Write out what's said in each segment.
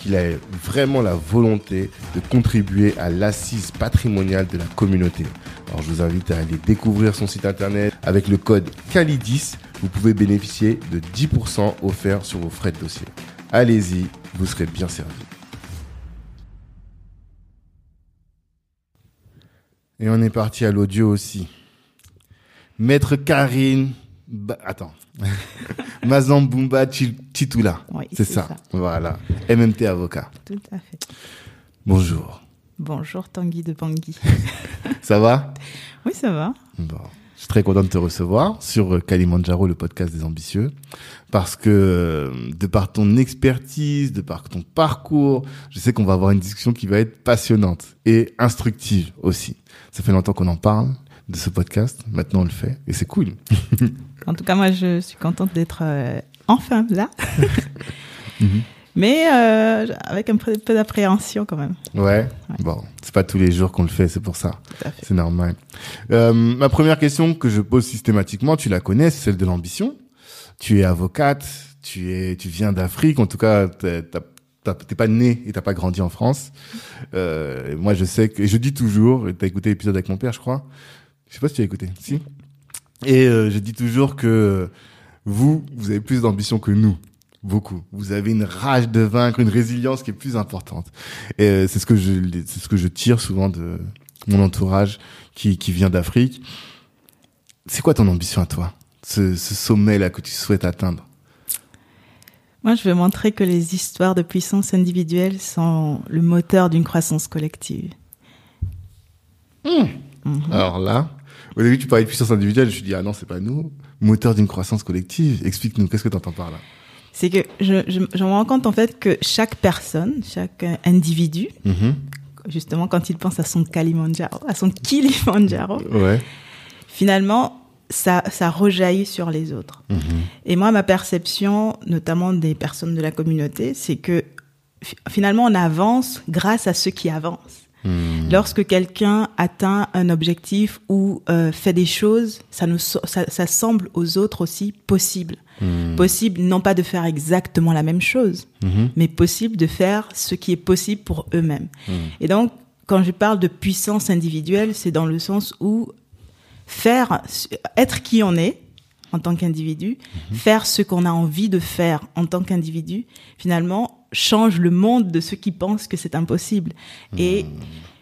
qu'il a vraiment la volonté de contribuer à l'assise patrimoniale de la communauté. Alors je vous invite à aller découvrir son site internet avec le code CALIDIS. Vous pouvez bénéficier de 10% offerts sur vos frais de dossier. Allez-y, vous serez bien servi. Et on est parti à l'audio aussi. Maître Karine, bah, attends, Mazambumba Chitula. Oui, c'est ça. ça. Voilà. MMT avocat. Tout à fait. Bonjour. Bonjour Tanguy de Bangui. Ça va? Oui, ça va. Bon. Je suis très content de te recevoir sur Kalimandjaro, le podcast des ambitieux, parce que euh, de par ton expertise, de par ton parcours, je sais qu'on va avoir une discussion qui va être passionnante et instructive aussi. Ça fait longtemps qu'on en parle de ce podcast, maintenant on le fait et c'est cool. En tout cas, moi, je suis contente d'être euh, enfin là. Mhm. Mais euh, avec un peu, peu d'appréhension quand même. Ouais. Bon, c'est pas tous les jours qu'on le fait, c'est pour ça. Tout à fait. C'est normal. Euh, ma première question que je pose systématiquement, tu la connais, c'est celle de l'ambition. Tu es avocate, tu es, tu viens d'Afrique. En tout cas, t'es pas né et t'as pas grandi en France. Euh, moi, je sais que, et je dis toujours, t'as écouté l'épisode avec mon père, je crois. Je sais pas si tu as écouté. Si. Et euh, je dis toujours que vous, vous avez plus d'ambition que nous. Beaucoup. Vous avez une rage de vaincre, une résilience qui est plus importante. Et euh, c'est ce que je, c'est ce que je tire souvent de mon entourage qui, qui vient d'Afrique. C'est quoi ton ambition à toi? Ce, ce sommet-là que tu souhaites atteindre? Moi, je veux montrer que les histoires de puissance individuelle sont le moteur d'une croissance collective. Mhm. Alors là, au début, tu parlais de puissance individuelle. Je me suis dit, ah non, c'est pas nous. Moteur d'une croissance collective. Explique-nous, qu'est-ce que tu entends par là? C'est que je, je, je me rends compte en fait que chaque personne, chaque euh, individu, Mhm. justement quand il pense à son Kalimandjaro, à son Kilimandjaro, Ouais. finalement, ça, ça rejaillit sur les autres. Mhm. Et moi, ma perception, notamment des personnes de la communauté, c'est que fi- finalement, on avance grâce à ceux qui avancent. Mhm. Lorsque quelqu'un atteint un objectif ou euh, fait des choses, ça, nous, so- ça, ça semble aux autres aussi possible. Mhm. Possible non pas de faire exactement la même chose, Mhm. mais possible de faire ce qui est possible pour eux-mêmes. Et donc, quand je parle de puissance individuelle, c'est dans le sens où faire, être qui on est en tant qu'individu, faire ce qu'on a envie de faire en tant qu'individu, finalement, change le monde de ceux qui pensent que c'est impossible. Et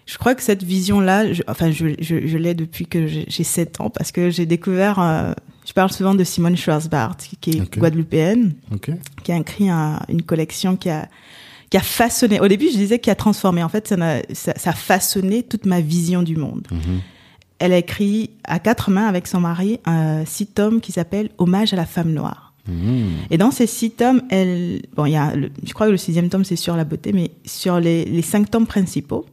je crois que cette vision-là, je- enfin, je, je, je l'ai depuis que j'ai j'ai 7 ans, parce que j'ai découvert, euh, je parle souvent de Simone Schwarzbart, qui- est Ok. guadeloupéenne, qui a écrit un- une collection qui a qui a façonné. Au début, je disais qui a transformé. En fait, ça, n'a- ça, ça a façonné toute ma vision du monde. Mhm. Elle a écrit à quatre mains avec son mari un six tomes qui s'appelle Hommage à la femme noire. Mhm. Et dans ces six tomes, bon, il y a, je crois que le sixième tome c'est sur la beauté, mais sur les, cinq tomes principaux,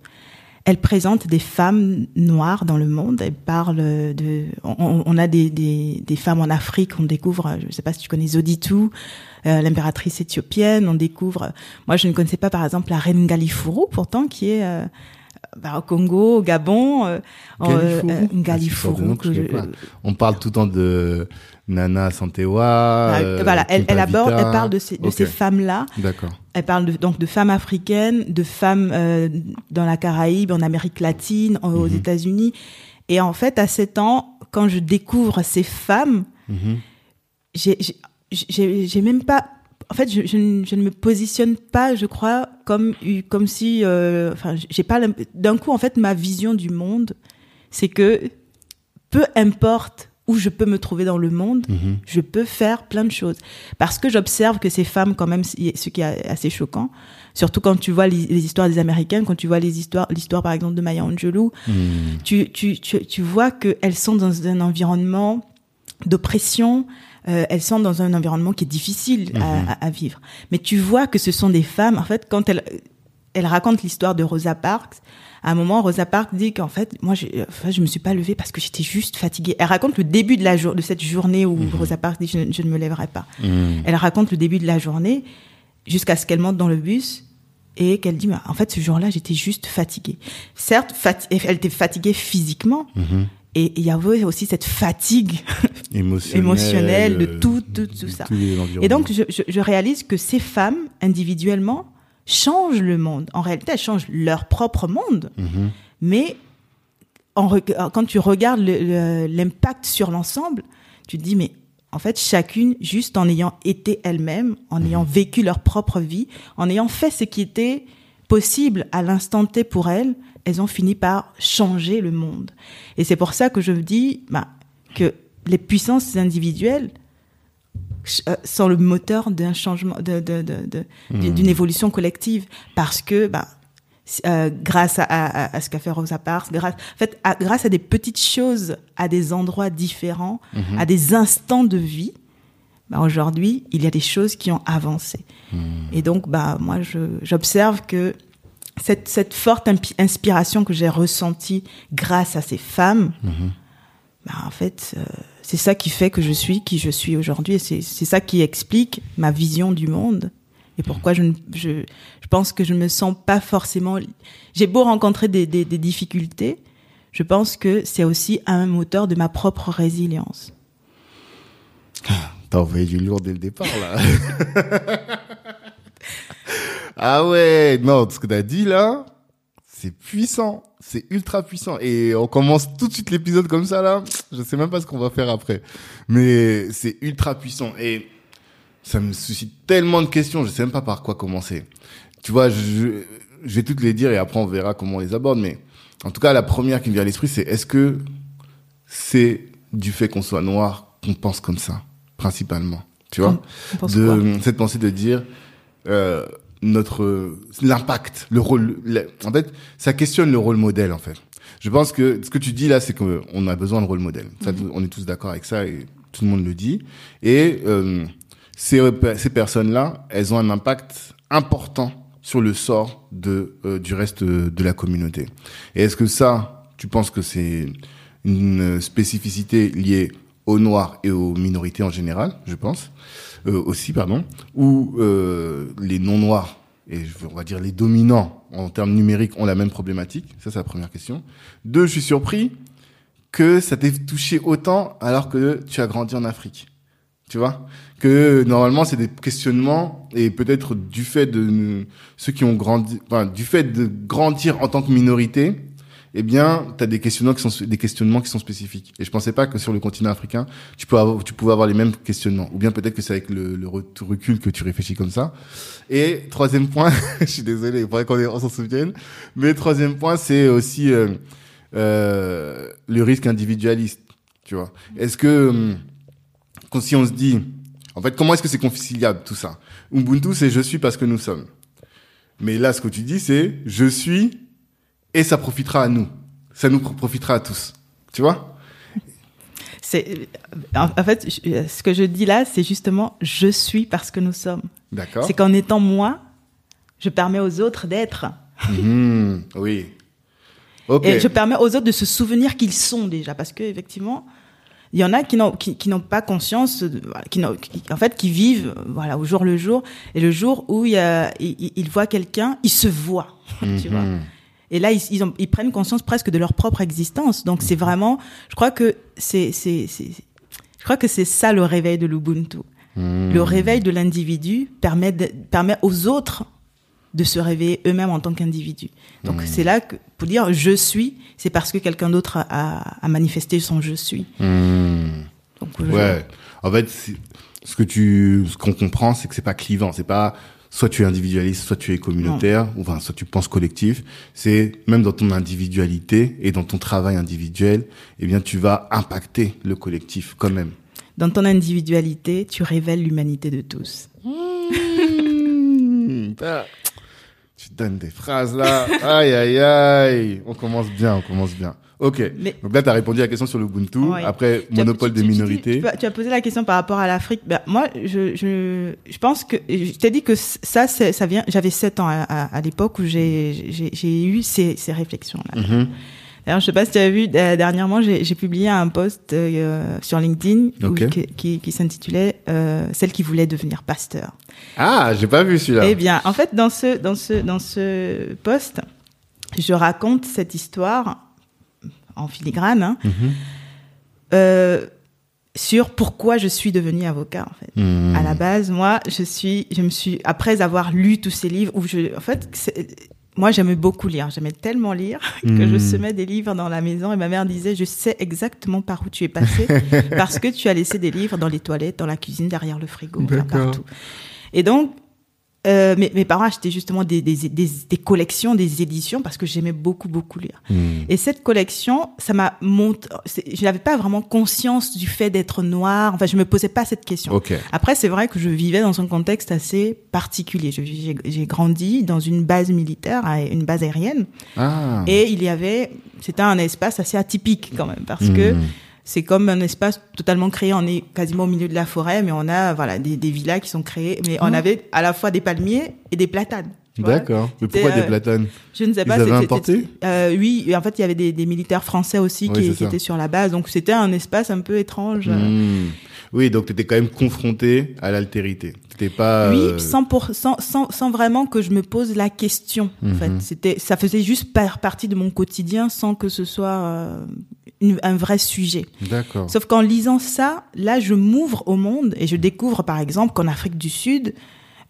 elle présente des femmes noires dans le monde. Elle parle de, on, a des femmes en Afrique. On découvre, je ne sais pas si tu connais Zoditou, euh, l'impératrice éthiopienne. On découvre, moi je ne connaissais pas par exemple la reine Galifuru, pourtant qui est euh, bah, au Congo, au Gabon, euh, en, euh, euh, Ah, je. On parle tout le temps de Nana Santewa. Ah, euh, voilà, elle, elle aborde, elle parle de ces, de Ok. ces femmes-là. D'accord. Elle parle de, donc de femmes africaines, de femmes euh, dans la Caraïbe, en Amérique latine, en- aux Mhm. États-Unis. Et en fait, à 7 ans, quand je découvre ces femmes, j'ai j'ai- j'ai même pas en fait, je, je, ne- je ne me positionne pas, je crois, comme comme si, euh, enfin, j'ai pas d'un coup, en fait, ma vision du monde, c'est que peu importe où je peux me trouver dans le monde, Mhm. je peux faire plein de choses. Parce que j'observe que ces femmes, quand même, ce qui est assez choquant, surtout quand tu vois les, les histoires des Américaines, quand tu vois les histoires, l'histoire par exemple de Maya Angelou, Mhm. tu, tu, tu, tu vois qu'elles sont dans un environnement d'oppression, euh, elles sont dans un environnement qui est difficile à, à- à vivre. Mais tu vois que ce sont des femmes, en fait, quand elles, elles racontent l'histoire de Rosa Parks, à un moment, Rosa Parks dit qu'en fait, moi, j'ai- enfin, je me suis pas levée parce que j'étais juste fatiguée. Elle raconte le début de la jour, de cette journée où Rosa Parks dit je, ne- je ne me lèverai pas. Mhm. Elle raconte le début de la journée jusqu'à ce qu'elle monte dans le bus et qu'elle dit, Mais en fait, ce jour-là, j'étais juste fatiguée. Certes, elle était fatiguée physiquement, Mhm. Et il y avait aussi cette fatigue Émotionnel, émotionnelle de euh, tout, tout, ça. Et donc, je, je, je réalise que ces femmes, individuellement, changent le monde. En réalité, elles changent leur propre monde. Mhm. Mais en quand tu regardes le- le- l'impact sur l'ensemble, tu te dis, mais en fait, chacune, juste en ayant été elle-même, en ayant vécu leur propre vie, en ayant fait ce qui était possible à l'instant T pour elles, elles ont fini par changer le monde. Et c'est pour ça que je me dis bah, que les puissances individuelles euh, sont le moteur d'un changement, de, de, de, de- d'une- évolution collective, parce que bah, euh, grâce à, à, à ce qu'a fait Rosa Parks, grâce, en fait, à- grâce à des petites choses, à des endroits différents, à des instants de vie, bah, aujourd'hui, il y a des choses qui ont avancé. Et donc, bah, moi, je- j'observe que cette, cette forte inspiration que j'ai ressentie grâce à ces femmes, bah, en fait, euh, c'est ça qui fait que je suis qui je suis aujourd'hui. Et c'est c'est ça qui explique ma vision du monde. Et pourquoi je, ne- je, je pense que je ne me sens pas forcément... J'ai beau rencontrer des, des, des difficultés, je pense que c'est aussi un moteur de ma propre résilience. T'as envoyé du lourd dès le départ, là. ah ouais, non, ce que t'as dit, là, c'est puissant. C'est ultra puissant. Et on commence tout de suite l'épisode comme ça, là. Je sais même pas ce qu'on va faire après. Mais c'est ultra puissant. Et ça me suscite tellement de questions, je sais même pas par quoi commencer. Tu vois, je, je vais toutes les dire et après on verra comment on les aborde. Mais en tout cas, la première qui me vient à l'esprit, c'est est-ce que c'est du fait qu'on soit noir qu'on pense comme ça, principalement? Tu vois? De cette pensée de dire euh, notre l'impact, le rôle. le- en fait, ça questionne le rôle modèle. En fait, je pense que ce que tu dis là, c'est qu'on a besoin de rôle modèle. Ça, On est tous d'accord avec ça et tout le monde le dit. Et euh, ces ces personnes-là, elles ont un impact important sur le sort de euh, du reste de la communauté. Et est-ce que ça, tu penses que c'est une spécificité liée aux noirs et aux minorités en général, je pense, euh, aussi, pardon, ou euh, les non-noirs, et on va dire les dominants en termes numériques ont la même problématique Ça, c'est la première question. Deux, je suis surpris que ça t'ait touché autant alors que tu as grandi en Afrique. Tu vois? Que normalement c'est des questionnements et peut-être du fait de ceux qui ont grandi, enfin du fait de grandir en tant que minorité, eh bien, tu as des questionnements qui sont des questionnements qui sont spécifiques. Et je pensais pas que sur le continent africain, tu avoir, pouvais avoir les mêmes questionnements. Ou bien peut-être que c'est avec le, le re- recul que tu réfléchis comme ça. Et troisième point, je suis désolé, il faudrait qu'on s'en souvienne. Mais troisième point, c'est aussi euh, euh, le risque individualiste. Tu vois Est-ce que hum, si on se dit, en fait, comment est-ce que c'est conciliable tout ça? Ubuntu, c'est je suis parce que nous sommes. Mais là, ce que tu dis, c'est je suis et ça profitera à nous. Ça nous profitera à tous. Tu vois? C'est, en, fait, ce que je dis là, c'est justement je suis parce que nous sommes. D'accord. C'est qu'en étant moi, je permets aux autres d'être. Mhm, oui. Ok. Et je permets aux autres de se souvenir qu'ils sont déjà. Parce que effectivement, il y en a qui n'ont qui, qui n'ont pas conscience, qui, en fait, qui vivent voilà au jour le jour. Et le jour où il y a, voient quelqu'un, ils se voient. tu vois? Et là, ils, ils, ont, ils prennent conscience presque de leur propre existence. Donc, c'est vraiment, je crois que c'est, c'est, c'est, je crois que c'est ça le réveil de l'Ubuntu. Mhm. Le réveil de l'individu permet, de- permet aux autres de se réveiller eux-mêmes en tant qu'individus. Donc, c'est là que, pour dire je suis, c'est parce que quelqu'un d'autre a, a, a manifesté son je suis. Mhm. Donc, je- Ouais. En fait, ce que tu, ce qu'on comprend, c'est que c'est pas clivant, c'est pas soit tu es individualiste, soit tu es communautaire, ou enfin, soit tu penses collectif. C'est même dans ton individualité et dans ton travail individuel, eh bien, tu vas impacter le collectif quand même. Dans ton individualité, tu révèles l'humanité de tous. Mmh, tu donnes des phrases là. Aïe, aïe, aïe. On commence bien, on commence bien. Ok. Donc là, tu as répondu à la question sur l'Ubuntu. Après, monopole des minorités. Tu, as posé la question par rapport à l'Afrique. Ben, moi, je, je, je pense que je t'ai dit que ça, ça vient. J'avais 7 ans à, à, l'époque où j'ai eu ces, ces réflexions-là. Mm D'ailleurs, je sais pas si tu as vu, dernièrement, j'ai publié un post euh, sur LinkedIn qui, qui, s'intitulait euh, Celle qui voulait devenir pasteur. Ah, j'ai pas vu celui-là. Eh bien, en fait, dans ce, dans ce, dans ce post, je raconte cette histoire en filigrane, hein, mhm. euh, sur pourquoi je suis devenue avocat en fait. Mhm. À la base, moi, je suis, je me suis après avoir lu tous ces livres où je, en fait, moi j'aimais beaucoup lire, j'aimais tellement lire que je mhm. semais des livres dans la maison et ma mère disait je sais exactement par où tu es passé parce que tu as laissé des livres dans les toilettes, dans la cuisine, derrière le frigo, partout. Et donc euh, mes, mes, parents achetaient justement des, des, des, des, collections, des éditions parce que j'aimais beaucoup beaucoup lire. Hmm. Et cette collection, ça m'a monté. Je n'avais pas vraiment conscience du fait d'être noir. Enfin, je me posais pas cette question. Okay. Après, c'est vrai que je vivais dans un contexte assez particulier. J'ai grandi dans une base militaire, une base aérienne, ah. et il y avait, c'était un espace assez atypique quand même parce que hmm c'est comme un espace totalement créé. On est quasiment au milieu de la forêt, mais on a voilà des, des villas qui sont créées. Mais on ah. avait à la fois des palmiers et des platanes. D'accord. Mais pourquoi des euh, platanes Je ne sais pas. Ils avaient importé euh, Oui, en fait, il y avait des, des militaires français aussi qui, qui étaient sur la base. Donc c'était un espace un peu étrange. Hmm. Oui, donc tu étais quand même confronté à l'altérité. T'étais pas. Oui, euh, sans, pour, sans, sans, sans, vraiment que je me pose la question. En fait, mhm. c'était, ça faisait juste partie de mon quotidien sans que ce soit un vrai sujet. D'accord. Sauf qu'en lisant ça, là, je m'ouvre au monde et je découvre, par exemple, qu'en Afrique du Sud,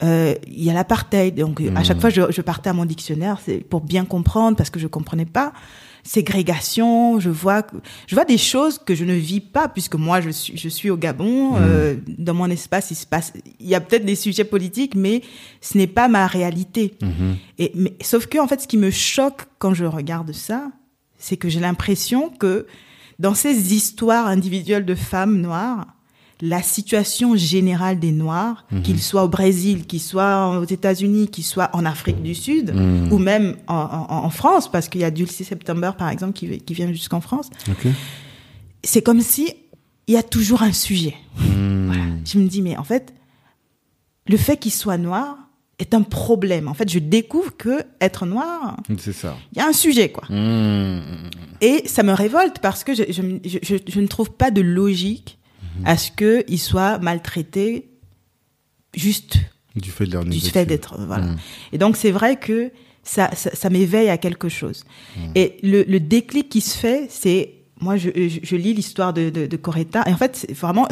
euh, il y a l'apartheid. Donc, à chaque mhm. fois, je, je partais à mon dictionnaire, c'est pour bien comprendre parce que je comprenais pas ségrégation, je vois je vois des choses que je ne vis pas puisque moi je suis je suis au Gabon, mmh. euh, dans mon espace il se passe il y a peut-être des sujets politiques mais ce n'est pas ma réalité. Mmh. Et mais sauf que en fait ce qui me choque quand je regarde ça, c'est que j'ai l'impression que dans ces histoires individuelles de femmes noires, la situation générale des Noirs, mhm. qu'ils soient au Brésil, qu'ils soient aux États-Unis, qu'ils soient en Afrique du Sud, mhm. ou même en, France, parce qu'il y a Dulcie September, par exemple, qui, qui vient jusqu'en France. C'est comme si il y a toujours un sujet. Mhm. Je me dis, mais en fait, le fait qu'il soit noir est un problème. En fait, je découvre que être noir, c'est ça. Il y a un sujet, quoi. Et ça me révolte parce que je, je, je ne trouve pas de logique à ce qu'ils soient maltraités juste du fait de du fait d'être voilà. Mm. Et donc c'est vrai que ça, ça, m'éveille à quelque chose. Et le, le, déclic qui se fait, c'est moi, je, je, lis l'histoire de, de, de, Coretta. Et en fait, vraiment,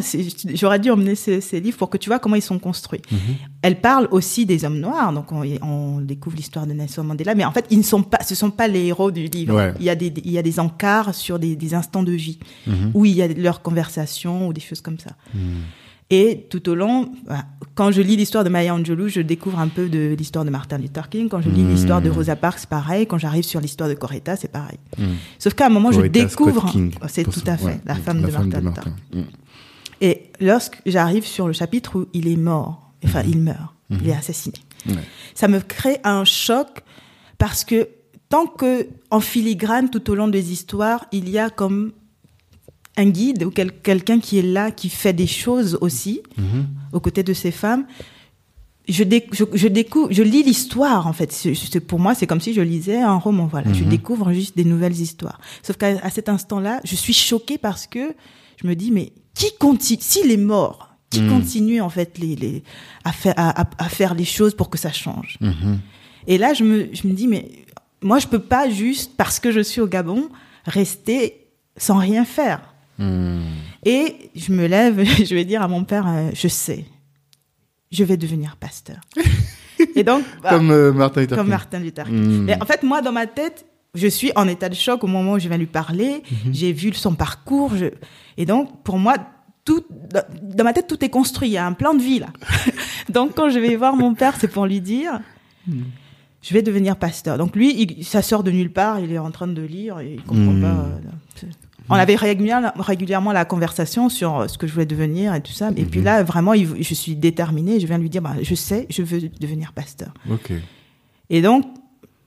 j'aurais dû emmener ces, ces, livres pour que tu vois comment ils sont construits. Mm-hmm. Elle parle aussi des hommes noirs. Donc, on, on découvre l'histoire de Nelson Mandela. Mais en fait, ils ne sont pas, ce sont pas les héros du livre. Il y a des, il y a des encarts sur des, des instants de vie mm-hmm. où il y a leurs conversations ou des choses comme ça. Mm. Et tout au long, bah, quand je lis l'histoire de Maya Angelou, je découvre un peu de l'histoire de Martin Luther King. Quand je lis l'histoire de. Rosa Parks, c'est pareil. Quand j'arrive sur l'histoire de Coretta, c'est pareil. Hmm. Sauf qu'à un moment, je découvre, c'est tout à fait la femme, de, Martin Luther. Et lorsque j'arrive sur le chapitre où il est mort, enfin il meurt, il est assassiné, ça me crée un choc parce que tant que en filigrane tout au long des histoires, il y a comme un guide ou quelqu'un qui est là, qui fait des choses aussi, mhm. aux côtés de ces femmes. Je, je, découvre, je lis l'histoire en fait. C'est, pour moi, c'est comme si je lisais un roman. Voilà, je mhm. découvre juste des nouvelles histoires. Sauf qu'à cet instant-là, je suis choquée parce que je me dis mais qui continue S'il est mort, qui mhm. continue en fait les, les à faire à, à, faire les choses pour que ça change? Et là, je me je me dis mais moi, je peux pas juste parce que je suis au Gabon rester sans rien faire. Hmm. Et je me lève, je vais dire à mon père, euh, je sais, je vais devenir pasteur. Et donc, bah, comme euh, Martin Luther Comme Martin Luther King. Hmm. Mais en fait, moi, dans ma tête, je suis en état de choc au moment où je viens lui parler. Mhm. J'ai vu son parcours. Je... Et donc, pour moi, tout, dans ma tête, tout est construit. Il y a un plan de vie là. Donc quand je vais voir mon père, c'est pour lui dire, je vais devenir pasteur. Donc lui, il, ça sort de nulle part. Il est en train de lire et il comprend Hmm. pas. On avait régulièrement, régulièrement la conversation sur euh, ce que je voulais devenir et tout ça. Et puis Mhm. là, vraiment, il- je suis déterminée. Je viens lui dire, bah, je sais, je veux devenir pasteur. Ok. Et donc,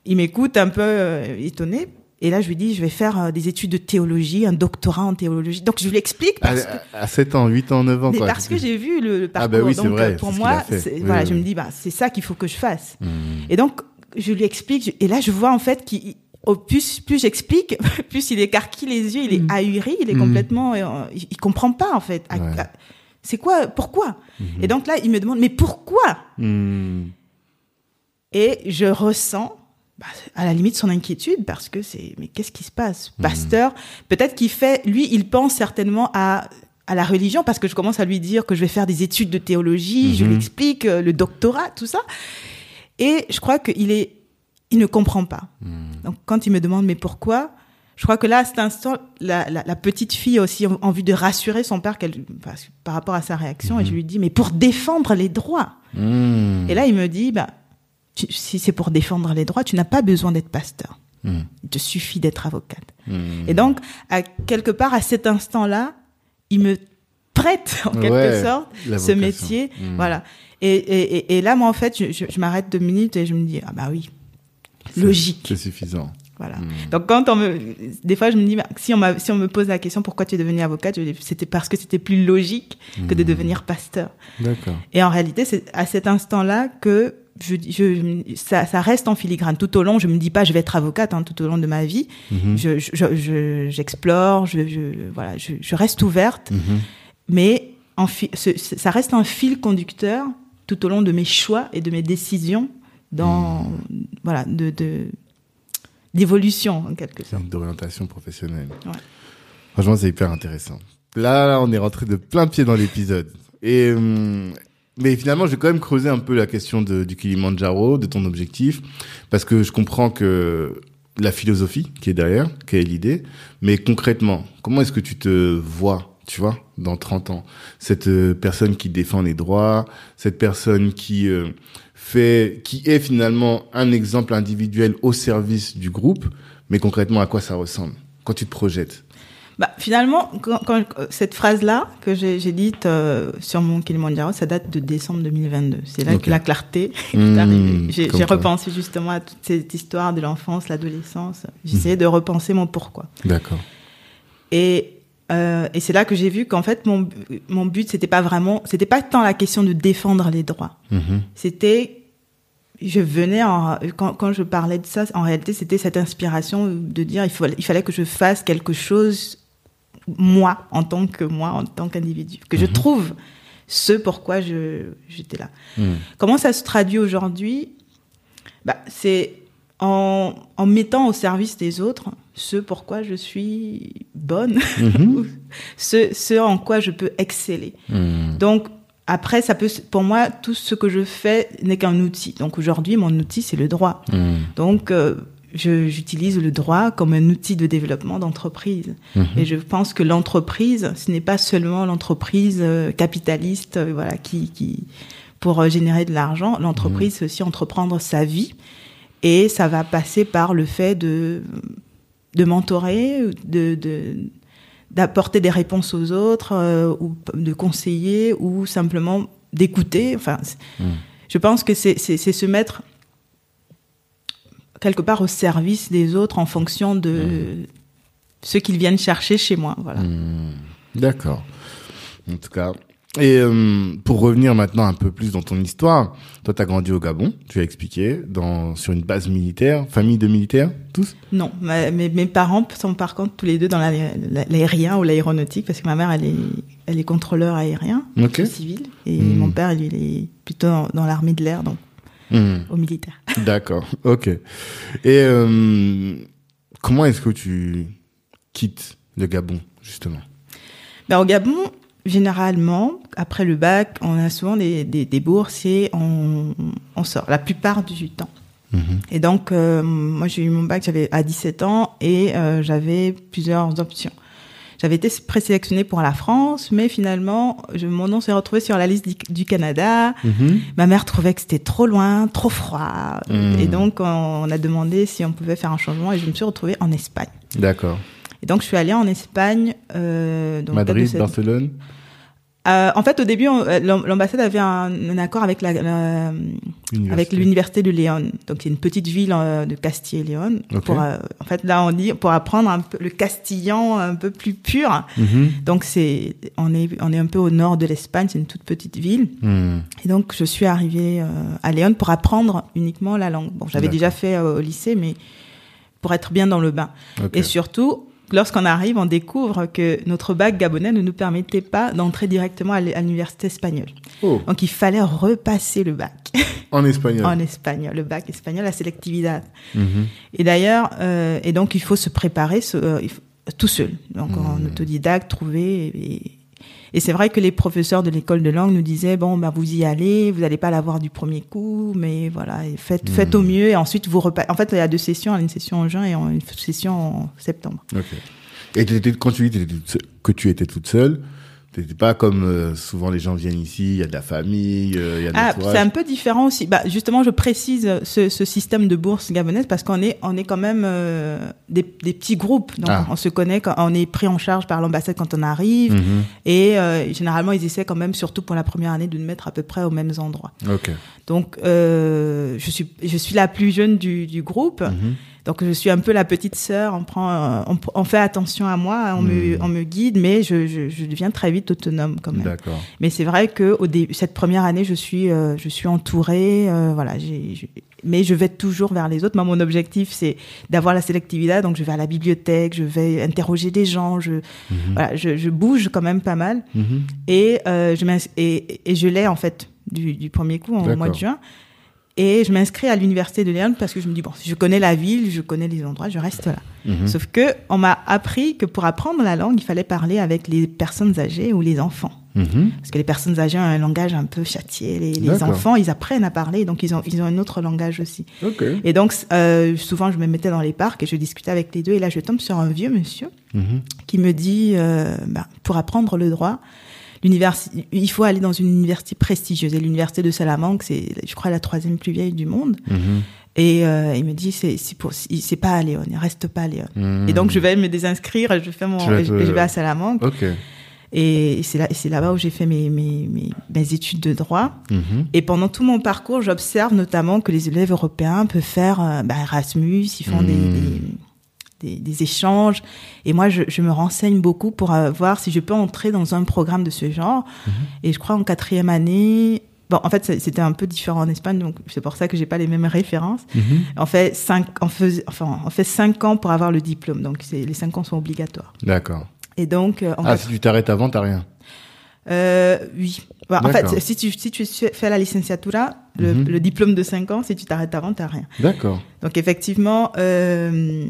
il m'écoute un peu euh, étonné. Et là, je lui dis, je vais faire euh, des études de théologie, un doctorat en théologie. Donc, je lui explique À, parce que, à 7 ans, 8 ans, 9 ans, mais quoi. parce que j'ai vu le, le Ah, parcours. bah oui, c'est donc, vrai, pour moi, Oui, voilà, oui, je me dis, bah, c'est ça qu'il faut que je fasse. Hmm. Et donc, je lui explique. Et là, je vois en fait qu'il, au plus, plus j'explique, plus il écarquille les yeux, il est Mm. ahuri, il est Mm. complètement, euh, il, comprend pas en fait. Ouais. c'est quoi, pourquoi Mhm. Et donc là, il me demande, mais pourquoi Hmm. Et je ressens, bah, à la limite, son inquiétude parce que c'est, mais qu'est-ce qui se passe. Pasteur, peut-être qu'il fait, lui, il pense certainement à à la religion parce que je commence à lui dire que je vais faire des études de théologie, je Mhm. lui explique euh, le doctorat, tout ça. Et je crois qu'il est, il ne comprend pas. Hmm. Donc quand il me demande mais pourquoi, je crois que là à cet instant, la, la, la petite fille a aussi en- envie de rassurer son père qu'elle, par rapport à sa réaction et je lui dis mais pour défendre les droits. Hmm. Et là il me dit bah tu- si c'est pour défendre les droits, tu n'as pas besoin d'être pasteur. Hmm. Il te suffit d'être avocate. Hmm. Et donc à quelque part à cet instant-là, il me prête en quelque Ouais, sorte ce métier, Hmm. voilà. Et, et, et, et là moi en fait je, je, je m'arrête deux minutes et je me dis ah bah oui logique. C'est suffisant. Voilà. Hmm. Donc quand on me, des fois je me dis, bah, si on si on me pose la question pourquoi tu es devenu avocate, c'était parce que c'était plus logique que de Hmm. devenir pasteur. D'accord. Et en réalité, c'est à cet instant-là que je, je, ça, ça reste en filigrane. Tout au long, je me dis pas, je vais être avocate hein, tout au long de ma vie. Mhm. Je, je, je- j'explore, je, je, voilà, je, reste ouverte, mais en fi- ce- ce- ça reste un fil conducteur tout au long de mes choix et de mes décisions dans, Hmm. voilà, de, d'évolution en quelque sorte. D'orientation professionnelle. Ouais. Franchement, c'est hyper intéressant. Là, là, on est rentré de plein pied dans l'épisode. Et hum, mais finalement, je vais quand même creuser un peu la question de, du Kilimanjaro, de ton objectif, parce que je comprends que la philosophie qui est derrière, quelle est l'idée, mais concrètement, comment est-ce que tu te vois, tu vois, dans 30 ans? Cette euh, personne qui défend les droits, cette personne qui euh, fait, qui est finalement un exemple individuel au service du groupe, mais concrètement, à quoi ça ressemble quand tu te projettes? Bah, finalement, quand, quand- cette phrase-là que j'ai dite euh, sur mon Kilimanjaro, ça date de décembre 2022. C'est là que la clarté est Mmh, arrivée. J'ai repensé justement à toute cette histoire de l'enfance, l'adolescence. J'essayais de repenser mon pourquoi. D'accord. Et, euh, et c'est là que j'ai vu qu'en fait, mon, mon but, c'était pas vraiment, c'était pas tant la question de défendre les droits. Mhm. C'était, je venais en, quand, quand je parlais de ça, en réalité, c'était cette inspiration de dire, il, faut, il fallait que je fasse quelque chose, moi, en tant que moi, en tant qu'individu, que je Mhm. trouve ce pourquoi je, j'étais là. Mhm. Comment ça se traduit aujourd'hui? Bah, C'est en, en mettant au service des autres ce pourquoi je suis bonne, Mhm. ce, ce en quoi je peux exceller. Mhm. Donc, après, ça peut, pour moi, tout ce que je fais n'est qu'un outil. Donc, aujourd'hui, mon outil, c'est le droit. Mhm. Donc, euh, j'utilise le droit comme un outil de développement d'entreprise. Mhm. Et je pense que l'entreprise, ce n'est pas seulement l'entreprise euh, capitaliste, euh, voilà, qui, qui pour euh, générer de l'argent. L'entreprise, c'est aussi entreprendre sa vie, et ça va passer par le fait de de mentorer, de, de d'apporter des réponses aux autres, euh, ou de conseiller, ou simplement d'écouter. Enfin, Mhm. je pense que c'est se mettre quelque part au service des autres en fonction de ce qu'ils viennent chercher chez moi. Voilà. Mhm. D'accord. En tout cas. Et euh, pour revenir maintenant un peu plus dans ton histoire, toi, tu as grandi au Gabon, tu as expliqué, dans, sur une base militaire, famille de militaires, tous? Non, ma- mes, mes parents sont par contre tous les deux dans la- la- l'aérien ou l'aéronautique parce que ma mère elle est, elle est contrôleur aérien Ok. civil et Hmm. mon père lui il est plutôt dans, dans l'armée de l'air donc Mhm. au militaire. D'accord, ok. Et euh, comment est-ce que tu quittes le Gabon, justement? Ben, au Gabon, généralement, après le bac, on a souvent des, des, des bourses et on, on sort la plupart du temps. Mhm. Et donc, euh, moi, j'ai eu mon bac, j'avais à 17 ans et euh, j'avais plusieurs options. J'avais été présélectionnée pour la France, mais finalement, je, mon nom s'est retrouvé sur la liste du, du Canada. Mhm. Ma mère trouvait que c'était trop loin, trop froid. Mhm. Et donc, on a demandé si on pouvait faire un changement et je me suis retrouvée en Espagne. D'accord. Et donc, je suis allée en Espagne. Euh, Madrid, cette- Barcelone. Euh, en fait, au début, euh, l'am- l'ambassade avait un, un accord avec la, la- avec Université. l'université de Léon. Donc, c'est une petite ville euh, de Castille et Léon. Pour, euh, en fait, là, on dit pour apprendre un peu le castillan un peu plus pur. Mhm. Donc, c'est on est on est un peu au nord de l'Espagne. C'est une toute petite ville. Hmm. Et donc, je suis arrivée à Léon pour apprendre uniquement la langue. Bon, j'avais déjà fait au lycée, mais pour être bien dans le bain. Et surtout, lorsqu'on arrive, on découvre que notre bac gabonais ne nous permettait pas d'entrer directement à l'université espagnole. Oh, Donc, il fallait repasser le bac en espagnol. en espagnol, le bac espagnol, la selectividad. Mhm. Et d'ailleurs, euh, et donc, il faut se préparer ce- euh, tout seul. Donc, en Mhm. autodidacte, trouver. Et, et c'est vrai que les professeurs de l'école de langue nous disaient bon, bah, vous y allez, vous n'allez pas l'avoir du premier coup, mais voilà, faites, faites Mhm. au mieux. Et ensuite, vous repassez. En fait, il y a deux sessions, une session en juin et une session en septembre. Et quand tu dis que tu étais toute seule, t'étais pas comme euh, souvent les gens viennent ici, il y a de la famille, euh, il y a de Ah, c'est un peu différent aussi. Bah, justement, je précise ce, ce système de bourse gabonaise parce qu'on est, on est quand même euh, des, des petits groupes. Donc, Ah. on se connaît, quand, on est pris en charge par l'ambassade quand on arrive. Mhm. Et généralement, ils essaient quand même, surtout pour la première année, de nous mettre à peu près aux mêmes endroits. Ok. Donc, je suis, je suis la plus jeune du, du groupe. Mhm. Donc, je suis un peu la petite sœur. On prend, euh, on, on fait attention à moi, on, me, Mhm. on me guide, mais je, je, je deviens très vite autonome quand même. Mais c'est vrai que au début, cette première année, je suis, euh, je suis entourée, euh, voilà. J'ai, mais je vais toujours vers les autres. Moi, mon objectif, c'est d'avoir la sélectivité. Donc, je vais à la bibliothèque, je vais interroger des gens, je, Mhm. voilà, je, je bouge quand même pas mal. Mhm. Et euh, je et, et je l'ai en fait du, du premier coup en D'accord. mois de juin. Et je m'inscris à l'université de Léon parce que je me dis bon, si je connais la ville, je connais les endroits, je reste là. Mhm. Sauf que on m'a appris que pour apprendre la langue, il fallait parler avec les personnes âgées ou les enfants. Mhm. Parce que les personnes âgées ont un langage un peu châtié. Les, les enfants, ils apprennent à parler, donc ils ont, ils ont un autre langage aussi. Et donc, euh, souvent, je me mettais dans les parcs et je discutais avec les deux. Et là, je tombe sur un vieux monsieur Mhm. qui me dit, euh, bah, pour apprendre le droit, l'université, il faut aller dans une université prestigieuse. Et l'université de Salamanque, c'est, je crois, la troisième plus vieille du monde. Mhm. Et euh, il me dit, c'est, c'est, pour, c'est pas à Léon, il reste pas à Léon. Mhm. Et donc, je vais me désinscrire, je fais mon, je, te- et je vais à Salamanque. Ok. Et c'est là, c'est là-bas où j'ai fait mes, mes, mes, mes études de droit. Mhm. Et pendant tout mon parcours, j'observe notamment que les élèves européens peuvent faire euh, bah, Erasmus, ils font des, des, des, des échanges. Et moi, je, je me renseigne beaucoup pour euh, voir si je peux entrer dans un programme de ce genre. Et je crois en quatrième année. Bon, en fait, c'était un peu différent en Espagne, donc c'est pour ça que j'ai pas les mêmes références. Mhm. On fait cinq, on fais- enfin, on fait cinq ans pour avoir le diplôme, donc les cinq ans sont obligatoires. D'accord. Et donc, euh, en Ah, fait- si tu t'arrêtes avant, t'as rien. euh, oui. Bah, en fait, si tu, si tu fais la licenciatura, le, Mhm. le diplôme de 5 ans, si tu t'arrêtes avant, t'as rien. D'accord. Donc effectivement, euh,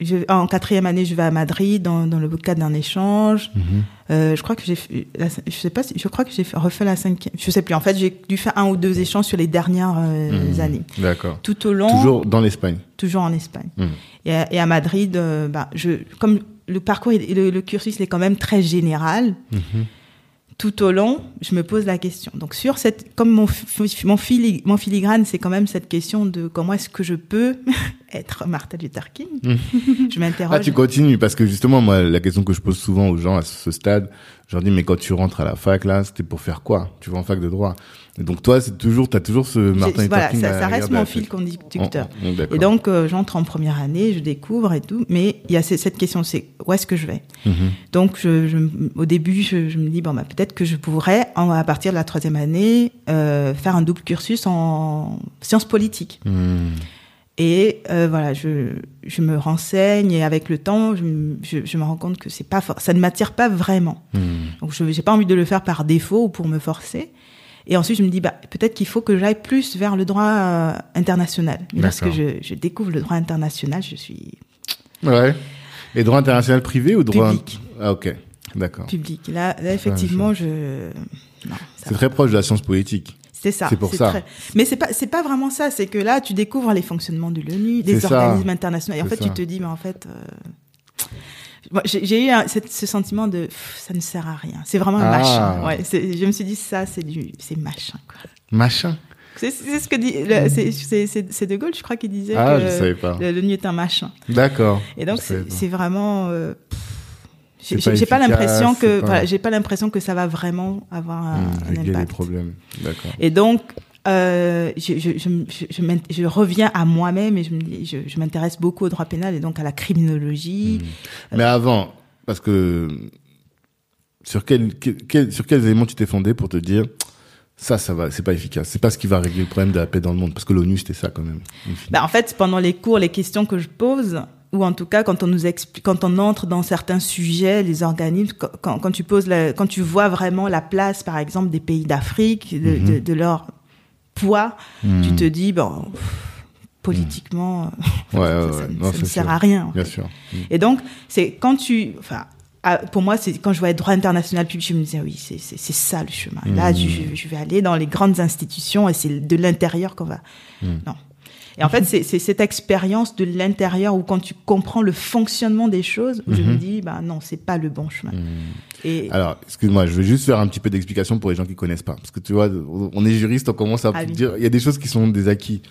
je, en quatrième année, je vais à Madrid dans, dans le cadre d'un échange. Mhm. Euh, je crois que j'ai, je sais pas, si- je crois que j'ai fait- refait la cinquième. Je sais plus. En fait, j'ai dû faire un ou deux échanges sur les dernières euh, Mhm. années. D'accord. Tout au long, Toujours dans l'Espagne. toujours en Espagne. Mhm. Et, à, et à Madrid, euh, bah, je, comme le parcours, et le, le cursus il est quand même très général. Tout au long, je me pose la question. Donc sur cette, comme mon mon, fili- mon filigrane, c'est quand même cette question de comment est-ce que je peux être Martha Luther King? Mhm. Je m'interroge. Ah, tu continues parce que justement, moi, la question que je pose souvent aux gens à ce stade, je leur dis, mais quand tu rentres à la fac, là, c'était pour faire quoi? Tu vas en fac de droit. Et donc, toi, c'est toujours, t'as toujours ce Martin Luther voilà, King ça, reste mon fil conducteur. Oh, oh. Et donc, euh, j'entre en première année, je découvre et tout, mais il y a ce- cette question, c'est où est-ce que je vais? Mhm. Donc, je, je- au début, je, je me dis bon, bah, peut-être que je pourrais, en- à partir de la troisième année, euh, faire un double cursus en sciences politiques. Mhm. Et euh, voilà, je, je me renseigne et avec le temps, je, me- je, je me rends compte que c'est pas, for- ça ne m'attire pas vraiment. Mhm. Donc, je j'ai pas envie de le faire par défaut ou pour me forcer. Et ensuite, je me dis, bah, peut-être qu'il faut que j'aille plus vers le droit euh, international. Mais lorsque je, je découvre le droit international, je suis Ouais. Et droit international privé ou droit Public. Ah, ok. D'accord. public. Là, là effectivement, je. C'est très proche de la science politique. C'est ça. C'est pour ça. très- Mais c'est pas, c'est pas vraiment ça. C'est que là, tu découvres les fonctionnements de l'ONU, des ça. organismes internationaux. Et en fait, ça. tu te dis, mais en fait, euh, J'ai eu un- ce sentiment de pff, ça ne sert à rien. C'est vraiment un Ah. machin. Ouais, je me suis dit ça, c'est du, c'est machin. Quoi. Machin. C'est ce que dit, le- c'est- De Gaulle, je crois, qui disait Ah, que pas. le- l'ONU est un machin. D'accord. Et donc c'est vraiment. euh, j'ai pas l'impression que pas- voilà, j'ai pas l'impression que ça va vraiment avoir un, Hum, un impact. problèmes. D'accord. Et donc, euh, je, je, je, je, reviens à moi-même et je me dis, je, m'intéresse beaucoup au droit pénal et donc à la criminologie. Mais avant, parce que sur quel, sur quels éléments tu t'es fondé pour te dire ça, ça va, c'est pas efficace, c'est pas ce qui va régler le problème de la paix dans le monde, parce que l'ONU c'était ça quand même. Bah, en fait, pendant les cours, les questions que je pose, ou en tout cas quand on nous explique, quand on entre dans certains sujets, les organismes, quand, quand, tu poses, la- quand tu vois vraiment la place, par exemple, des pays d'Afrique, de, de, de leur poids, Hmm. tu te dis, bon, pff, politiquement, ouais, ouais, ça, ouais. ça ne- Non, ça c'est ne sert sûr. à rien. en Bien fait. sûr. Hmm. Et donc, c'est quand tu, enfin, ah, pour moi, c'est quand je voyais droit international public, je me disais oui, c'est ça le chemin. Là, Mhm. je, je vais aller dans les grandes institutions et c'est de l'intérieur qu'on va. Non. Et en fait, c'est cette expérience de l'intérieur où quand tu comprends le fonctionnement des choses, où je me Mhm. dis, bah non, c'est pas le bon chemin. Hmm. Et Alors, excuse-moi, je vais juste faire un petit peu d'explication pour les gens qui connaissent pas, parce que tu vois, on est juriste, on commence à Ah oui. dire, il y a des choses qui sont des acquis.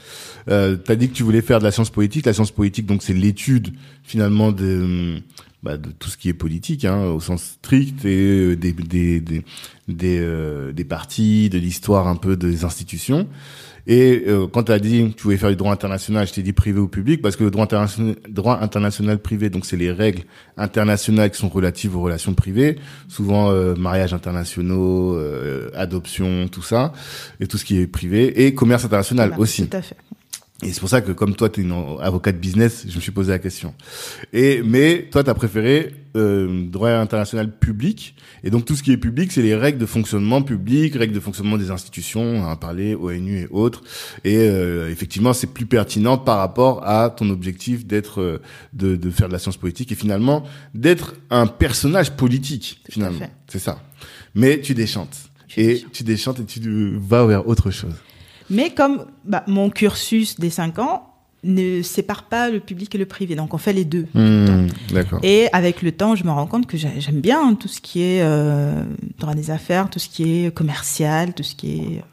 Euh, T'as dit que tu voulais faire de la science politique. La science politique, donc, c'est l'étude finalement de, bah, de tout ce qui est politique, hein, au sens strict, et euh, des des des des, euh, des partis, de l'histoire un peu des institutions. Et euh, quand tu as dit que tu voulais faire du droit international, je t'ai dit privé ou public, parce que le droit international, droit international privé, donc c'est les règles internationales qui sont relatives aux relations privées, souvent euh, mariages internationaux, euh, adoption, tout ça, et tout ce qui est privé, et commerce international voilà, aussi. Tout à fait. Et c'est pour ça que comme toi, tu es une avocate business, je me suis posé la question. Et mais toi, tu as préféré euh, droit international public. Et donc tout ce qui est public, c'est les règles de fonctionnement public, règles de fonctionnement des institutions, on en a parlé, ONU et autres. Et euh, effectivement, c'est plus pertinent par rapport à ton objectif d'être, euh, de, de faire de la science politique et finalement d'être un personnage politique. Tout Finalement, c'est ça. Mais tu déchantes. Et tu déchantes et tu vas vers autre chose. Mais comme bah, mon cursus des cinq ans ne sépare pas le public et le privé, donc on fait les deux. Hmm. Et avec le temps, je me rends compte que j'ai- j'aime bien tout ce qui est euh, droit des affaires, tout ce qui est commercial, tout ce qui est.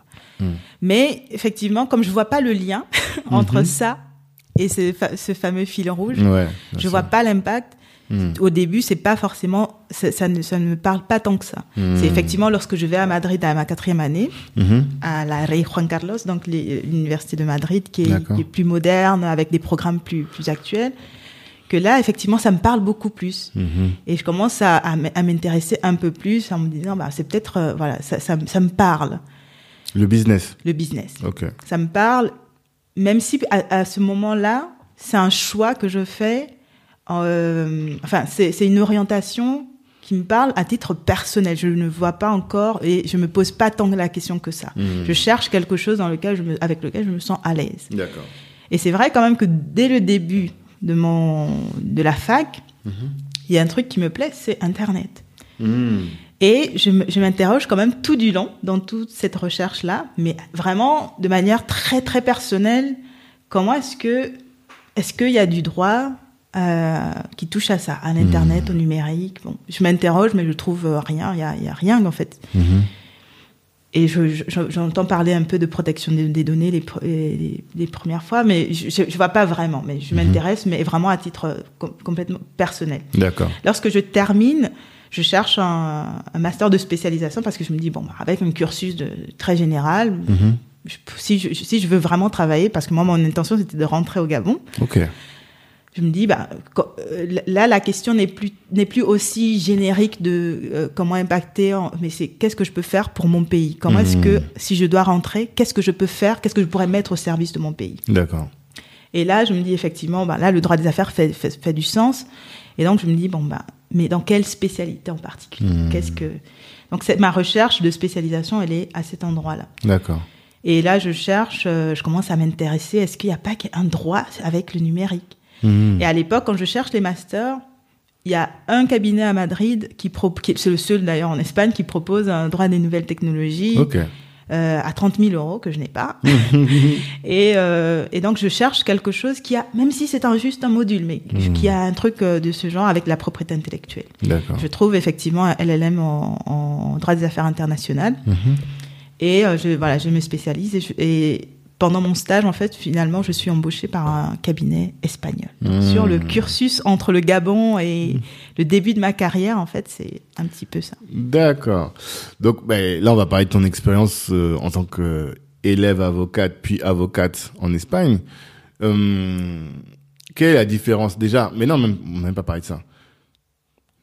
Mm. Mais effectivement, comme je vois pas le lien entre Mhm. ça et ce, fa- ce fameux fil rouge, Ouais. je vois pas l'impact. Hmm. Au début, c'est pas forcément, ça, ça ne, ça ne me parle pas tant que ça. Hmm. C'est effectivement lorsque je vais à Madrid à ma quatrième année, Mhm. à la Rey Juan Carlos, donc l'université de Madrid, qui est, D'accord. qui est plus moderne, avec des programmes plus, plus actuels, que là, effectivement, ça me parle beaucoup plus. Mhm. Et je commence à, m'intéresser un peu plus en me disant, bah, c'est peut-être, euh, voilà, ça, ça, me- parle, Le business. le business. Ok. Ça me parle, même si à, à ce moment-là, c'est un choix que je fais, euh, enfin, c'est une orientation qui me parle à titre personnel. Je ne vois pas encore et je me pose pas tant la question que ça. Mhm. Je cherche quelque chose dans lequel je me, avec lequel je me sens à l'aise. D'accord. Et c'est vrai quand même que dès le début de mon de la fac, Mhm. il y a un truc qui me plaît, c'est Internet. Hmm. Et je m'interroge quand même tout du long dans toute cette recherche-là, mais vraiment de manière très très personnelle. Comment est-ce que est-ce qu'il y a du droit euh, qui touche à ça, à l'internet, au numérique Bon, je m'interroge, mais je trouve euh, rien. Il y a, il y a rien en fait. Mhm. Et je- je- j'entends parler un peu de protection des, des données les, pre- les, les premières fois, mais je, je, je vois pas vraiment. Mais je m'intéresse, mais vraiment à titre euh, com- complètement personnel. D'accord. Lorsque je termine, je cherche un, un master de spécialisation parce que je me dis bon, avec un cursus de, très général, Mhm. je- si, je, si je veux vraiment travailler, parce que moi mon intention c'était de rentrer au Gabon, Ok. Je me dis bah euh, là la question n'est plus n'est plus aussi générique de euh, comment impacter, en- mais c'est qu'est-ce que je peux faire pour mon pays? Comment est-ce que si je dois rentrer, qu'est-ce que je peux faire? Qu'est-ce que je pourrais mettre au service de mon pays? D'accord. et là, je me dis effectivement, bah, là, le droit des affaires fait, fait, fait du sens. Et donc, je me dis, bon, bah, mais dans quelle spécialité en particulier? Hmm. Qu'est-ce que... Donc, ma recherche de spécialisation, elle est à cet endroit-là. D'accord. Et là, je cherche, euh, je commence à m'intéresser, est-ce qu'il n'y a pas un droit avec le numérique? Mhm. Et à l'époque, quand je cherche les masters, il y a un cabinet à Madrid, qui, c'est le seul d'ailleurs en Espagne, qui propose un droit des nouvelles technologies euh, à 30 000 euros que je n'ai pas. et, euh, et donc je cherche quelque chose qui a, même si c'est un, juste un module, mais qui a un truc euh, de ce genre avec la propriété intellectuelle. Je trouve effectivement un LLM en, en droit des affaires internationales. Et euh, je, voilà, je me spécialise et, je- et pendant mon stage, en fait, finalement, je suis embauchée par un cabinet espagnol. Mmh. Sur le cursus entre le Gabon et le début de ma carrière, en fait, c'est un petit peu ça. D'accord. Donc ben, là, on va parler de ton expérience euh, en tant que élève avocate puis avocate en Espagne. Euh, quelle est la différence? Déjà Mais non, même, on n'a même pas parlé de ça.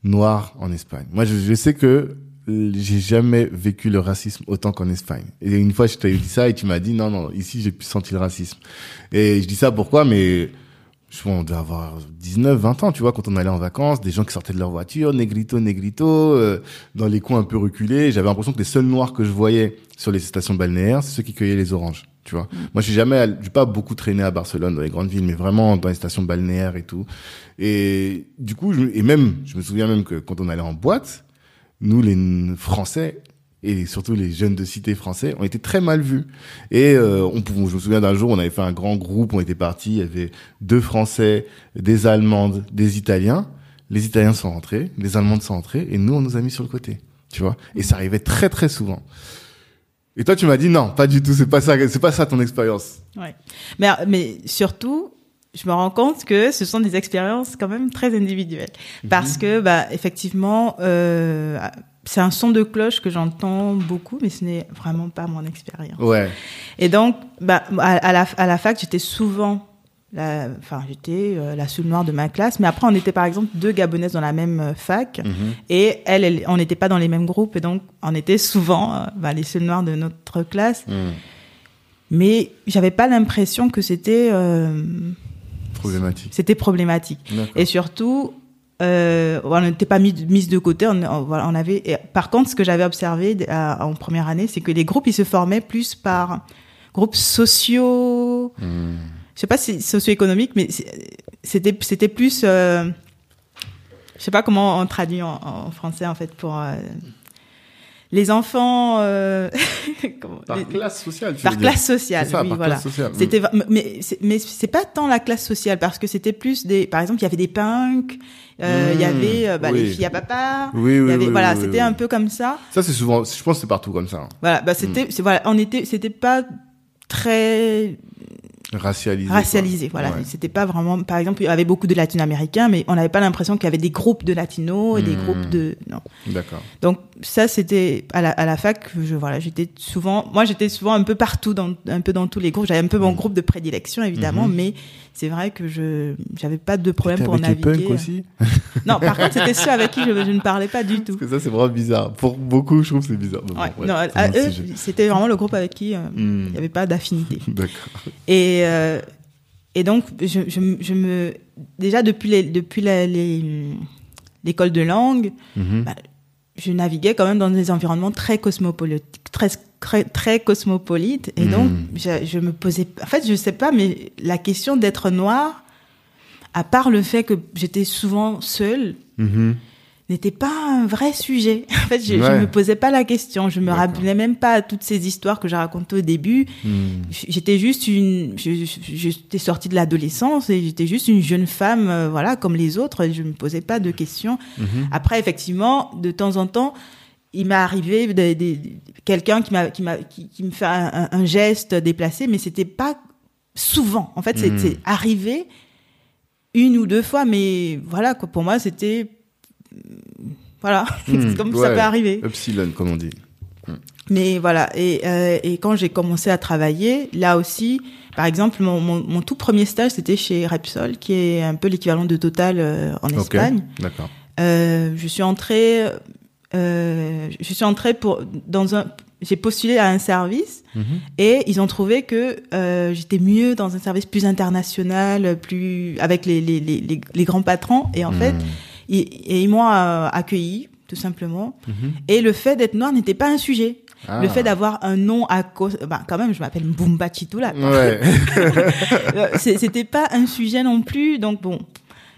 Noir en Espagne. Moi, je, je sais que j'ai jamais vécu le racisme autant qu'en Espagne. Et une fois, je t'avais dit ça et tu m'as dit non, non, ici, j'ai pu sentir le racisme. Et je dis ça pourquoi? Mais je pense on devait avoir 19, 20 ans, tu vois, quand on allait en vacances, des gens qui sortaient de leur voiture, négrito, négrito, euh, dans les coins un peu reculés. J'avais l'impression que les seuls noirs que je voyais sur les stations balnéaires, c'est ceux qui cueillaient les oranges, tu vois. Moi, je suis jamais, j'ai pas beaucoup traîné à Barcelone, dans les grandes villes, mais vraiment dans les stations balnéaires et tout. Et du coup, je, et même, je me souviens même que quand on allait en boîte, nous, les Français, et surtout les jeunes de cité français, ont été très mal vus. Et euh, on, je me souviens d'un jour, on avait fait un grand groupe, on était partis, il y avait deux Français, des Allemandes, des Italiens. Les Italiens sont rentrés, les Allemandes sont rentrés, et nous, on nous a mis sur le côté. Tu vois Et ça arrivait très très souvent. Et toi, tu m'as dit non, pas du tout, c'est pas ça, c'est pas ça ton expérience. Ouais. Mais, mais surtout, je me rends compte que ce sont des expériences quand même très individuelles. Parce que, bah, effectivement, euh, c'est un son de cloche que j'entends beaucoup, mais ce n'est vraiment pas mon expérience. Ouais. Et donc, bah, à, à la, à la fac, j'étais souvent, la, enfin, j'étais euh, la seule noire de ma classe. Mais après, on était par exemple deux Gabonaises dans la même euh, fac, Mhm. et elle, elle- on n'était pas dans les mêmes groupes, et donc on était souvent euh, bah, les seules noires de notre classe. Hmm. Mais j'avais pas l'impression que c'était euh, Problématique. c'était problématique. Et surtout, euh, on n'était pas mis, de côté. On, avait. et par contre, ce que j'avais observé à- en première année, c'est que les groupes ils se formaient plus par groupes sociaux. Hmm. Je sais pas si socio-économiques, mais c'était c'était plus. Euh, je sais pas comment on traduit en, en français en fait pour euh, les enfants. euh, Par les- classe sociale, tu par veux dire. classe sociale, ça, oui, par voilà. C'était, mais mais c'est pas tant la classe sociale parce que c'était plus des, par exemple, il y avait des punks, euh, il y Mmh, avait euh, bah, les filles à papa, Oui, oui, y avait, voilà, c'était un peu comme ça. Ça, c'est souvent, je pense c'est partout comme ça. hein. Voilà, bah c'était, c'est voilà, on était, c'était pas très Racialisé. quoi. racialisé, voilà. Ouais. C'était pas vraiment, par exemple, il y avait beaucoup de latino-américains, mais on n'avait pas l'impression qu'il y avait des groupes de latinos et des Mmh. groupes de, non. D'accord. Donc ça c'était à la, à la fac je voilà j'étais souvent moi j'étais souvent un peu partout dans un peu dans tous les groupes j'avais un peu mon groupe de prédilection évidemment Mhm. mais c'est vrai que je j'avais pas de problème pour avec les naviguer punks aussi non par contre c'était ceux avec qui je, je ne parlais pas du tout Parce que ça, c'est vraiment bizarre. Pour beaucoup, je trouve que c'est bizarre. Bon, ouais. ouais, non c'est à un eux c'était vraiment le groupe avec qui euh, il Hmm. n'y avait pas d'affinité D'accord. et euh, et donc je, je, je me déjà depuis les depuis les l'école de langue Mhm. Bah, je naviguais quand même dans des environnements très cosmopolites, très, très, cosmopolites. Et donc, je, je me posais, en fait, je sais pas, mais la question d'être noire, à part le fait que j'étais souvent seule, Mhm. n'était pas un vrai sujet. En fait, je, Ouais. me posais pas la question. Je me rappelais même pas à toutes ces histoires que j'ai racontées au début. Hmm. J'étais juste une, j'étais sortie de l'adolescence et j'étais juste une jeune femme, euh, voilà, comme les autres. Et je me posais pas de questions. Mhm. Après, effectivement, de temps en temps, il m'est arrivé quelqu'un qui m'a qui m'a qui, qui me fait un, geste déplacé, mais c'était pas souvent. En fait, c'est arrivé une ou deux fois, mais voilà quoi. Pour moi, c'était voilà, Hmm, c'est comme ça peut arriver. Epsilon, comme on dit. Mais voilà, et, euh, et quand j'ai commencé à travailler, là aussi, par exemple, mon, mon, mon tout premier stage, c'était chez Repsol, qui est un peu l'équivalent de Total euh, en. Espagne. D'accord. Euh, je suis entrée, je suis entrée pour dans un, j'ai postulé à un service Mhm. et ils ont trouvé que euh, j'étais mieux dans un service plus international, plus avec les les les, les, grands patrons et en fait Hmm. ils, et ils m'ont euh, accueilli tout simplement Mhm. et le fait d'être noir n'était pas un sujet. Ah. Le fait d'avoir un nom à cause, bah, quand même, je m'appelle Mbumba Chitula. Ouais. Euh, C'était pas un sujet non plus, donc bon.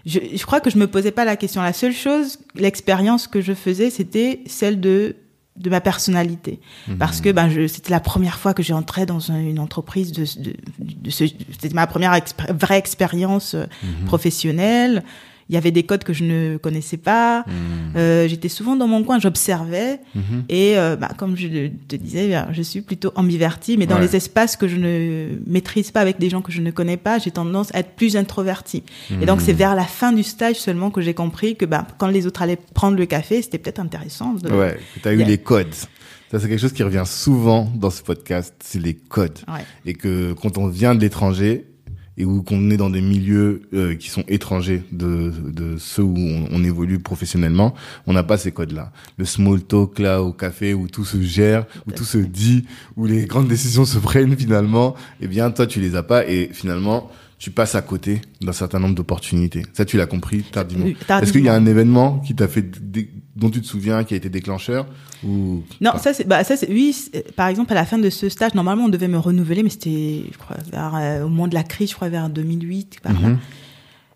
Je, je crois que je me posais pas la question. La seule chose, l'expérience que je faisais, c'était celle de de ma personnalité Mhm. parce que ben je- c'était la première fois que entré dans un- une entreprise de, de, de ce- c'était ma première expé- vraie expérience euh, Mhm. professionnelle il y avait des codes que je ne connaissais pas Mhm. Euh, j'étais souvent dans mon coin j'observais Mhm. et euh, bah, comme je te disais, ben, je suis plutôt ambivertie, mais dans Ouais. les espaces que je ne maîtrise pas avec des gens que je ne connais pas, j'ai tendance à être plus introvertie. Et donc Mhm. c'est vers la fin du stage seulement que j'ai compris que bah, quand les autres allaient prendre le café, c'était peut-être intéressant. De... Ouais, tu as eu Yeah. les codes. Ça, c'est quelque chose qui revient souvent dans ce podcast, c'est les codes. Ouais. Et que quand on vient de l'étranger, et où qu'on est dans des milieux euh, qui sont étrangers de, de ceux où on, on évolue professionnellement, on n'a pas ces codes-là. Le small talk là au café où tout se gère, où tout se dit, où les grandes décisions se prennent finalement, eh bien toi tu les as pas et finalement tu passes à côté d'un certain nombre d'opportunités. Ça tu l'as compris tardivement. Oui, Est-ce tardivement. qu'il y a un événement qui t'a fait dont tu te souviens qui a été déclencheur ou Non, pas ça c'est, bah, ça c'est, oui. Par exemple, à la fin de ce stage, normalement, on devait me renouveler, mais c'était, je crois, vers, euh, au moment de la crise, je crois, vers 2008, par là. Mhm.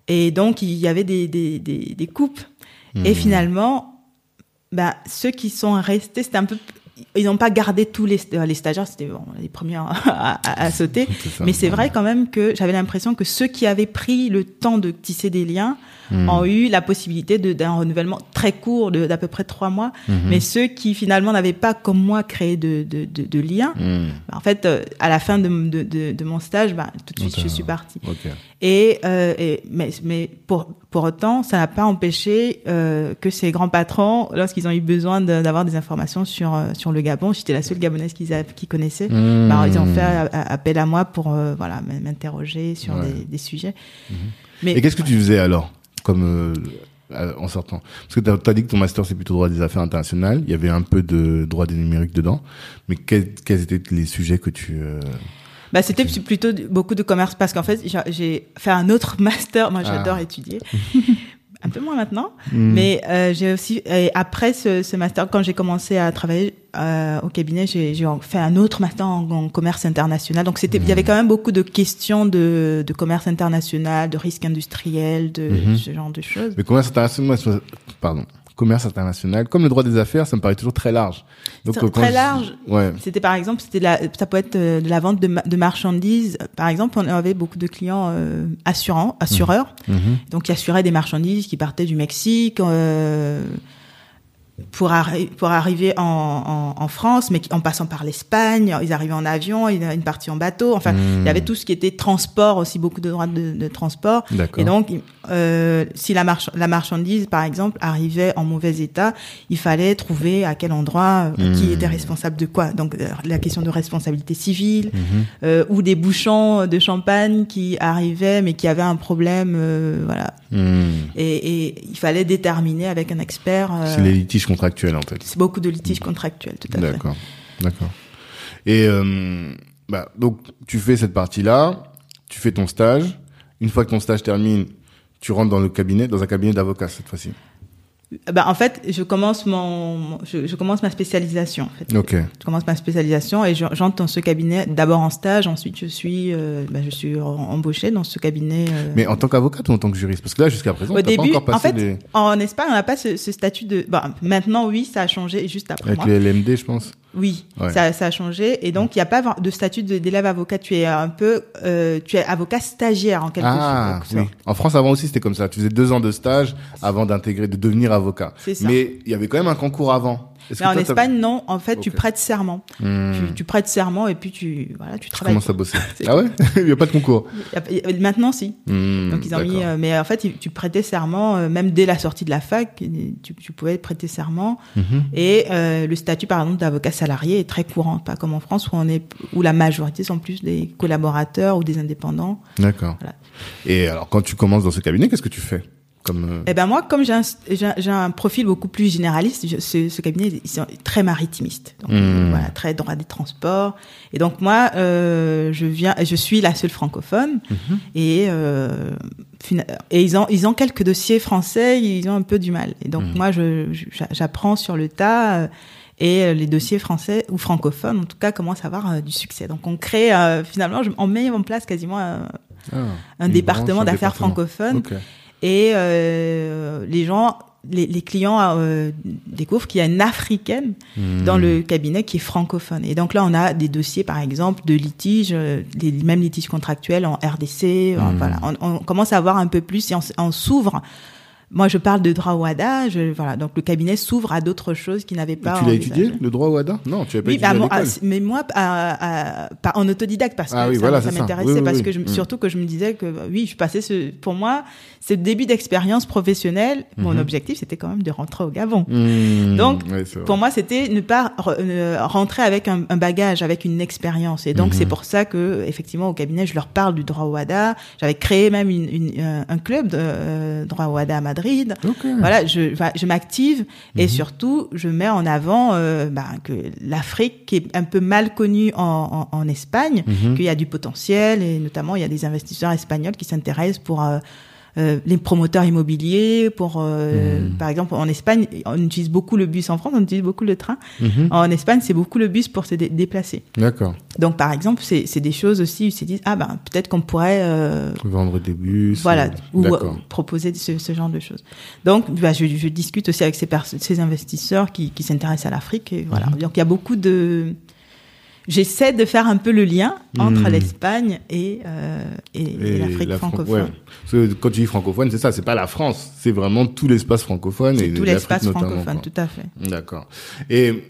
Et donc, il y avait des, des, des, des coupes. Et Mhm. finalement, bah, ceux qui sont restés, c'était un peu, ils n'ont pas gardé tous les, les stagiaires, c'était bon, les premiers à, à- à sauter. Ça. Mais c'est vrai quand même que j'avais l'impression que ceux qui avaient pris le temps de tisser des liens Mhm. ont eu la possibilité d'un renouvellement très court d'à peu près trois mois. Mhm. Mais ceux qui finalement n'avaient pas, comme moi, créé de, de, de, de liens, Mhm. bah, en fait, euh, à la fin de, mon stage, bah, tout de suite, je suis partie. Et, euh, et mais, mais pour, pour autant, ça n'a pas empêché euh, que ces grands patrons, lorsqu'ils ont eu besoin d'avoir des informations sur sur le Gabon, j'étais la seule Gabonaise qu'ils qu'ils connaissaient. Mhm. bah, ils ont fait a- a- appel à moi pour euh, voilà m'interroger sur Ouais. des, des sujets. Mhm. Mais Et qu'est-ce que tu faisais alors, comme euh, euh, en sortant? Parce que tu as, dit que ton master c'est plutôt droit des affaires internationales. Il y avait un peu de droit des numériques dedans, mais quels, quels étaient les sujets que tu euh, bah, c'était plutôt beaucoup de commerce parce qu'en fait j'ai- j'ai fait un autre master. Moi, j'adore Ah. étudier. un peu moins maintenant. Hmm. Mais euh, j'ai aussi et après ce, ce master, quand j'ai commencé à travailler euh, au cabinet, j'ai fait un autre master en, en commerce international. Donc c'était, il y avait quand même beaucoup de questions de, de commerce international, de risques industriels, de Mhm. ce genre de choses. Mais commerce international, pardon, commerce international, comme le droit des affaires, ça me paraît toujours très large. Euh, quand très je- large. Ouais. C'était par exemple, c'était la, ça peut être euh, de la vente de, ma- de marchandises. Par exemple, on avait beaucoup de clients euh, assurants, assureurs. Mhm. Donc, ils assuraient des marchandises qui partaient du Mexique euh, pour, arri- pour arriver en, en, en France, mais qui- en passant par l'Espagne. Ils arrivaient en avion, il y a une partie en bateau. Enfin, Hmm. il y avait tout ce qui était transport aussi, beaucoup de droits de, de transport. Et donc, euh, si la, march la marchandise, par exemple, arrivait en mauvais état, il fallait trouver à quel endroit, euh, qui Hmm. était responsable de quoi. Donc, euh, la question de responsabilité civile, euh, ou des bouchons de champagne qui arrivaient, mais qui avaient un problème, euh, voilà. Mhm. Et, et il fallait déterminer avec un expert. C'est les litiges contractuels en fait. c'est beaucoup de litiges contractuels, tout à fait. D'accord, d'accord. Et euh, bah, donc tu fais cette partie-là, tu fais ton stage. Une fois que ton stage termine, tu rentres dans le cabinet, dans un cabinet d'avocat cette fois-ci. Bah, en fait, je commence mon, mon- je, je commence ma spécialisation. En fait. Je commence ma spécialisation et je- j'entre dans ce cabinet d'abord en stage, ensuite je suis, euh, bah, je suis embauchée dans ce cabinet. euh, Mais en tant qu'avocate ou en tant que juriste? Parce que là, jusqu'à présent, Au t'as pas début, encore en passé fait, les... en Espagne, on n'a pas ce, ce statut de. Bon, maintenant, oui, ça a changé juste après avec moi. les LMD, je pense. Oui, Ouais. ça, ça a changé. Et donc, il n'y a pas de statut d'élève avocat. Tu es un peu, euh, tu es avocat stagiaire en quelque Ah, sorte. oui. En France, avant aussi, c'était comme ça. Tu faisais deux ans de stage avant d'intégrer, de devenir avocat. Ça. Mais il y avait quand même un concours avant. Mais en Espagne, non. En fait, tu prêtes serment. Hmm. Tu, tu prêtes serment et puis tu, voilà, tu Tu travailles. commences à bosser. Ah ouais Il n'y a pas de concours. Maintenant, si. Hmm, Donc ils ont mis, euh, mais en fait, tu prêtais serment euh, même dès la sortie de la fac, tu, tu pouvais prêter serment. Mhm. Et euh, le statut, par exemple, d'avocat salarié est très courant, pas comme en France où on est, où la majorité sont plus des collaborateurs ou des indépendants. D'accord. Voilà. Et alors, quand tu commences dans ce cabinet, qu'est-ce que tu fais? Comme euh, Eh ben moi, comme j'ai un, j'ai profil beaucoup plus généraliste, je- ce, ce cabinet ils sont très maritimistes, donc, Mmh. euh, voilà, très droit des transports. Et donc moi, euh, je viens, je suis la seule francophone, Mhm. et euh, ils ont ils ont quelques dossiers français, ils ont un peu du mal. Et donc Mhm. moi, je j'apprends sur le tas. et les dossiers français ou francophones, en tout cas, commencent à avoir euh, du succès. Donc, on crée finalement, on met en place quasiment un, ah, un département d'affaires francophones. Et euh, les gens les, les clients euh, découvrent qu'il y a une africaine Hmm. dans le cabinet qui est francophone. Et donc là, on a des dossiers, par exemple, de litiges, euh, les mêmes litiges contractuels en RDC. en- Hmm. voilà, on, on commence à voir un peu plus et on s'ouvre. Moi, je parle de droit WADA. Je, voilà, donc le cabinet s'ouvre à d'autres choses qui n'avaient pas. tu l'as étudié, le droit au WADA Non, tu l'as pas Oui, étudié bah, à ah, mais moi, à- à- pas en autodidacte parce que Ah oui, ça, voilà, m'intéressait, Oui, parce que je, Mm. surtout que je me disais que oui, je passais ce, pour moi, ce début d'expérience professionnelle. Mon Mhm. objectif, c'était quand même de rentrer au Gabon. Hmm, Donc. Pour moi, c'était ne pas re- euh, rentrer avec un, un bagage, avec une expérience. Et donc, Mhm. c'est pour ça que, effectivement, au cabinet, je leur parle du droit WADA. J'avais créé même une, une- euh, un club de euh, droit WADA à Madrid. Voilà, je, m'active et Mhm. surtout, je mets en avant euh, bah, que l'Afrique, qui est un peu mal connue en, en, en Espagne, Mhm. qu'il y a du potentiel et notamment, il y a des investisseurs espagnols qui s'intéressent pour... euh, euh, les promoteurs immobiliers, pour euh, Mhm. par exemple en Espagne, on utilise beaucoup le bus. En France, on utilise beaucoup le train. Mhm. En Espagne, c'est beaucoup le bus pour se dé- déplacer. D'accord. Donc, par exemple, c'est c'est des choses aussi où ils se disent ah ben peut-être qu'on pourrait euh, Vendre des bus. voilà ou euh, proposer ce, ce genre de choses. Donc, bah, je, je discute aussi avec ces, ces investisseurs qui, qui s'intéressent à l'Afrique et voilà. Mhm. Donc, il y a beaucoup de J'essaie de faire un peu le lien entre Mhm. l'Espagne et, euh, et, et Et l'Afrique la Fran- francophone. ouais. Parce que quand tu dis francophone, c'est ça, c'est pas la France, c'est vraiment tout l'espace francophone et tout l'espace francophone, tout à fait. D'accord. Et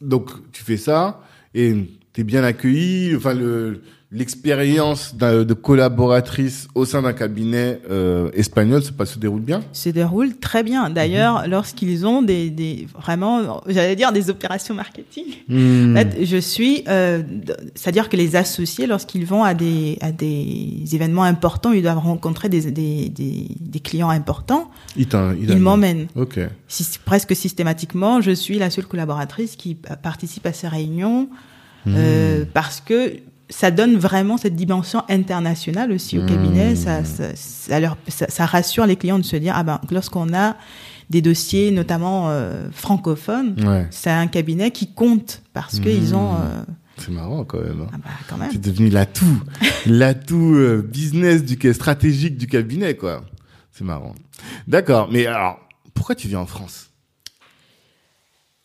donc tu fais ça et t'es bien accueilli. Enfin le l'expérience de collaboratrice au sein d'un cabinet euh, espagnol se passe se déroule bien? se déroule très bien. D'ailleurs, Mhm. lorsqu'ils ont des, des vraiment, j'allais dire des opérations marketing. Hmm. En fait, je suis, euh, c'est-à-dire que les associés, lorsqu'ils vont à des à des événements importants, ils doivent rencontrer des des, des, des clients importants. Il il Ils m'emmènent. Ok. Si- presque systématiquement, je suis la seule collaboratrice qui pa- participe à ces réunions euh, Hmm. parce que ça donne vraiment cette dimension internationale aussi au Mmh. cabinet. Ça, ça, ça, leur, ça, rassure les clients de se dire ah ben lorsqu'on a des dossiers notamment euh, francophones, Ouais. c'est un cabinet qui compte parce qu'ils Mmh. ont euh, C'est marrant quand même. hein. ah bah, quand même. C'est devenu l'atout, l'atout euh, business du stratégique du cabinet quoi. C'est marrant. D'accord. Mais alors pourquoi tu viens en France?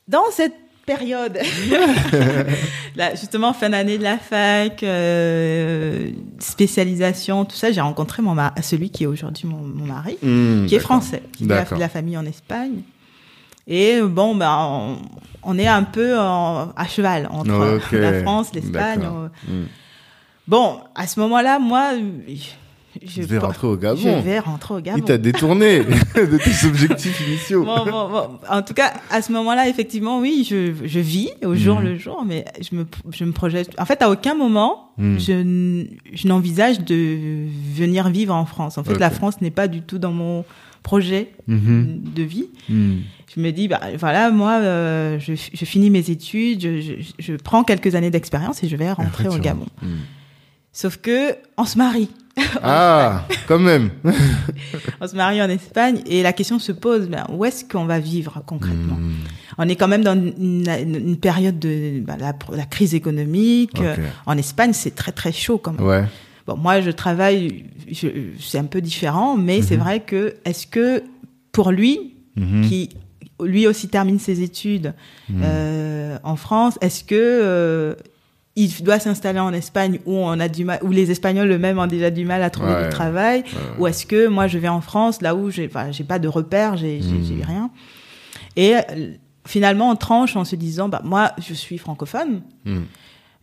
Dans cette période, là, justement fin d'année de la fac, euh, spécialisation, tout ça, j'ai rencontré mon celui qui est aujourd'hui mon, mon mari. Hmm, qui est français, qui a de la famille en Espagne. Et bon, ben, on, on est un peu en- à cheval entre la France, l'Espagne. Euh. Hmm. Bon, à ce moment-là, moi, je, Je vais rentrer au je Gabon. vais rentrer au Gabon. Il t'a détourné de tes objectifs initiaux. Bon, bon, bon. En tout cas, à ce moment-là, effectivement, oui, je, je vis au jour Mhm. le jour, mais je me, je me projette. En fait, à aucun moment, Mhm. je, je n'envisage de venir vivre en France. En fait, la. France n'est pas du tout dans mon projet Mhm. de vie. Je me dis, bah, voilà, moi, euh, je, je finis mes études, je, je, je prends quelques années d'expérience et je vais rentrer au. Gabon. Sauf que on se marie, Ah, quand même. on se marie en Espagne et la question se pose, ben, où est-ce qu'on va vivre concrètement? Hmm. On est quand même dans une, période de bah, la, la crise économique. En Espagne, c'est très très chaud quand même. Ouais. Bon, moi, je travaille, c'est un peu différent, mais c'est Mhm. vrai que est-ce que pour lui, Mhm. qui lui aussi termine ses études Mhm. euh, en France, est-ce que euh, il doit s'installer en Espagne où on a du mal, où les Espagnols eux-mêmes ont déjà du mal à trouver Ouais. du travail, Ouais. ou est-ce que moi je vais en France là où j'ai, enfin, j'ai pas de repères, j'ai, j'ai rien. Et finalement, on tranche en se disant, bah moi, je suis francophone. Hmm.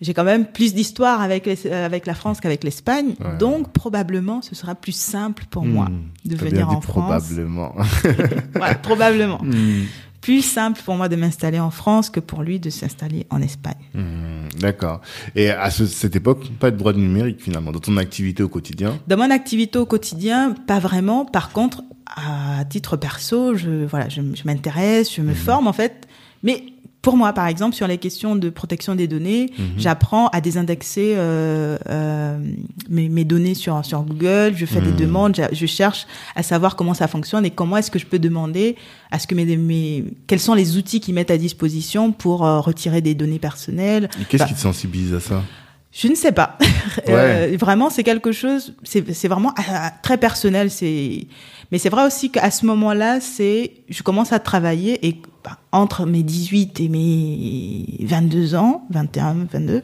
J'ai quand même plus d'histoire avec les- euh, avec la France qu'avec l'Espagne, Ouais. donc probablement ce sera plus simple pour moi Hmm. de venir en France. Probablement. Probablement Hmm. Plus simple pour moi de m'installer en France que pour lui de s'installer en Espagne. Hmm. D'accord. Et à ce- cette époque, pas de droit de numérique finalement dans ton activité au quotidien? Dans mon activité au quotidien, pas vraiment. Par contre, à titre perso, je voilà, je, je m'intéresse, je me forme en fait. Mais pour moi, par exemple, sur les questions de protection des données, j'apprends à désindexer euh, euh, mes, mes données sur sur Google. Je fais des Mhm. demandes, je, je cherche à savoir comment ça fonctionne et comment est-ce que je peux demander à ce que mes, mes quels sont les outils qu'ils mettent à disposition pour euh, retirer des données personnelles. Et Qu'est-ce Bah, qui te sensibilise à ça? Je ne sais pas. Euh, vraiment, c'est quelque chose, c'est vraiment euh, très personnel. C'est, mais c'est vrai aussi qu'à ce moment-là, c'est, je commence à travailler et bah, entre mes 18 et mes 22 ans, 21, 22,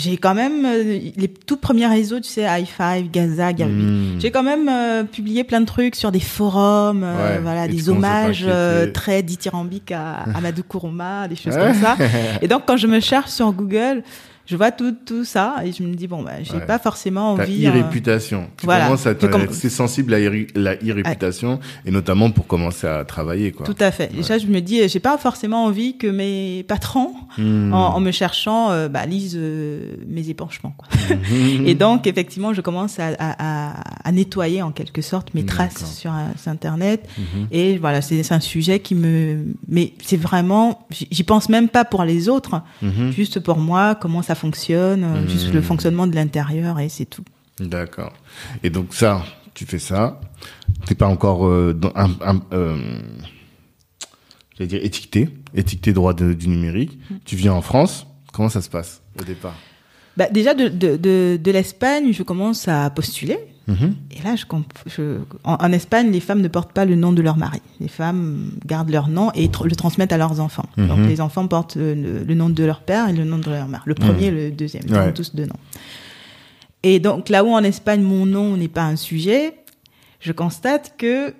j'ai quand même euh, les tout premiers réseaux, tu sais, High Five, Gaza, Gabi. Mhm. J'ai quand même euh, publié plein de trucs sur des forums, euh, Ouais, voilà, des hommages euh, très dithyrambiques à Amadou Kourouma, des choses comme ça. Et donc quand je me cherche sur Google, je vois tout tout ça et je me dis bon bah j'ai Ouais. pas forcément envie. euh, e-réputation. Tu voilà. commences à comm- être sensible à irri- la e-réputation et notamment pour commencer à travailler, quoi. Tout à fait. Et ça, je me dis, j'ai pas forcément envie que mes patrons, Hmm. en, en me cherchant, euh, bah, lisent euh, mes épanchements. Quoi. Mhm. Et donc, effectivement, je commence à, à, à, à nettoyer en quelque sorte mes traces sur, euh, sur Internet. Mhm. Et voilà, c'est c'est un sujet qui me... Mais c'est vraiment... J'y pense même pas pour les autres, juste pour moi, comment ça fonctionne, euh, juste le fonctionnement de l'intérieur et c'est tout. D'accord. Et donc ça, tu fais ça. T'es pas encore euh, dans un, un euh, j'allais dire étiqueté, étiqueté droit de- du numérique. Mm. Tu viens en France. Comment ça se passe au départ? Bah, déjà, de, de, de, de l'Espagne, je commence à postuler. Mhm. Et là, je, comp- je en, en Espagne, les femmes ne portent pas le nom de leur mari. Les femmes gardent leur nom et tr- le transmettent à leurs enfants. Mhm. Donc, les enfants portent le, le nom de leur père et le nom de leur mère. Le premier et le deuxième. Ils Ouais. ont tous deux noms. Et donc, là où en Espagne, mon nom n'est pas un sujet, je constate que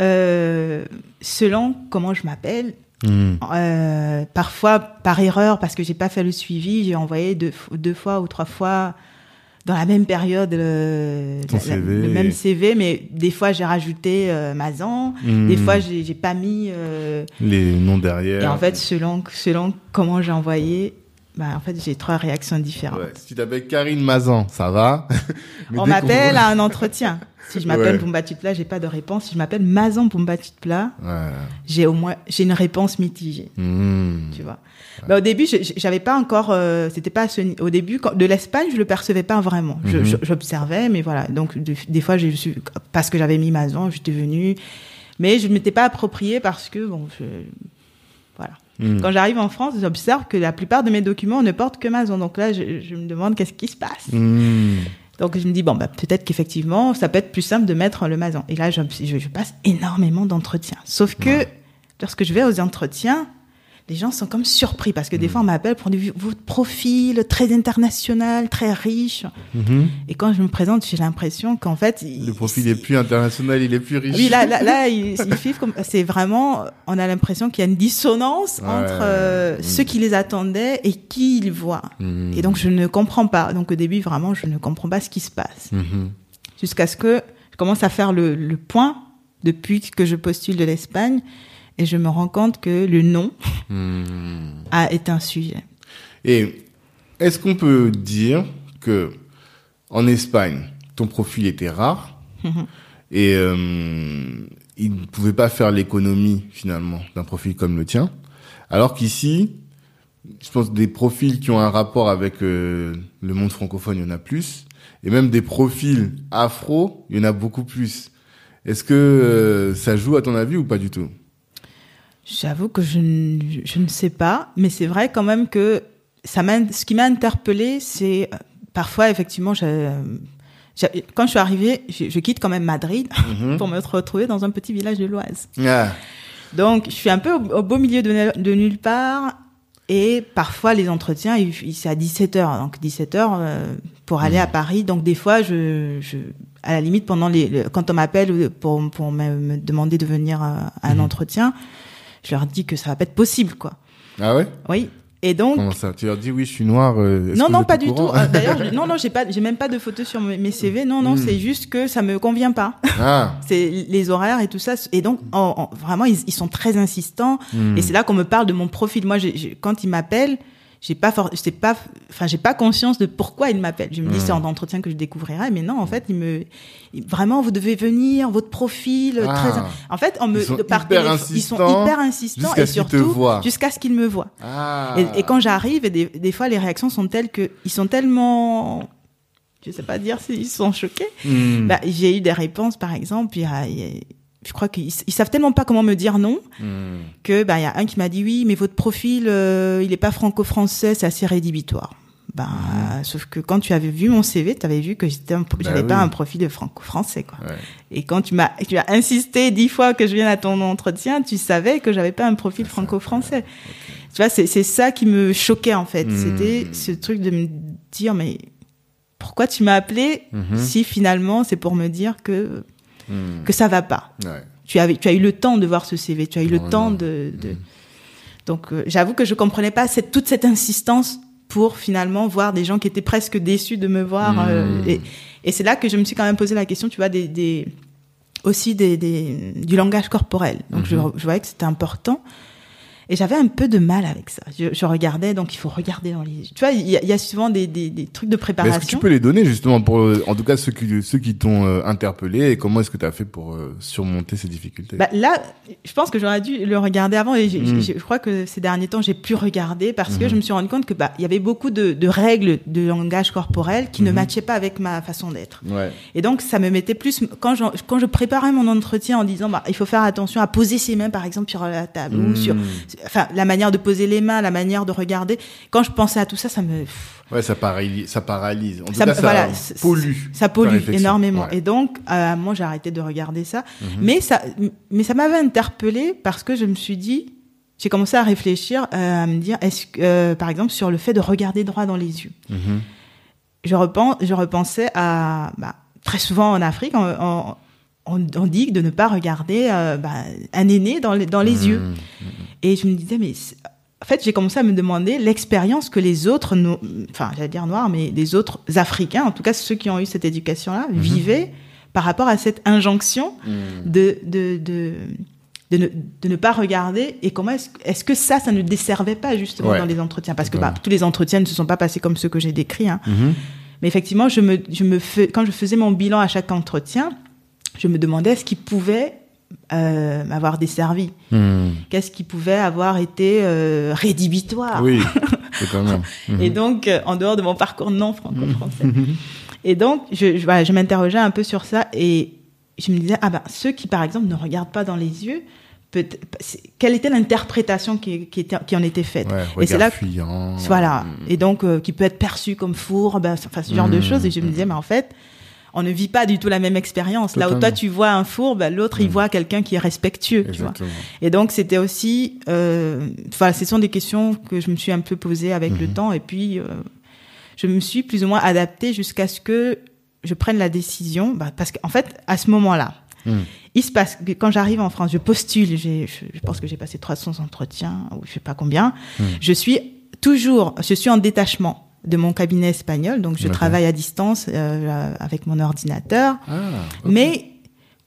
euh, selon comment je m'appelle, Mhm. euh, parfois par erreur parce que j'ai pas fait le suivi, j'ai envoyé deux, deux fois ou trois fois dans la même période le, la- CV. le même CV, mais des fois j'ai rajouté euh, Mazan, des fois j'ai j'ai pas mis. euh, Les noms derrière. et en fait, selon selon comment j'ai envoyé, bah en fait j'ai trois réactions différentes. Ouais. Si tu t'appelles Karine Mazan, ça va. On m'appelle à un entretien. Si je m'appelle Ouais. Pumba Plat, j'ai pas de réponse. Si je m'appelle Mazan Plat, Ouais. j'ai au moins j'ai une réponse mitigée. Mhm. tu vois. Bah, au début, je- j'avais pas encore, euh, c'était pas ce au début quand, de l'Espagne, je le percevais pas vraiment. Je- Mhm. je- J'observais, mais voilà. Donc de- des fois, j'ai su parce que j'avais mis Mazan, j'étais venue, mais je ne m'étais pas approprié parce que bon, je, Mhm. Quand j'arrive en France, j'observe que la plupart de mes documents ne portent que Mazan. Donc là, je, je me demande qu'est-ce qui se passe. Mhm. Donc je me dis bon bah peut-être qu'effectivement, ça peut être plus simple de mettre le Mazan. Et là, je, je- je passe énormément d'entretiens. Sauf que lorsque je vais aux entretiens, les gens sont comme surpris parce que Mm. des fois on m'appelle pour dire votre profil très international, très riche. Mhm. Et quand je me présente, j'ai l'impression qu'en fait Le profil est plus international, il est plus riche. oui, là, là, là, il, il comme, c'est vraiment, on a l'impression qu'il y a une dissonance Ouais. entre euh, Mm. ceux qui les attendaient et qui ils voient. Mhm. Et donc, je ne comprends pas. Donc, au début, vraiment, je ne comprends pas ce qui se passe. Mhm. Jusqu'à ce que je commence à faire le, le point depuis que je postule de l'Espagne et je me rends compte que le nom Mhm. a, est un sujet. Et est-ce qu'on peut dire que en Espagne, ton profil était rare et euh, il ne pouvait pas faire l'économie finalement d'un profil comme le tien, alors qu'ici, je pense des profils qui ont un rapport avec euh, le monde francophone, il y en a plus, et même des profils afro, il y en a beaucoup plus. Est-ce que euh, ça joue à ton avis ou pas du tout? J'avoue que je ne, je ne sais pas, mais c'est vrai quand même que ça ce qui m'a interpellée, c'est euh, parfois effectivement, je, je- quand je suis arrivée, je, quitte quand même Madrid Mhm. pour me retrouver dans un petit village de l'Oise. Ah, Donc, je suis un peu au, au beau milieu de, de nulle part. Et parfois, les entretiens, c'est à 17h. Donc, 17h pour aller à Paris. Donc, des fois, je, à la limite, pendant les, le- quand on m'appelle pour, pour me, me demander de venir à, à un Mhm. entretien, je leur dis que ça va pas être possible, quoi. ah ouais? Oui. Et donc, Comment ça? Tu leur dis oui, je suis noir. euh, non, non, pas du tout. Euh, D'ailleurs, non, non, j'ai pas, j'ai même pas de photos sur mes CV. Non, non, Mm. c'est juste que ça me convient pas. Ah. C'est les horaires et tout ça. Et donc, en- en- vraiment, ils, ils sont très insistants. Hmm. Et c'est là qu'on me parle de mon profil. Moi, quand ils m'appellent, j'ai pas, c'est pas, enfin, j'ai pas conscience de pourquoi ils m'appellent. Je me dis, c'est en entretien que je découvrirai. Mais non, en fait, ils me, vraiment, vous devez venir, votre profil, Ah. très, en fait, on me, Ils sont par hyper ils sont hyper insistants jusqu'à et surtout, jusqu'à ce qu'ils me voient. Ah. Et, et quand j'arrive, des, des fois, les réactions sont telles que, ils sont tellement, je sais pas dire s'ils sont choqués. Hmm. Bah, j'ai eu des réponses, par exemple, il y a- il y a- je crois qu'ils ils savent tellement pas comment me dire non Hmm. que bah il y a un qui m'a dit oui, mais votre profil euh, il est pas franco-français, c'est assez rédhibitoire. Ben, sauf que quand tu avais vu mon CV, tu avais vu que j'étais, un- j'avais pas un profil de franco-français, quoi. Ouais. Et quand tu m'as, tu as insisté dix fois que je vienne à ton entretien, tu savais que j'avais pas un profil franco-français. Tu vois, c'est, c'est ça qui me choquait, en fait. Hmm. C'était ce truc de me dire, mais pourquoi tu m'as appelé Mhm. si finalement c'est pour me dire que, Hmm. que ça va pas? Ouais. tu, avais, tu as eu le temps de voir ce CV, tu as eu le temps de. de- Donc, euh, j'avoue que je comprenais pas cette, toute cette insistance pour finalement voir des gens qui étaient presque déçus de me voir. euh, Mhm. et et c'est là que je me suis quand même posé la question, tu vois, des, des aussi des, des, du langage corporel. Donc, je, je voyais que c'était important. Et j'avais un peu de mal avec ça. Je, je regardais, donc il faut regarder dans les yeux. Tu vois, il y, y a souvent des, des, des trucs de Mais Est-ce que tu préparation. peux les donner justement pour, euh, en tout cas ceux qui, ceux qui t'ont euh, interpellé et comment est-ce que tu as fait pour euh, surmonter ces difficultés? Bah, là, je pense que j'aurais dû le regarder avant et Mm. j'ai- je crois que ces derniers temps, j'ai plus regardé parce que Mhm. je me suis rendu compte que bah il y avait beaucoup de, de règles de langage corporel qui ne Mhm. matchaient pas avec ma façon d'être. Ouais. Et donc ça me mettait plus quand je, quand je préparais mon entretien en disant bah il faut faire attention à poser ses mains par exemple sur la table ou sur Hmm. Enfin la manière de poser les mains, la manière de regarder. Quand je pensais à tout ça, ça me Ouais, ça paralyse, ça paralyse. En tout ça, cas, me- ça voilà, c- pollue. ça pollue énormément. Ouais. Et donc, euh, moi, j'ai arrêté de regarder ça. Mhm. Mais ça, mais ça m'avait interpellée parce que je me suis dit, j'ai commencé à réfléchir, euh, à me dire, est-ce que, euh, par exemple, sur le fait de regarder droit dans les yeux. Mhm. Je repense, je repensais à, bah, très souvent en Afrique, on, on, on- on dit de ne pas regarder euh, bah, un aîné dans les, dans les yeux. Mhm. Et je me disais, mais en fait, j'ai commencé à me demander l'expérience que les autres, no- enfin, j'allais dire noirs, mais les autres Africains, en tout cas ceux qui ont eu cette éducation-là, vivaient par rapport à cette injonction de, de, de, de, ne, de ne pas regarder et comment est-ce que ça, ça ne desservait pas justement Ouais. dans les entretiens? Parce que bah, tous les entretiens ne se sont pas passés comme ceux que j'ai décrits. Hein. Mais effectivement, je me, je me fais, quand je faisais mon bilan à chaque entretien, je me demandais ce qui pouvait euh, m'avoir desservi. Mhm. Qu'est-ce qui pouvait avoir été euh, rédhibitoire? Oui, c'est quand même. Mhm. Et donc, euh, en dehors de mon parcours non franco-français. et donc, je, je, voilà, je m'interrogeais un peu sur ça et je me disais, ah ben, ceux qui, par exemple, ne regardent pas dans les yeux, quelle était l'interprétation qui, qui, était, qui en était faite? Ouais, Et c'est là fuyant. Voilà. Et donc, euh, qui peut être perçu comme fourbe, enfin, ce genre de choses. Et je me disais, mais en fait, on ne vit pas du tout la même expérience. Là où toi, tu vois un fourbe, l'autre, il Mhm. voit quelqu'un qui est respectueux. Tu vois. Et donc, c'était aussi, euh, enfin, ce sont des questions que je me suis un peu posées avec le Mhm. temps. Et puis, euh, je me suis plus ou moins adaptée jusqu'à ce que je prenne la décision. Bah, parce qu'en fait, à ce moment-là, Mhm. il se passe que quand j'arrive en France, je postule, je, je pense que j'ai passé 300 entretiens, ou je sais pas combien. Mhm. Je suis toujours, je suis en détachement de mon cabinet espagnol, donc je travaille à distance euh, avec mon ordinateur. Ah. Mais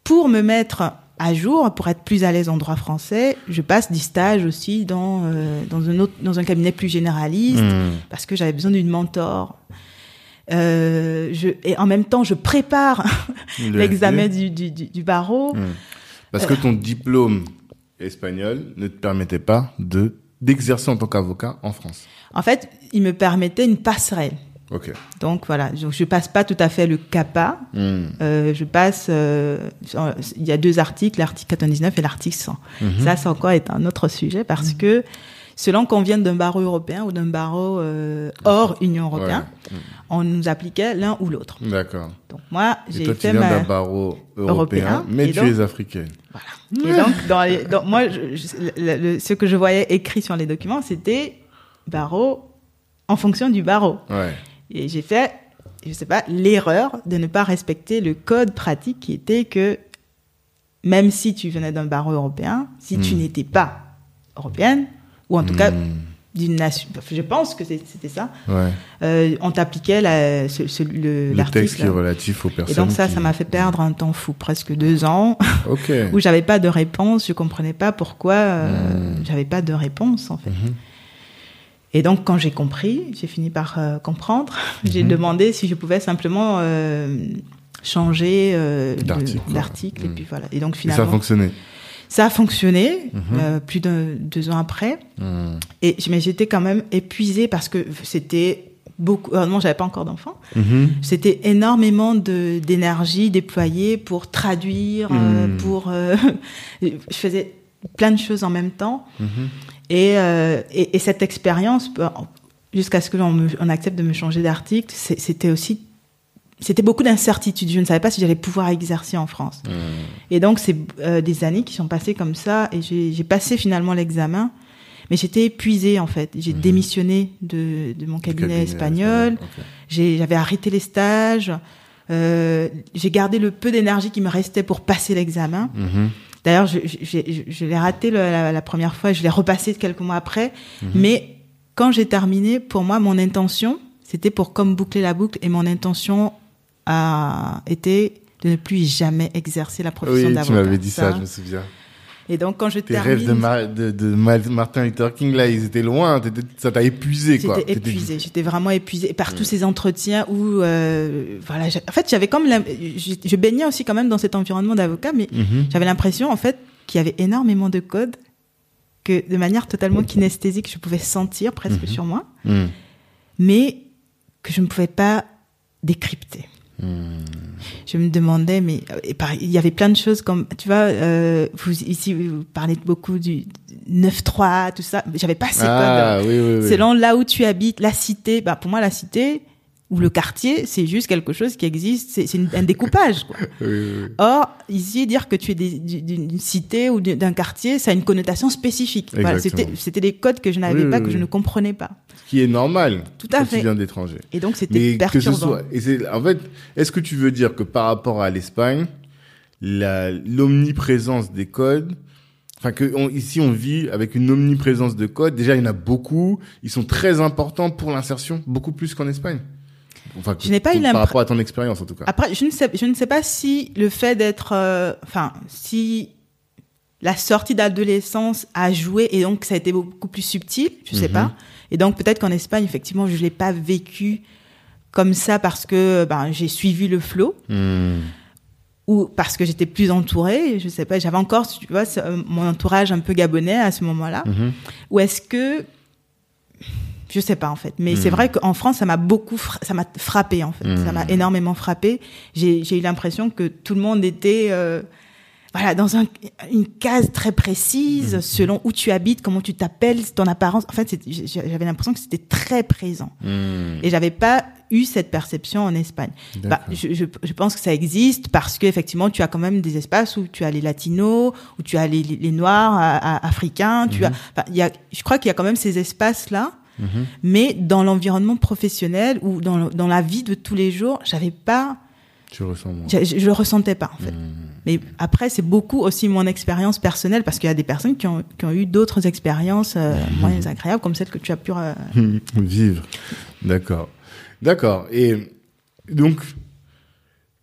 pour me mettre à jour, pour être plus à l'aise en droit français, je passe des stages aussi dans, euh, dans, un, autre, dans un cabinet plus généraliste, Mhm. parce que j'avais besoin d'une mentor. Euh, je, et en même temps, je prépare Le l'examen du, du, du barreau. Mhm. Parce que ton diplôme espagnol ne te permettait pas de d'exercer en tant qu'avocat en France. En fait, il me permettait une passerelle. Ok. Donc voilà, donc, je passe pas tout à fait le CAPA. Mhm. Euh, je passe, euh, il y a deux articles, l'article 99 et l'article 100. Mhm. Ça, c'est encore est un autre sujet parce que selon qu'on vienne d'un barreau européen ou d'un barreau euh, hors Union européenne, Ouais. on nous appliquait l'un ou l'autre. Mhm. D'accord. Donc moi, j'ai toi, tu fait viens ma... d'un barreau européen, Européen, mais tu donc- es africaine. Et donc, dans les, dans- moi, je- je- le- le- ce que je voyais écrit sur les documents, c'était barreau en fonction du barreau. Ouais. Et j'ai fait, je sais pas, l'erreur de ne pas respecter le code pratique qui était que même si tu venais d'un barreau européen, si tu Hmm. n'étais pas européenne, ou en tout cas Mhm. d'une nation, je pense que c'était ça, Ouais. euh, on t'appliquait la- ce- ce- le- Le texte l'article. qui est relatif aux Et personnes. donc ça, qui- ça m'a fait perdre un temps fou, presque deux ans, Ok. où j'avais pas de réponse, je comprenais pas pourquoi euh, Hmm. j'avais pas de réponse en fait. Et donc, quand j'ai compris, j'ai fini par euh, comprendre. J'ai Mhm. demandé si je pouvais simplement euh, changer euh, l'article. Et Mhm. puis voilà. Et donc, Et ça a finalement, fonctionné. ça a fonctionné Mhm. euh, plus de deux ans après. Et mais j'étais quand même épuisée parce que c'était beaucoup. Heureusement, j'avais pas encore d'enfants. Mhm. C'était énormément d'énergie déployée pour traduire, pour. je faisais plein de choses en même temps. Et, euh, et, et cette expérience, jusqu'à ce que l'on me- on accepte de me changer d'article, c'était aussi, c'était beaucoup d'incertitudes. Je ne savais pas si j'allais pouvoir exercer en France. Mmh. Et donc, c'est euh, des années qui sont passées comme ça, et j'ai passé finalement l'examen, mais j'étais épuisée en fait. J'ai Mhm. démissionné de, de mon cabinet, espagnol, j'avais arrêté les stages, euh, j'ai gardé le peu d'énergie qui me restait pour passer l'examen. Mhm. D'ailleurs, je, je, je- je l'ai raté le- la, la première fois, je l'ai repassé quelques mois après. Mhm. Mais quand j'ai terminé, pour moi, mon intention, c'était pour comme boucler la boucle, et mon intention a été de ne plus jamais exercer la profession Oui, tu d'avocat. m'avais dit ça, je me souviens. Et donc, quand je Tes termine, rêves de, Martin Luther King, là, ils étaient loin. Ça t'a épuisé, quoi. J'étais épuisée, j'étais vraiment épuisée par tous ces entretiens où, euh, voilà, en fait, j'avais comme, l'im- je, je baignais aussi quand même dans cet environnement d'avocat, mais Mhm. j'avais l'impression, en fait, qu'il y avait énormément de codes que, de manière totalement kinesthésique, je pouvais sentir presque Mhm. sur moi, Mhm. mais que je ne pouvais pas décrypter. Je me demandais, mais il y avait plein de choses comme, tu vois, euh, vous ici vous parlez beaucoup du 9-3, tout ça. J'avais pas ces codes. Ah, oui, oui, oui. Selon là où tu habites, la cité, bah pour moi la cité ou le quartier, c'est juste quelque chose qui existe, c'est un découpage. Quoi. Oui, oui. Or, ici, dire que tu es d'une cité ou d'un quartier, ça a une connotation spécifique. Voilà. C'était des codes que je n'avais Oui, pas, que je ne comprenais pas. Ce qui est normal. Tout à quand fait. tu viens d'étranger. Et donc, c'était Mais que ce perturbant. soit, et en fait, est-ce que tu veux dire que par rapport à l'Espagne, l'omniprésence des codes, enfin que on- ici on vit avec une omniprésence de codes. Déjà, il y en a beaucoup. Ils sont très importants pour l'insertion, beaucoup plus qu'en Espagne. Enfin, Je n'ai pas eu par l'impr- rapport à ton expérience en tout cas. Après, je ne sais, je ne sais pas si le fait d'être, euh, enfin, si la sortie d'adolescence a joué et donc ça a été beaucoup plus subtil, je sais Mhm. pas. Et donc peut-être qu'en Espagne, effectivement, je l'ai pas vécu comme ça parce que ben j'ai suivi le flot Hmm. ou parce que j'étais plus entourée, je sais pas. J'avais encore, tu vois, mon entourage un peu gabonais à ce moment-là. Mhm. Ou est-ce que je sais pas en fait, mais c'est Mhm. vrai qu'en France ça m'a beaucoup, fra- ça m'a frappé en fait, ça m'a énormément frappé. J'ai j'ai eu l'impression que tout le monde était euh, voilà dans un, une case très précise Mhm. selon où tu habites, comment tu t'appelles, ton apparence. En fait, j'avais l'impression que c'était très présent Hmm. et j'avais pas eu cette perception en Espagne. Bah, je, je, je pense que ça existe parce que effectivement tu as quand même des espaces où tu as les latinos, où tu as les, les, les noirs à- à- africains, tu as, il y a, je crois qu'il y a quand même ces espaces là, Mhm. mais dans l'environnement professionnel ou dans, dans la vie de tous les jours, j'avais pas, Tu ressens moins. je, je, le ressentais pas en fait. Hmm. Mais après c'est beaucoup aussi mon expérience personnelle parce qu'il y a des personnes qui ont, qui ont eu d'autres expériences euh, Mhm. moins agréables comme celle que tu as pu euh, Vivre. D'accord. D'accord. Et donc,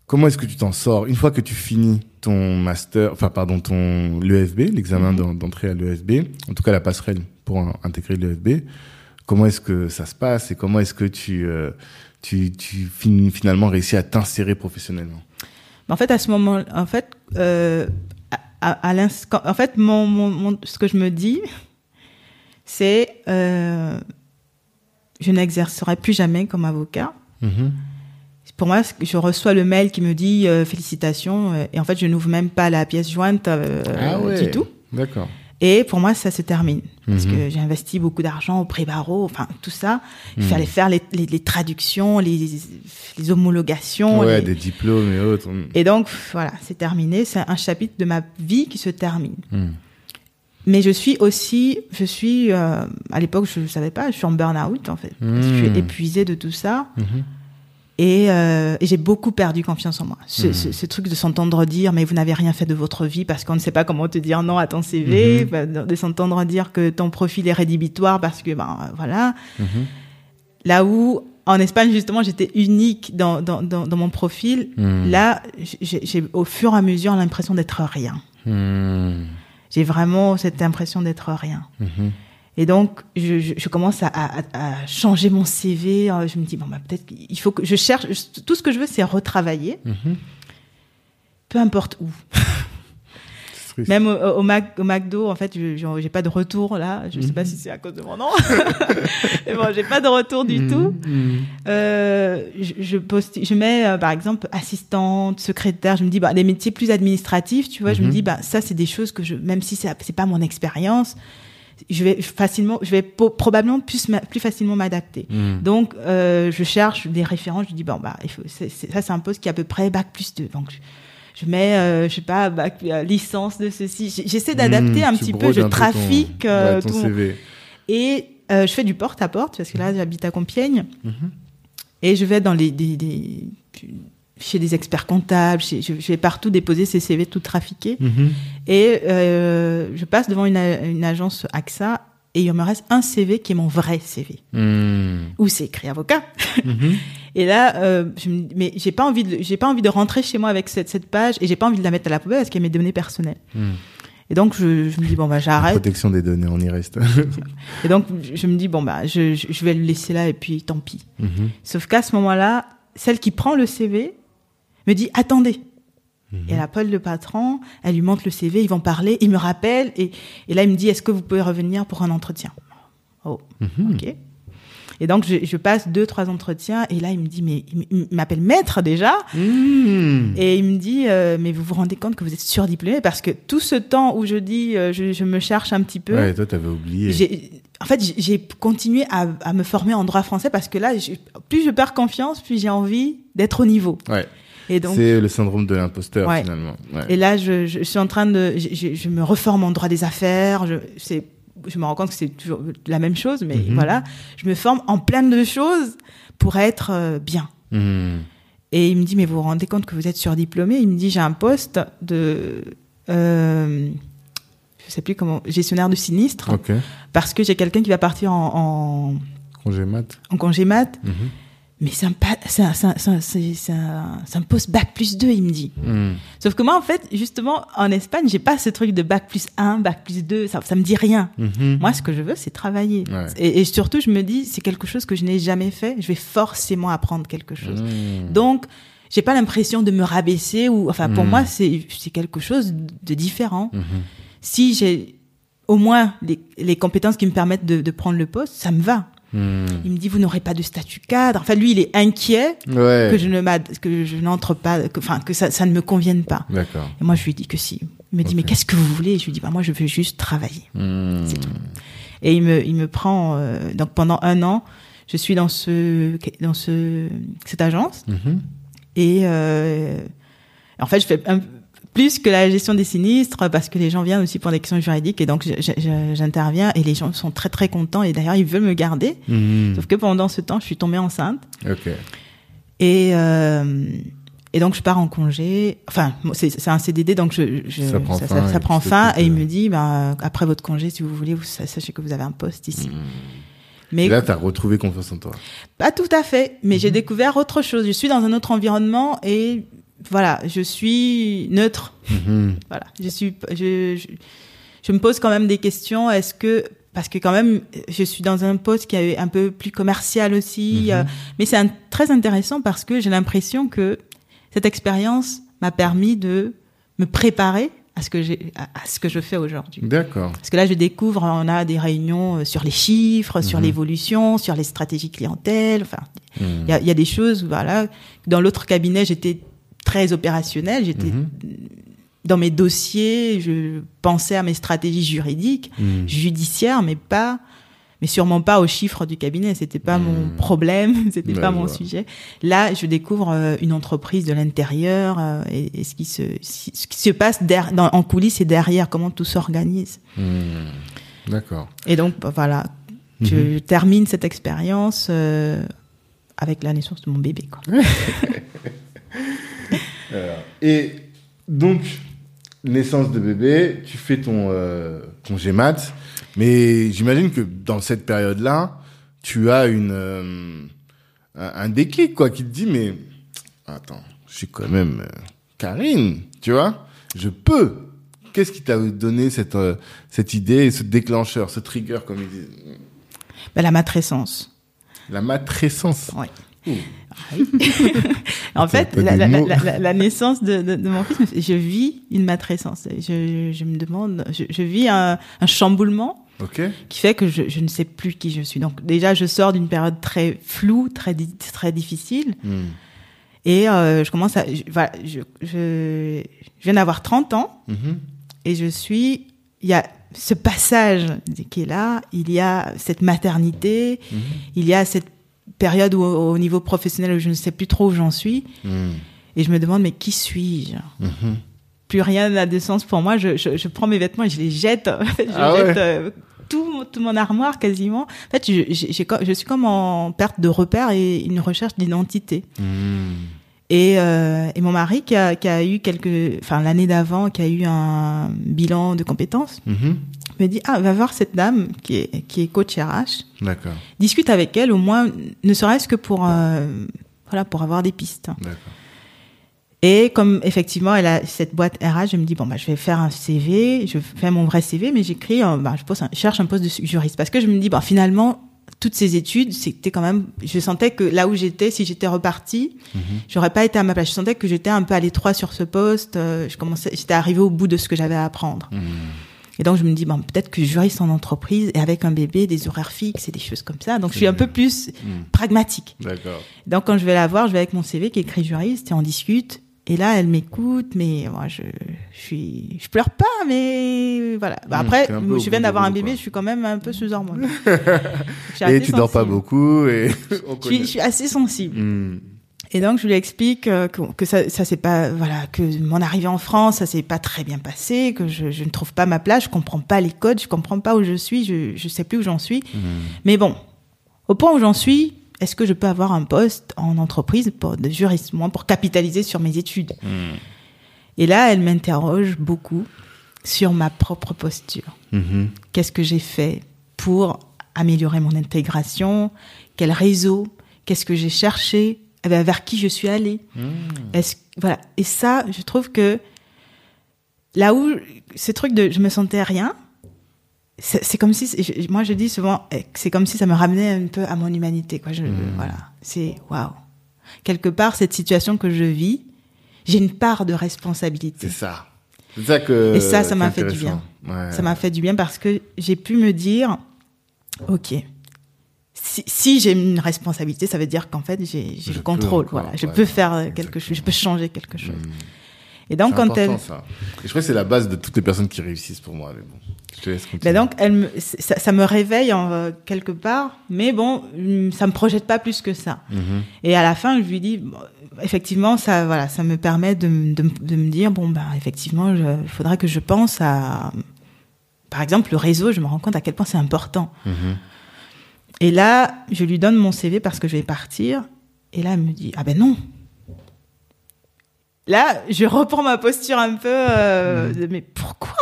comment est-ce que tu t'en sors une fois que tu finis ton master, enfin pardon, ton l'EFB, l'examen Mhm. d'en- d'entrée à l'EFB, en tout cas la passerelle pour in- intégrer l'EFB. Comment est-ce que ça se passe et comment est-ce que tu euh, tu tu finis finalement réussis à t'insérer professionnellement? En fait, à ce moment, en fait, euh, à, à- l'instant, en fait, mon, mon, mon- ce que je me dis, c'est, euh, je n'exercerai plus jamais comme avocat. Mhm. Pour moi, je reçois le mail qui me dit euh, félicitations, et en fait, je n'ouvre même pas la pièce jointe Ah ouais. du tout. D'accord. Et pour moi, ça se termine. Parce Mhm. que j'ai investi beaucoup d'argent au prix barreau, enfin, tout ça. Il Mhm. fallait faire les, les, les traductions, les, les homologations. Ouais, des diplômes et autres. Hmm. Et donc, voilà, c'est terminé. C'est un chapitre de ma vie qui se termine. Mais je suis aussi, je suis, euh, à l'époque, je ne savais pas, je suis en burn-out, en fait. Je suis épuisée de tout ça. Et, euh, et j'ai beaucoup perdu confiance en moi. Ce, Mhm. ce, ce truc de s'entendre dire, mais vous n'avez rien fait de votre vie parce qu'on ne sait pas comment te dire non à ton CV, Mhm. bah, de, s'entendre dire que ton profil est rédhibitoire parce que, ben, voilà. Mhm. Là où, en Espagne, justement, j'étais unique dans, dans, dans, dans mon profil, Hmm. là, j'ai au fur et à mesure l'impression d'être rien. Hmm. J'ai vraiment cette impression d'être rien. Mhm. Et donc, je, je, je commence à, à, à changer mon CV. Euh, Je me dis, bon, bah, peut-être qu'il faut que je cherche. Tout ce que je veux, c'est retravailler, Mhm. peu importe où. Même au, au, Mac, au McDo, en fait, je j'ai pas de retour là. Je sais pas si c'est à cause de mon nom. Mais bon, j'ai pas de retour du Mhm. tout. Mhm. Euh, je, je, poste, je mets, euh, par exemple, assistante, secrétaire. Je me dis, bah, les métiers plus administratifs, tu vois, je me Mhm. dis, bah, ça, c'est des choses que je, même si c'est pas mon expérience, je vais facilement, je vais probablement plus, plus facilement m'adapter. Hmm. Donc, euh, je cherche des références. Je dis bon bah, il faut, ça c'est un poste qui est à peu près bac plus 2. Donc, je, je mets, euh, je sais pas, bac, euh, licence de ceci. J'essaie d'adapter Hmm, un tu petit peu. Je un peu ton- trafique euh, ouais, ton tout. CV. Et je fais du porte à porte parce que là j'habite à Compiègne. Et je vais dans les, des, des- chez des experts comptables, chez- je, je vais partout déposer ces CV tout trafiqués. Mhm. Et euh, je passe devant une, agence AXA et il me reste un CV qui est mon vrai CV Hmm. où c'est écrit avocat. Mhm. Et là, euh, je me, mais j'ai pas envie de, j'ai pas envie de rentrer chez moi avec cette, cette page et j'ai pas envie de la mettre à la poubelle parce qu'elle est mes données personnelles. Hmm. Et donc je, je me dis bon bah j'arrête. Protection des données, on y reste. Et donc je me dis bon bah je, je je vais le laisser là et puis tant pis. Mhm. Sauf qu'à ce moment-là, celle qui prend le CV me dit attendez. Et elle appelle le patron, elle lui montre le CV, ils vont parler, il me rappelle et, et là il me dit est-ce que vous pouvez revenir pour un entretien? Oh, Mhm. ok. Et donc je, je passe deux trois entretiens et là il me dit mais il, m'appelle maître déjà Hmm. et il me dit euh, mais vous vous rendez compte que vous êtes surdiplômé parce que tout ce temps où je dis euh, je, je me cherche un petit peu Ouais, toi, t'avais oublié. en fait j'ai- continué à, à me former en droit français parce que là plus je perds confiance plus j'ai envie d'être au niveau Ouais. Et donc C'est le syndrome de l'imposteur, Ouais. finalement. Ouais. et là je, je suis en train de je, me reforme en droit des affaires je c'est je me rends compte que c'est toujours la même chose mais Mhm. voilà je me forme en plein de choses pour être euh, bien Hmm. et il me dit mais vous vous rendez compte que vous êtes surdiplômé? Il me dit j'ai un poste de euh, je sais plus comment gestionnaire de sinistre parce que j'ai quelqu'un qui va partir en, Congé mat. en, en congé mat, Mhm. Mais c'est un poste bac plus 2, il me dit. Hmm. Sauf que moi, en fait, justement, en Espagne, j'ai pas ce truc de bac plus 1, bac plus 2, ça, ça me dit rien. Mhm. Moi, ce que je veux, c'est travailler. Ouais. Et, et surtout, je me dis, c'est quelque chose que je n'ai jamais fait, je vais forcément apprendre quelque chose. Hmm. Donc, j'ai pas l'impression de me rabaisser ou, enfin, pour Mm. moi, c'est quelque chose de différent. Mhm. Si j'ai au moins les, les compétences qui me permettent de, de prendre le poste, ça me va. Hmm. Il me dit vous n'aurez pas de statut cadre. Enfin lui il est inquiet Ouais. que je ne que je n'entre pas que enfin que ça, ça ne me convienne pas. Et moi je lui dis que si. Il me dit mais qu'est-ce que vous voulez? Et Je lui dis bah moi je veux juste travailler. Hmm. C'est tout. Et il me il me prend euh, donc pendant un an je suis dans ce dans ce cette agence Mhm. et euh, en fait je fais un, plus que la gestion des sinistres parce que les gens viennent aussi pour des questions juridiques et donc j'interviens et les gens sont très très contents et d'ailleurs ils veulent me garder. Mhm. Sauf que pendant ce temps je suis tombée enceinte. Ok. Et, euh, et donc je pars en congé. Enfin, c'est un CDD, donc je, je- Ça prend ça, fin ça et prend tu fin. Et il me dit, bah, après votre congé, si vous voulez, vous sa- sachez que vous avez un poste ici. Mais Et là, t'as retrouvé confiance en toi. pas tout à fait. Mais Mhm. j'ai découvert autre chose. Je suis dans un autre environnement et voilà, je suis neutre. Mhm. Voilà, je suis, je, je, je me pose quand même des questions. Est-ce que parce que quand même, je suis dans un poste qui est un peu plus commercial aussi, Mhm. euh, mais c'est très intéressant parce que j'ai l'impression que cette expérience m'a permis de me préparer à ce que j'ai, à, à ce que je fais aujourd'hui. D'accord. Parce que là, je découvre, on a des réunions euh, sur les chiffres, sur Mhm. l'évolution, sur les stratégies clientèle. Enfin, il y a, il y a des choses, voilà. Dans l'autre cabinet, j'étais très opérationnelle. J'étais Mhm. dans mes dossiers, je pensais à mes stratégies juridiques, Mhm. judiciaires, mais pas, mais sûrement pas aux chiffres du cabinet. C'était pas mon Mhm. problème, c'était Ouais, pas mon vois. sujet. Là, je découvre euh, une entreprise de l'intérieur euh, et, et ce qui se, ce qui se passe dans, en coulisses et derrière, comment tout s'organise. Mhm. D'accord. Et donc, bah, voilà, je termine cette expérience euh, avec la naissance de mon bébé. Quoi. Et donc, naissance de bébé, tu fais ton euh, congé mat, mais j'imagine que dans cette période-là, tu as une euh, un déclic quoi qui te dit mais attends, je suis quand même euh, Karine, tu vois, je peux. Qu'est-ce qui t'a donné cette euh, cette idée, ce déclencheur, ce trigger comme ils disent, Bah, la matrescence. la matrescence. Ouais. Ouh. En fait, la, naissance de, de- de mon fils, je vis une matrescence. Je, je me demande, je, je vis un, un chamboulement qui fait que je, ne sais plus qui je suis. Donc déjà, je sors d'une période très floue, très di- très difficile, Hmm. et euh, je commence à, je, voilà, je, viens d'avoir 30 ans Mhm. et je suis, il y a ce passage qui est là, il y a cette maternité, Mhm. il y a cette période où, au niveau professionnel où je ne sais plus trop où j'en suis, Mhm. et je me demande mais qui suis-je? Mhm. Plus rien n'a de sens pour moi. Je, je, je prends mes vêtements et je les jette. je Ah ouais. jette euh, tout, mon- tout mon armoire quasiment. En fait, je, je suis comme en perte de repère et une recherche d'identité. Mhm. Et, euh, et mon mari qui a, qui a eu quelques, enfin l'année d'avant, qui a eu un bilan de compétences, Mhm. Me dit ah va voir cette dame qui est qui est coach RH, D'accord, discute avec elle au moins, ne serait-ce que pour euh, voilà pour avoir des pistes. d'accord. Et comme effectivement elle a cette boîte RH, je me dis bon bah je vais faire un CV, je fais mon vrai CV, mais j'écris, euh, bah, je, pose un- je cherche un poste de juriste parce que je me dis bon finalement toutes ces études, c'était quand même, je sentais que là où j'étais, si j'étais repartie, Mhm. j'aurais pas été à ma place. Je sentais que j'étais un peu à l'étroit sur ce poste. euh, je commençais, j'étais arrivée au bout de ce que j'avais à apprendre. Mhm. Et donc je me dis bon peut-être que juriste en entreprise et avec un bébé, des horaires fixes et des choses comme ça. Donc je suis un peu plus Mhm. pragmatique. D'accord. Donc quand je vais la voir, je vais avec mon CV qui est écrit juriste et on discute. Et là, elle m'écoute, mais moi, je, je suis, je pleure pas, mais voilà. Bah, Mmh, après, je viens d'avoir un bébé, quoi. je suis quand même un peu sous hormones. Et tu dors pas sensible. beaucoup et Je suis, je connaît. suis assez sensible. Mhm. Et donc je lui explique euh, que, que ça, ça c'est pas voilà que mon arrivée en France ça s'est pas très bien passé, que je, je ne trouve pas ma place, je comprends pas les codes, je comprends pas où je suis, je je sais plus où j'en suis. Mhm. Mais bon, au point où j'en suis, est-ce que je peux avoir un poste en entreprise pour de juriste, moi pour capitaliser sur mes études? Mhm. Et là, elle m'interroge beaucoup sur ma propre posture. Mhm. Qu'est-ce que j'ai fait pour améliorer mon intégration? Quel réseau? Qu'est-ce que j'ai cherché Eh ben, Vers qui je suis allée est-ce voilà et ça je trouve que là où ce truc de je me sentais rien c'est comme si moi je dis souvent eh, c'est comme si ça me ramenait un peu à mon humanité quoi je voilà c'est waouh quelque part cette situation que je vis j'ai une part de responsabilité C'est ça. C'est ça que. Et ça, ça m'a fait du. Ouais. ça m'a fait du bien parce que j'ai pu me dire ok si, si j'ai une responsabilité ça veut dire qu'en fait j'ai le contrôle encore, voilà je ouais, peux faire euh, quelque chose je peux changer quelque chose Mhm. et donc quand elle ça. Et je crois que c'est la base de toutes les personnes qui réussissent pour moi. Mais bon, je te laisse continuer. Ben donc, elle me, ça, ça me réveille en, euh, quelque part, mais bon, hum, ça me projette pas plus que ça. Mhm. Et à la fin, je lui dis, bon, effectivement, ça, voilà, ça me permet de, me dire, bon, ben, effectivement, il faudrait que je pense à, par exemple, le réseau. Je me rends compte à quel point c'est important. Mhm. Et là, je lui donne mon CV parce que je vais partir. Et là, elle me dit, ah ben non. Là, je reprends ma posture un peu, euh, de, mais pourquoi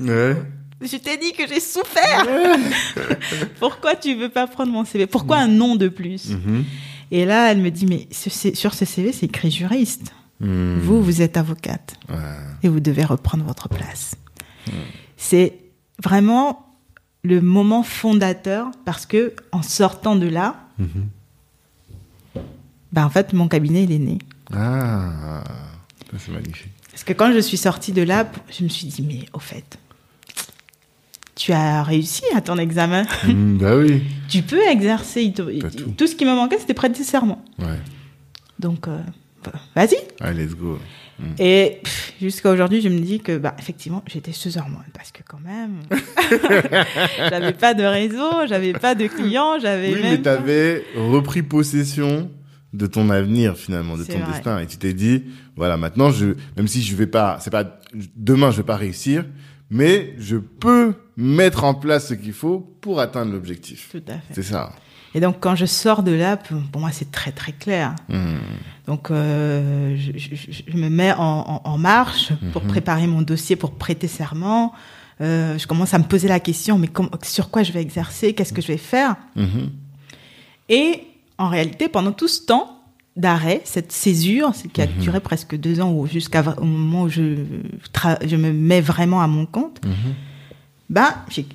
Ouais. Je t'ai dit que j'ai souffert. Pourquoi tu veux pas prendre mon CV Pourquoi un nom de plus? Mhm. Et là, elle me dit, mais ce- sur ce CV, c'est écrit juriste. Vous, vous êtes avocate Ouais. et vous devez reprendre votre place. C'est vraiment le moment fondateur parce que en sortant de là, ben en fait, mon cabinet, il est né. Ah, c'est magnifique. Parce que quand je suis sortie de là, je me suis dit, mais au fait, tu as réussi à ton examen. Mhm, bah oui. tu peux exercer. tout. tout. ce qui me manquait, c'était prêter serment. Ouais. Donc, euh, bah, vas-y. Allez, let's go. Et pff, jusqu'à aujourd'hui, je me dis que, bah, effectivement, j'étais sous hormones. Parce que, quand même, j'avais pas de réseau, j'avais pas de clients, j'avais Oui, mais même. pas- t'avais repris possession de ton avenir finalement, de ton vrai. destin, et tu t'es dit, voilà, maintenant je, même si je vais pas, c'est pas demain je vais pas réussir, mais je peux mettre en place ce qu'il faut pour atteindre l'objectif. Tout à fait. C'est ça. Et donc, quand je sors de là, pour moi, c'est très, très clair. Mhm. Donc, euh, je, je- je me mets en, en- en marche pour Mhm. préparer mon dossier pour prêter serment. Euh, je commence à me poser la question, mais sur quoi je vais exercer? Qu'est-ce que je vais faire? Mhm. Et en réalité, pendant tout ce temps d'arrêt, cette césure, qui a Mhm. duré presque deux ans, ou jusqu'à v- au moment où je, je me mets vraiment à mon compte, ben, j'ai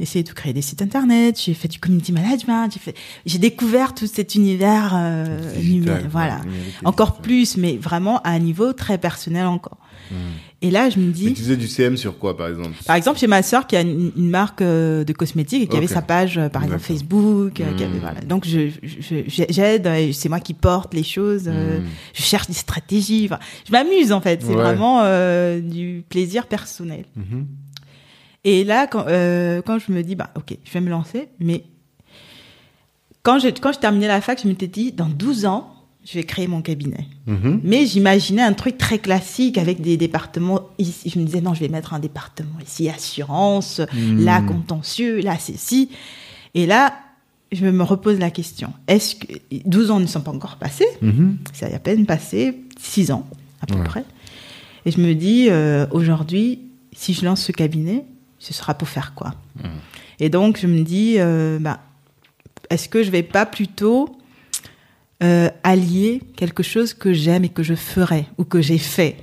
essayé de créer des sites internet, j'ai fait du community management, j'ai fait, j'ai découvert tout cet univers euh, numérique, voilà. numérique Encore plus, mais vraiment à un niveau très personnel encore. Mhm. Et là, je me Mais dis, tu faisais du CM sur quoi par exemple? Par exemple, chez ma sœur qui a une, une marque euh, de cosmétiques et qui avait sa page, euh, par exemple. Facebook. euh, qui Hmm. avait- voilà. Donc, je, je- j'aide, c'est moi qui porte les choses. euh, Hmm. Je cherche des stratégies. Enfin, je m'amuse, en fait. C'est Ouais. vraiment euh, du plaisir personnel. Et là, quand, euh, quand je me dis, bah, ok, je vais me lancer, mais quand je, quand je terminais la fac, je m'étais dit, dans 12 ans, je vais créer mon cabinet. Mhm. Mais j'imaginais un truc très classique avec des départements. Ici. Je me disais, non, je vais mettre un département ici, assurance, Mhm. là, contentieux, là, ceci. Et là, je me repose la question. Est-ce que 12 ans ne sont pas encore passés? Mhm. Ça a à peine passé 6 ans, à peu Ouais. près. Et je me dis, euh, aujourd'hui, si je lance ce cabinet, ce sera pour faire quoi Et donc, je me dis, euh, bah, est-ce que je vais pas plutôt euh, allier quelque chose que j'aime et que je ferai ou que j'ai fait,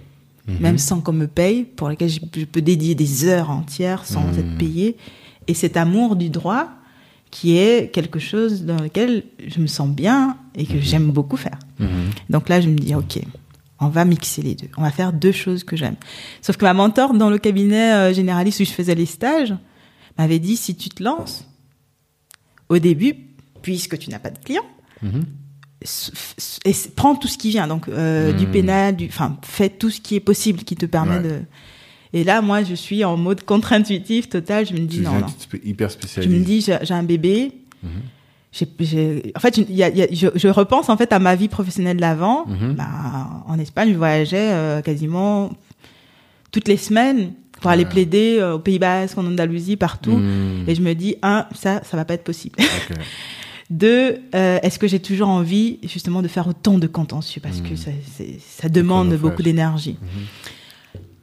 même sans qu'on me paye, pour lequel je, je peux dédier des heures entières sans Mhm. être payé, et cet amour du droit qui est quelque chose dans lequel je me sens bien et que j'aime beaucoup faire. Mhm. Donc là, je me dis, OK, on va mixer les deux. On va faire deux choses que j'aime. Sauf que ma mentor dans le cabinet euh, généraliste où je faisais les stages m'avait dit, si tu te lances, au début, puisque tu n'as pas de clients, Mhm. et prends tout ce qui vient, donc euh, Mhm. du pénal, du, enfin, fais tout ce qui est possible qui te permet Ouais. de. Et là, moi, je suis en mode contre-intuitif total. Je me dis Tu non, non. hyper Je spécialisé. me dis, j'ai j'ai un bébé. En fait, il y a- il y a- je, je repense en fait à ma vie professionnelle d'avant. Mhm. Bah, en Espagne, je voyageais euh, quasiment toutes les semaines pour aller plaider euh, au Pays Basque, en Andalousie, partout. Mhm. Et je me dis, un, ça, ça va pas être possible. Ok. Deux, euh, est-ce que j'ai toujours envie justement de faire autant de contentieux? Parce que Mhm. ça, demande beaucoup d'énergie.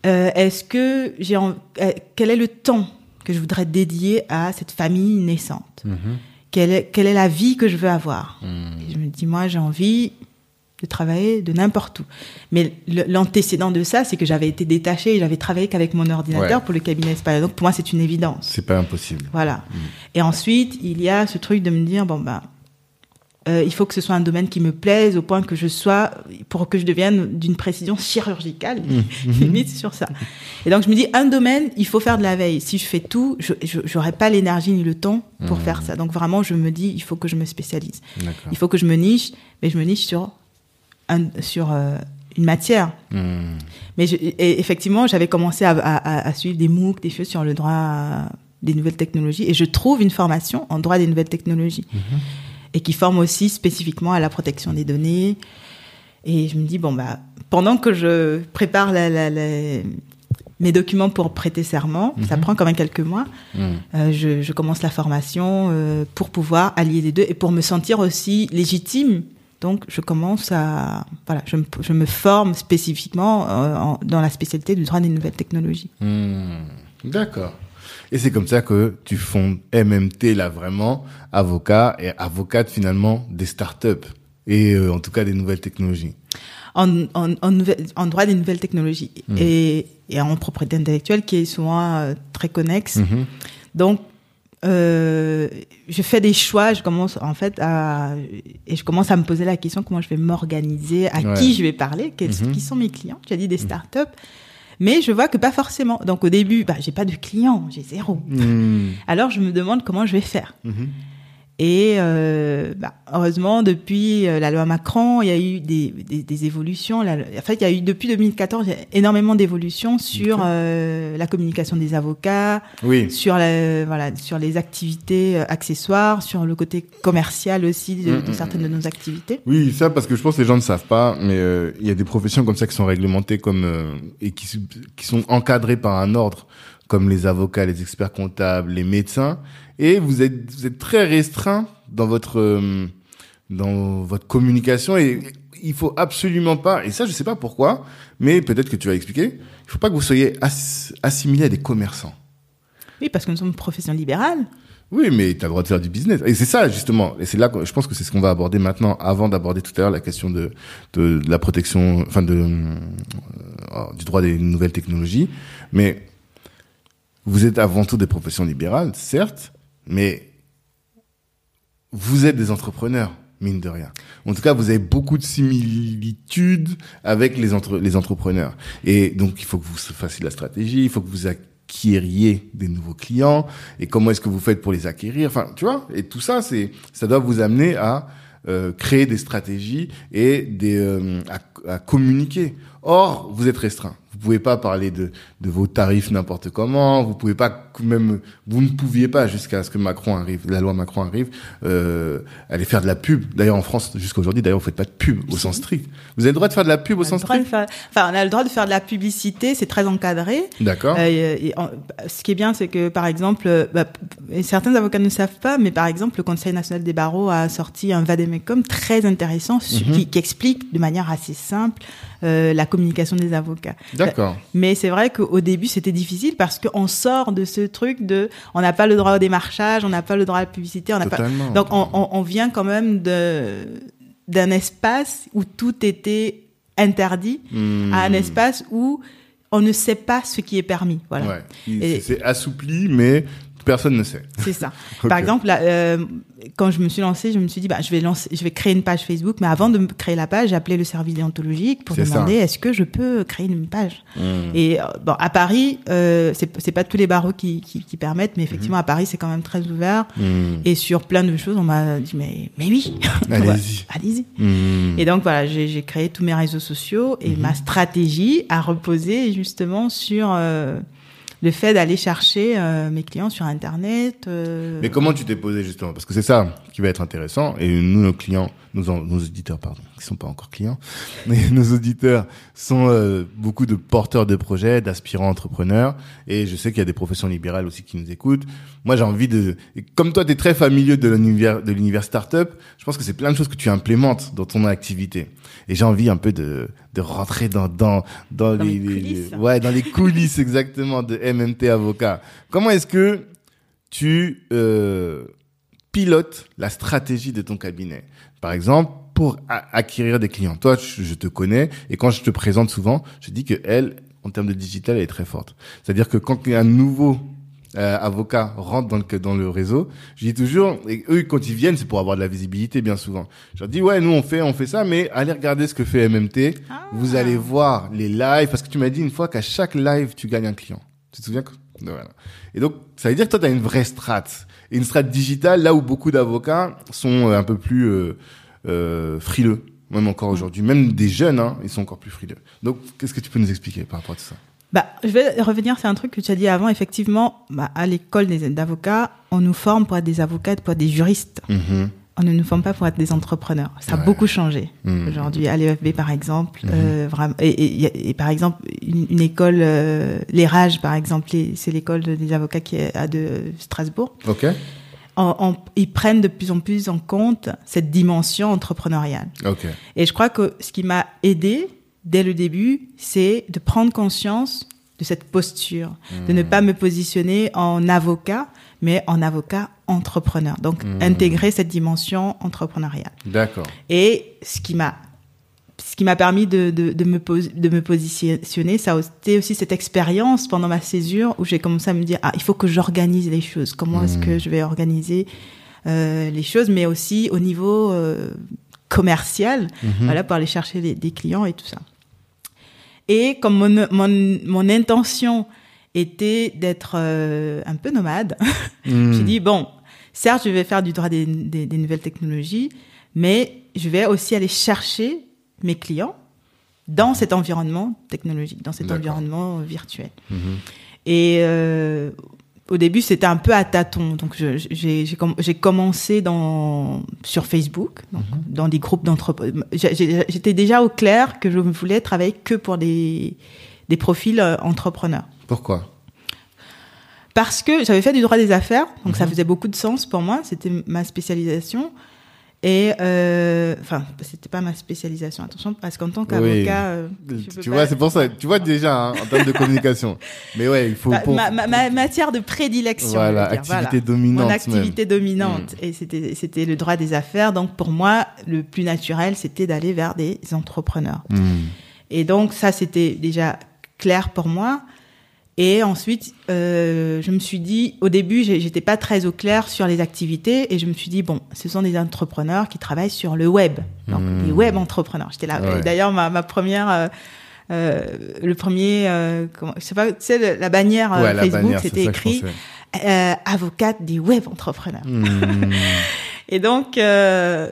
Euh, est-ce que j'ai, en- quel est le temps que je voudrais dédier à cette famille naissante? Quelle est, quelle est la vie que je veux avoir. Et Je me dis, moi, j'ai envie de travailler de n'importe où. Mais l'antécédent de ça, c'est que j'avais été détachée et j'avais travaillé qu'avec mon ordinateur Ouais. pour le cabinet espagnol. Donc, pour moi, c'est une évidence. C'est pas impossible. Voilà. Et ensuite, il y a ce truc de me dire, bon, ben, euh, il faut que ce soit un domaine qui me plaise au point que je sois, pour que je devienne d'une précision chirurgicale, limite sur ça. Et donc, je me dis, un domaine, il faut faire de la veille. Si je fais tout, je n'aurai pas l'énergie ni le temps pour faire ça. Donc, vraiment, je me dis, il faut que je me spécialise. Il faut que je me niche, mais je me niche sur, un, sur euh, une matière. Mhm. Mais je- et effectivement, j'avais commencé à, à- à suivre des MOOC, des choses sur le droit des nouvelles technologies. Et je trouve une formation en droit des nouvelles technologies. Et qui forme aussi spécifiquement à la protection des données. Et je me dis, bon, bah, pendant que je prépare la- la- la- mes documents pour prêter serment, ça prend quand même quelques mois, Mhm. euh, je, je commence la formation euh, pour pouvoir allier les deux et pour me sentir aussi légitime. Donc, je commence à, voilà, je me, je me forme spécifiquement euh, en- dans la spécialité du droit des nouvelles technologies. Hmm, D'accord. Et c'est comme ça que tu fondes MMT là vraiment, avocat et avocate finalement des startups et euh, en tout cas des nouvelles technologies. En, en, en, nouvelle- en droit des nouvelles technologies et, et en propriété intellectuelle qui est souvent euh, très connexe. Mhm. Donc, euh, je fais des choix, je commence en fait à, et je commence à me poser la question comment je vais m'organiser, à Ouais. qui je vais parler, quels, Mhm. qui sont mes clients. Tu as dit des startups, mais je vois que pas forcément. Donc au début, bah, j'ai pas de clients, j'ai zéro. Hmm. Alors je me demande comment je vais faire. Mhm. Et euh, bah, heureusement, depuis euh, la loi Macron, il y a eu des, des, des évolutions. La- en fait, il y a eu depuis 2014 il y a énormément d'évolutions sur euh, la communication des avocats, Oui. sur la, voilà sur les activités euh, accessoires, sur le côté commercial aussi de, Mm, de mm, certaines de nos activités. Oui, ça parce que je pense que les gens ne savent pas, mais euh, il y a des professions comme ça qui sont réglementées comme euh, et qui, qui sont encadrées par un ordre, comme les avocats, les experts comptables, les médecins, et vous êtes vous êtes très restreint dans votre euh, dans votre communication et il faut absolument pas et ça je sais pas pourquoi, mais peut-être que tu vas expliquer. Il faut pas que vous soyez ass- assimilé à des commerçants. Oui, parce que nous sommes une profession libérale. Oui, mais tu as le droit de faire du business. Et c'est ça, justement. Et c'est là que je pense que c'est ce qu'on va aborder maintenant, avant d'aborder tout à l'heure la question de, de, de la protection, enfin, de, euh, du droit des nouvelles technologies. Mais vous êtes avant tout des professions libérales, certes, mais vous êtes des entrepreneurs, mine de rien. En tout cas, vous avez beaucoup de similitudes avec les, entre, les entrepreneurs. Et donc, il faut que vous fassiez de la stratégie, il faut que vous acquériez des nouveaux clients, et comment est-ce que vous faites pour les acquérir? Enfin, tu vois, et tout ça, c'est, ça doit vous amener à euh, créer des stratégies et des, euh, à, à communiquer. Or, vous êtes restreint. Vous pouvez pas parler de, de vos tarifs n'importe comment. Vous pouvez pas même, vous ne pouviez pas jusqu'à ce que Macron arrive, la loi Macron arrive, euh, aller faire de la pub. D'ailleurs, en France, jusqu'à aujourd'hui, d'ailleurs, vous faites pas de pub au sens strict. Vous avez le droit de faire de la pub au sens strict. Enfin, on a le droit de faire de la publicité. C'est très encadré. D'accord. Euh, ce qui est bien, c'est que par exemple, bah, certains avocats ne savent pas, mais par exemple, le Conseil national des barreaux a sorti un vademecum très intéressant mhm. qui, qui, explique de manière assez simple euh, la communication des avocats. D'accord. Mais c'est vrai qu'au début, c'était difficile parce qu'on sort de ce truc de, on n'a pas le droit au démarchage, on n'a pas le droit à la publicité, on n'a pas. Donc on, on, on, vient quand même de d'un espace où tout était interdit hmm. à un espace où on ne sait pas ce qui est permis. Voilà. Ouais. C'est assoupli, mais personne ne sait. C'est ça. Par exemple, là, euh, quand je me suis lancée, je me suis dit, bah, je vais lancer, je vais créer une page Facebook. Mais avant de créer la page, j'ai appelé le service déontologique pour demander est-ce que je peux créer une page. Mmh. Et euh, bon, à Paris, euh, c'est pas tous les barreaux qui, qui, qui permettent, mais effectivement, mmh. à Paris, c'est quand même très ouvert. Mmh. Et sur plein de choses, on m'a dit, mais, mais oui. Allez-y. Allez-y. Et donc, voilà, j'ai créé tous mes réseaux sociaux et ma stratégie a reposé justement sur, euh, le fait d'aller chercher euh, mes clients sur Internet. Euh... Mais comment tu t'es posé justement? Parce que c'est ça qui va être intéressant. Et nous, nos clients, nos, nos auditeurs, pardon, qui sont pas encore clients, mais nos auditeurs sont euh, beaucoup de porteurs de projets, d'aspirants entrepreneurs. Et je sais qu'il y a des professions libérales aussi qui nous écoutent. Moi, j'ai envie de, comme toi, tu es très familier de l'univers de l'univers startup. Je pense que c'est plein de choses que tu implémentes dans ton activité. Et j'ai envie un peu de, de rentrer dans dans dans, les, les, ouais dans les coulisses exactement de MMT avocat. Comment est-ce que tu euh, pilotes la stratégie de ton cabinet? Par exemple, pour acquérir des clients. Toi, je, te connais et quand je te présente souvent, je dis que elle, en termes de digital, elle est très forte. C'est-à-dire que quand il y a un nouveau euh, avocat rentre dans le dans le réseau, je dis toujours et eux quand ils viennent c'est pour avoir de la visibilité bien souvent. Je leur dis ouais nous on fait on fait ça mais allez regarder ce que fait MMT, vous allez ah. voir les lives parce que tu m'as dit une fois qu'à chaque live tu gagnes un client. Tu te souviens que voilà. Et donc ça veut dire que toi tu as une vraie strat, une strat digitale là où beaucoup d'avocats sont euh, un peu plus euh, euh, frileux même encore aujourd'hui, même des jeunes hein, ils sont encore plus frileux. Donc qu'est-ce que tu peux nous expliquer par rapport à tout ça? Bah, je vais revenir, c'est un truc que tu as dit avant. Effectivement, bah, à l'école d'avocats, on nous forme pour être des avocats, pour être des juristes. Mm-hmm. On ne nous forme pas pour être des entrepreneurs. Ça a beaucoup changé mm-hmm. aujourd'hui. À l'EFB, par exemple, mm-hmm. euh, vraiment, et, et, par exemple, une, école, euh, les Rages, par exemple, c'est l'école des avocats qui est à de Strasbourg. Ok. ils prennent de plus en plus en compte cette dimension entrepreneuriale. Okay. Et je crois que ce qui m'a aidé, dès le début, c'est de prendre conscience de cette posture, de ne hmm. pas me positionner en avocat, mais en avocat entrepreneur. Donc, hmm. intégrer cette dimension entrepreneuriale. D'accord. Et ce qui m'a ce qui m'a permis de, de, de, me de me positionner, ça a été aussi cette expérience pendant ma césure où j'ai commencé à me dire, ah, il faut que j'organise les choses. Comment est-ce que hmm. je vais organiser euh, les choses, mais aussi au niveau euh, commercial, mhm. voilà, pour aller chercher des clients et tout ça. Et comme mon, mon, mon intention était d'être euh, un peu nomade, hmm. j'ai dit, bon, certes, je vais faire du droit des, des, des, nouvelles technologies, mais je vais aussi aller chercher mes clients dans cet environnement technologique, dans cet environnement virtuel. Mhm. Et euh, au début, c'était un peu à tâtons. Donc, j'ai commencé dans, sur Facebook, mhm. dans des groupes d'entrepreneurs. J'étais déjà au clair que je voulais travailler que pour des, des profils euh, entrepreneurs. Pourquoi Parce que j'avais fait du droit des affaires, donc ça mhm. faisait beaucoup de sens pour moi. C'était ma spécialisation. Et euh, enfin, c'était pas ma spécialisation. Attention, parce qu'en tant qu'avocat, euh, tu vois, c'est pour ça. Tu vois déjà hein, en termes de communication. Mais ouais, il faut. Bah, ma, ma, matière de prédilection. Voilà, activité dominante. Mon activité dominante. Mm. Et c'était c'était le droit des affaires. Donc pour moi, le plus naturel, c'était d'aller vers des entrepreneurs. Mm. Et donc ça, c'était déjà clair pour moi. Et ensuite, euh, je me suis dit, au début, j'étais pas très au clair sur les activités, et je me suis dit, bon, ce sont des entrepreneurs qui travaillent sur le web, donc mmh. des web entrepreneurs. J'étais là. D'ailleurs, ma, ma, première, euh, euh, le premier, euh, comment, je sais pas, tu sais, la bannière euh, Facebook, c'était écrit euh, avocate des web entrepreneurs. Mmh. et donc, je,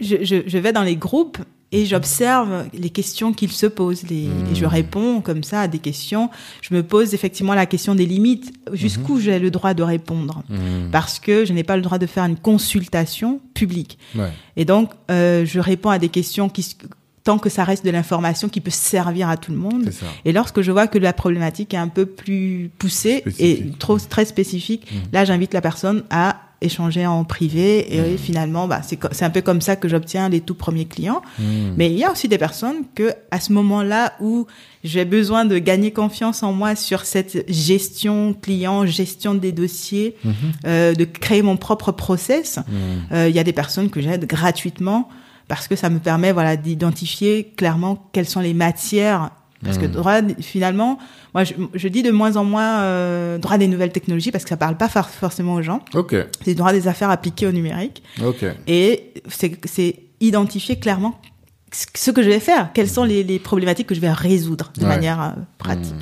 je, je, vais dans les groupes et j'observe les questions qu'ils se posent. Les, Et je réponds comme ça à des questions. Je me pose effectivement la question des limites. Jusqu'où j'ai le droit de répondre Parce que je n'ai pas le droit de faire une consultation publique. Ouais. Et donc, euh, je réponds à des questions qui, tant que ça reste de l'information qui peut servir à tout le monde. Et lorsque je vois que la problématique est un peu plus poussée et trop très spécifique, là, j'invite la personne à échanger en privé et finalement bah c'est un peu comme ça que j'obtiens les tout premiers clients. Mais il y a aussi des personnes que à ce moment-là où j'ai besoin de gagner confiance en moi sur cette gestion client gestion des dossiers euh, de créer mon propre process euh, il y a des personnes que j'aide gratuitement parce que ça me permet voilà d'identifier clairement quelles sont les matières parce que droit finalement moi je, je dis de moins en moins euh, droit des nouvelles technologies parce que ça parle pas for- forcément aux gens Ok, c'est droit des affaires appliquées au numérique ok. et c'est identifier clairement ce- que je vais faire, quelles sont les, les problématiques que je vais résoudre de Ouais. manière euh, pratique.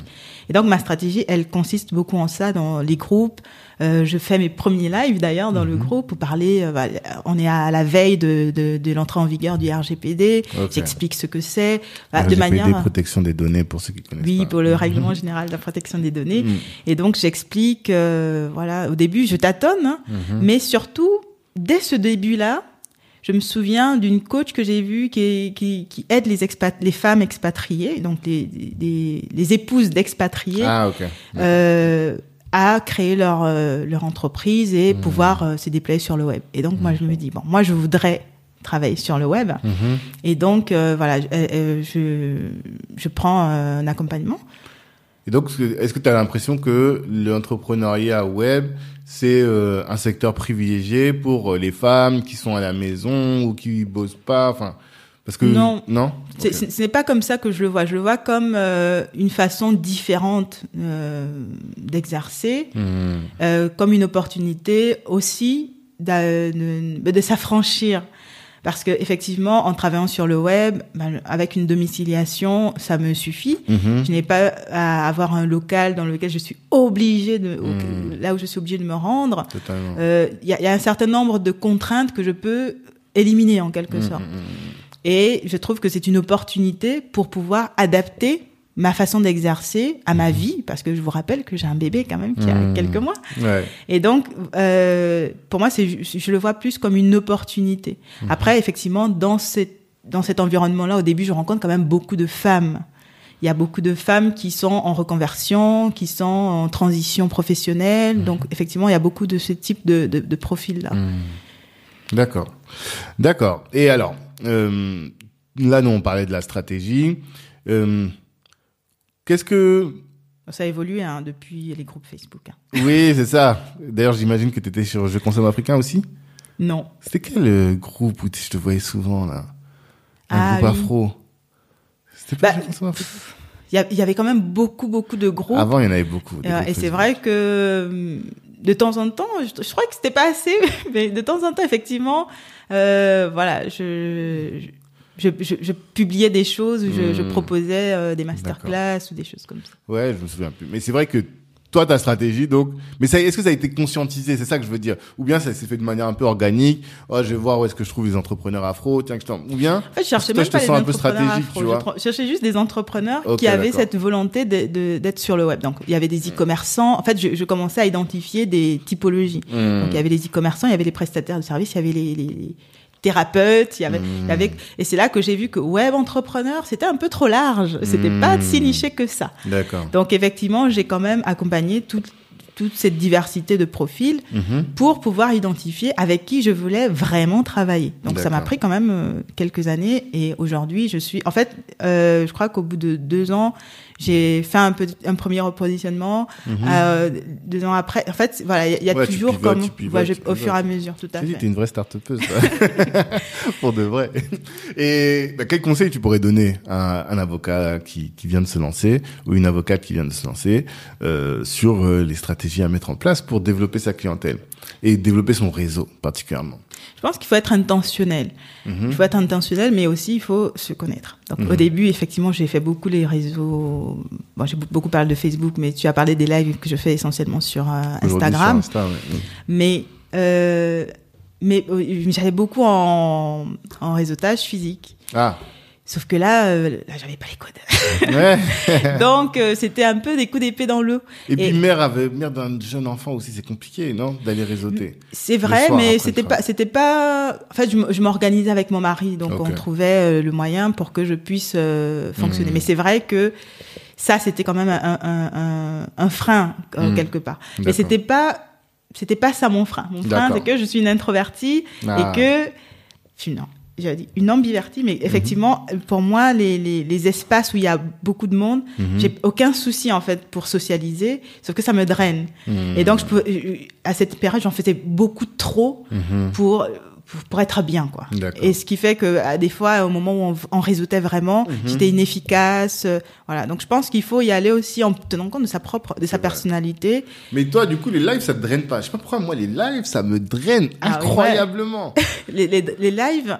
Et donc ma stratégie, elle consiste beaucoup en ça dans les groupes. Euh, je fais mes premiers lives d'ailleurs dans le groupe pour parler. euh, bah, on est à la veille de, de, de l'entrée en vigueur du RGPD. J'explique ce que c'est bah, de manière. protection des données pour ceux qui connaissent Oui, pas. pour le règlement général de la protection des données. Mhm. Et donc j'explique, euh, voilà, au début je tâtonne, hein, Mhm. mais surtout dès ce début-là, je me souviens d'une coach que j'ai vue qui, qui, qui aide les, expat les femmes expatriées, donc les, les, les épouses d'expatriés, Ah, ok. À créer leur, euh, leur entreprise et Mhm. pouvoir euh, se déployer sur le web. Et donc moi je me dis, bon, moi je voudrais travailler sur le web. Mhm. Et donc euh, voilà, je, je, prends un accompagnement. Et donc, est-ce que tu as l'impression que l'entrepreneuriat web, c'est un secteur privilégié pour les femmes qui sont à la maison ou qui bossent pas? Enfin, parce que Non. Ce n'est pas comme ça que je le vois. Je le vois comme euh, une façon différente euh, d'exercer, Mhm. euh, comme une opportunité aussi d'a- de, de s'affranchir. Parce que effectivement, en travaillant sur le web, ben, avec une domiciliation, ça me suffit. Mhm. Je n'ai pas à avoir un local dans lequel je suis obligée de, Mhm. là où je suis obligée de me rendre. Il y, a, il y a un certain nombre de contraintes que je peux éliminer en quelque Mhm, sorte. Mhm, Et je trouve que c'est une opportunité pour pouvoir adapter ma façon d'exercer à ma vie, parce que je vous rappelle que j'ai un bébé quand même qui a Mhm. quelques mois. mhm. Ouais. Et donc, euh, pour moi, c'est, je, le vois plus comme une opportunité. Mhm. Après, effectivement, dans, cette, dans cet environnement-là, au début, je rencontre quand même beaucoup de femmes. Il y a beaucoup de femmes qui sont en reconversion, qui sont en transition professionnelle. Mhm. Donc, effectivement, il y a beaucoup de ce type de, de, de profils-là. Mhm. D'accord. D'accord. Et alors, euh, là, nous, on parlait de la stratégie. Euh, Qu'est-ce que Ça a évolué hein, depuis les groupes Facebook. hein. Oui, c'est ça. D'ailleurs, j'imagine que tu étais sur Je consomme africain aussi. Non. C'était quel euh, groupe où je te voyais souvent là? Un Ah, groupe oui. afro. C'était pas Bah, Je consomme africain Il y, avait quand même beaucoup, beaucoup de groupes. Avant, il y en avait beaucoup. Et, euh, c'est vrai que hum, de temps en temps, je, je crois que c'était pas assez, mais de temps en temps, effectivement, euh, voilà, je, je, je, je publiais des choses, je, je Hmm. proposais euh, des masterclass ou des choses comme ça. Ouais, je me souviens plus. Mais c'est vrai que toi, ta stratégie, donc. Mais ça, est-ce que ça a été conscientisé? C'est ça que je veux dire. Ou bien ça s'est fait de manière un peu organique. Oh, je vais voir où est-ce que je trouve les entrepreneurs afro. Tiens, que je. Ou bien. En fait, je cherchais Toi, même je te pas sens un peu stratégique, afro. tu vois. Je cherchais juste des entrepreneurs qui avaient cette volonté d'être sur le web. Donc, il y avait des e-commerçants. En fait, je, je commençais à identifier des typologies. Hmm. Donc il y avait les e-commerçants, il y avait les prestataires de services, il y avait les, les- les thérapeutes, il y avait, avait et c'est là que j'ai vu que web entrepreneur, c'était un peu trop large, c'était Hmm. pas si niché que ça. D'accord. Donc effectivement, j'ai quand même accompagné toute toute cette diversité de profils Mhm. pour pouvoir identifier avec qui je voulais vraiment travailler. Donc ça m'a pris quand même euh, quelques années et aujourd'hui je suis en fait euh, je crois qu'au bout de deux ans j'ai fait un peu un premier repositionnement euh, deux ans après en fait voilà il y a- Mhm. Tu toujours pivotes, comme tu pivotes, voilà, je- tu au fur et à mesure tout à fait t'es une vraie toi. Pour de vrai. Et bah, quel conseil tu pourrais donner à un avocat qui, qui vient de se lancer ou une avocate qui vient de se lancer euh, sur euh, les stratégies à mettre en place pour développer sa clientèle? Et développer son réseau particulièrement Je pense qu'il faut être intentionnel. Mhm. Il faut être intentionnel, mais aussi il faut se connaître. Donc Mhm. au début, effectivement, j'ai fait beaucoup les réseaux. Bon, j'ai beaucoup parlé de Facebook, mais tu as parlé des lives que je fais essentiellement sur euh, Instagram. sur Insta, ouais. Mais euh, mais euh, j'allais beaucoup en, en réseautage physique. Ah, Sauf que là, euh, là j'avais pas les codes. Ouais. Donc, euh, c'était un peu des coups d'épée dans l'eau. Et puis Et- mère avait mère d'un jeune enfant aussi, c'est compliqué, non, d'aller réseauter. C'est vrai, mais c'était pas, c'était pas. En fait, je m'organisais avec mon mari, donc on trouvait euh, le moyen pour que je puisse euh, fonctionner. Mhm. Mais c'est vrai que ça, c'était quand même un, un, un, un frein Mhm. quelque part. Mais c'était pas, c'était pas ça mon frein. Mon frein, c'est que je suis une introvertie Ah. et que, non, dit une ambivertie, mais effectivement, pour moi, les, les, les espaces où il y a beaucoup de monde, Mhm. j'ai aucun souci en fait pour socialiser, sauf que ça me draine. Mhm. Et donc, je pouvais, à cette période, j'en faisais beaucoup trop Mhm. pour pour, pour être bien, quoi. Et ce qui fait que à des fois, au moment où on, on réseautait vraiment, Mhm. j'étais inefficace. euh, voilà. Donc, je pense qu'il faut y aller aussi en tenant compte de sa propre, de sa vrai. personnalité. Mais toi, du coup, les lives, ça te draine pas. Je sais pas pourquoi, moi, les lives, ça me draine Ah incroyablement. Les, les, les lives.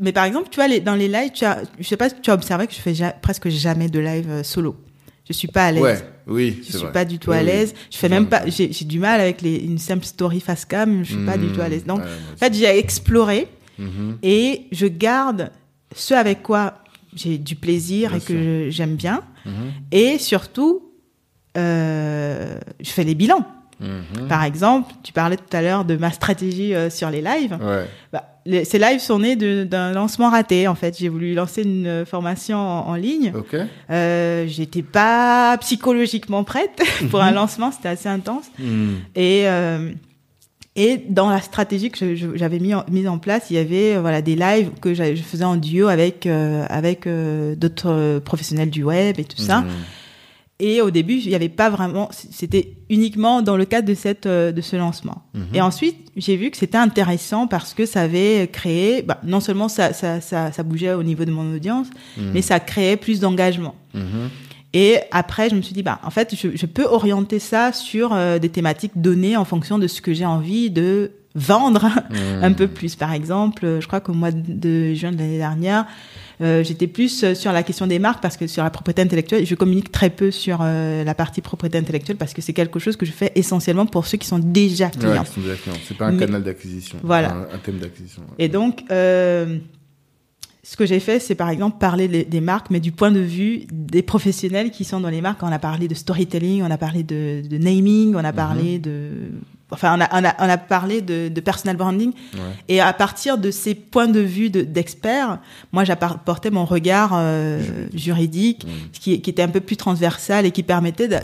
Mais par exemple, tu vois, les, dans les lives, tu as, je sais pas si tu as observé que je fais ja- presque jamais de live euh, solo. Je suis pas à l'aise. Ouais, oui, Je suis vrai. pas du tout à oui. l'aise. Je fais même pas. J'ai du mal avec les, une simple story face cam. Je suis pas du tout à l'aise. Donc, Ouais, moi en fait, j'ai exploré. Mhm. et je garde ce avec quoi j'ai du plaisir Bien et que j'aime bien. Mhm. Et surtout, euh, je fais les bilans. Mhm. Par exemple, tu parlais tout à l'heure de ma stratégie euh, sur les lives. Ouais. Bah, les- ces lives sont nés d'un lancement raté. En fait, j'ai voulu lancer une formation en, en ligne. Ok. Euh, J'étais pas psychologiquement prête pour un lancement. C'était assez intense. Mhm. Et euh, et dans la stratégie que j'avais en, mise en place, il y avait euh, voilà des lives que je faisais en duo avec euh, avec d'autres professionnels du web et tout ça. Mhm. Et au début, il n'y avait pas vraiment. C'était uniquement dans le cadre de cette euh, de ce lancement. Mhm. Et ensuite, j'ai vu que c'était intéressant parce que ça avait créé. Bah, non seulement ça, ça ça ça bougeait au niveau de mon audience, Mhm. mais ça créait plus d'engagement. Mhm. Et après, je me suis dit, bah, en fait, je, je peux orienter ça sur euh, des thématiques données en fonction de ce que j'ai envie de vendre un peu plus. Par exemple, euh, je crois qu'au mois de juin de l'année dernière, euh, j'étais plus euh, sur la question des marques parce que sur la propriété intellectuelle, je communique très peu sur euh, la partie propriété intellectuelle parce que c'est quelque chose que je fais essentiellement pour ceux qui sont déjà Ouais, clients. clients. C'est pas un Mais- canal d'acquisition. Voilà. Un, un thème d'acquisition. ouais. Et donc, euh, ce que j'ai fait, c'est par exemple parler des, des marques, mais du point de vue des professionnels qui sont dans les marques. On a parlé de storytelling, on a parlé de, de naming, on a parlé de... Enfin, on a, on a, on a parlé de, de personal branding. Ouais. Et à partir de ces points de vue de- d'experts, moi, j'apportais mon regard euh, juridique, Mhm. qui, qui était un peu plus transversal et qui permettait de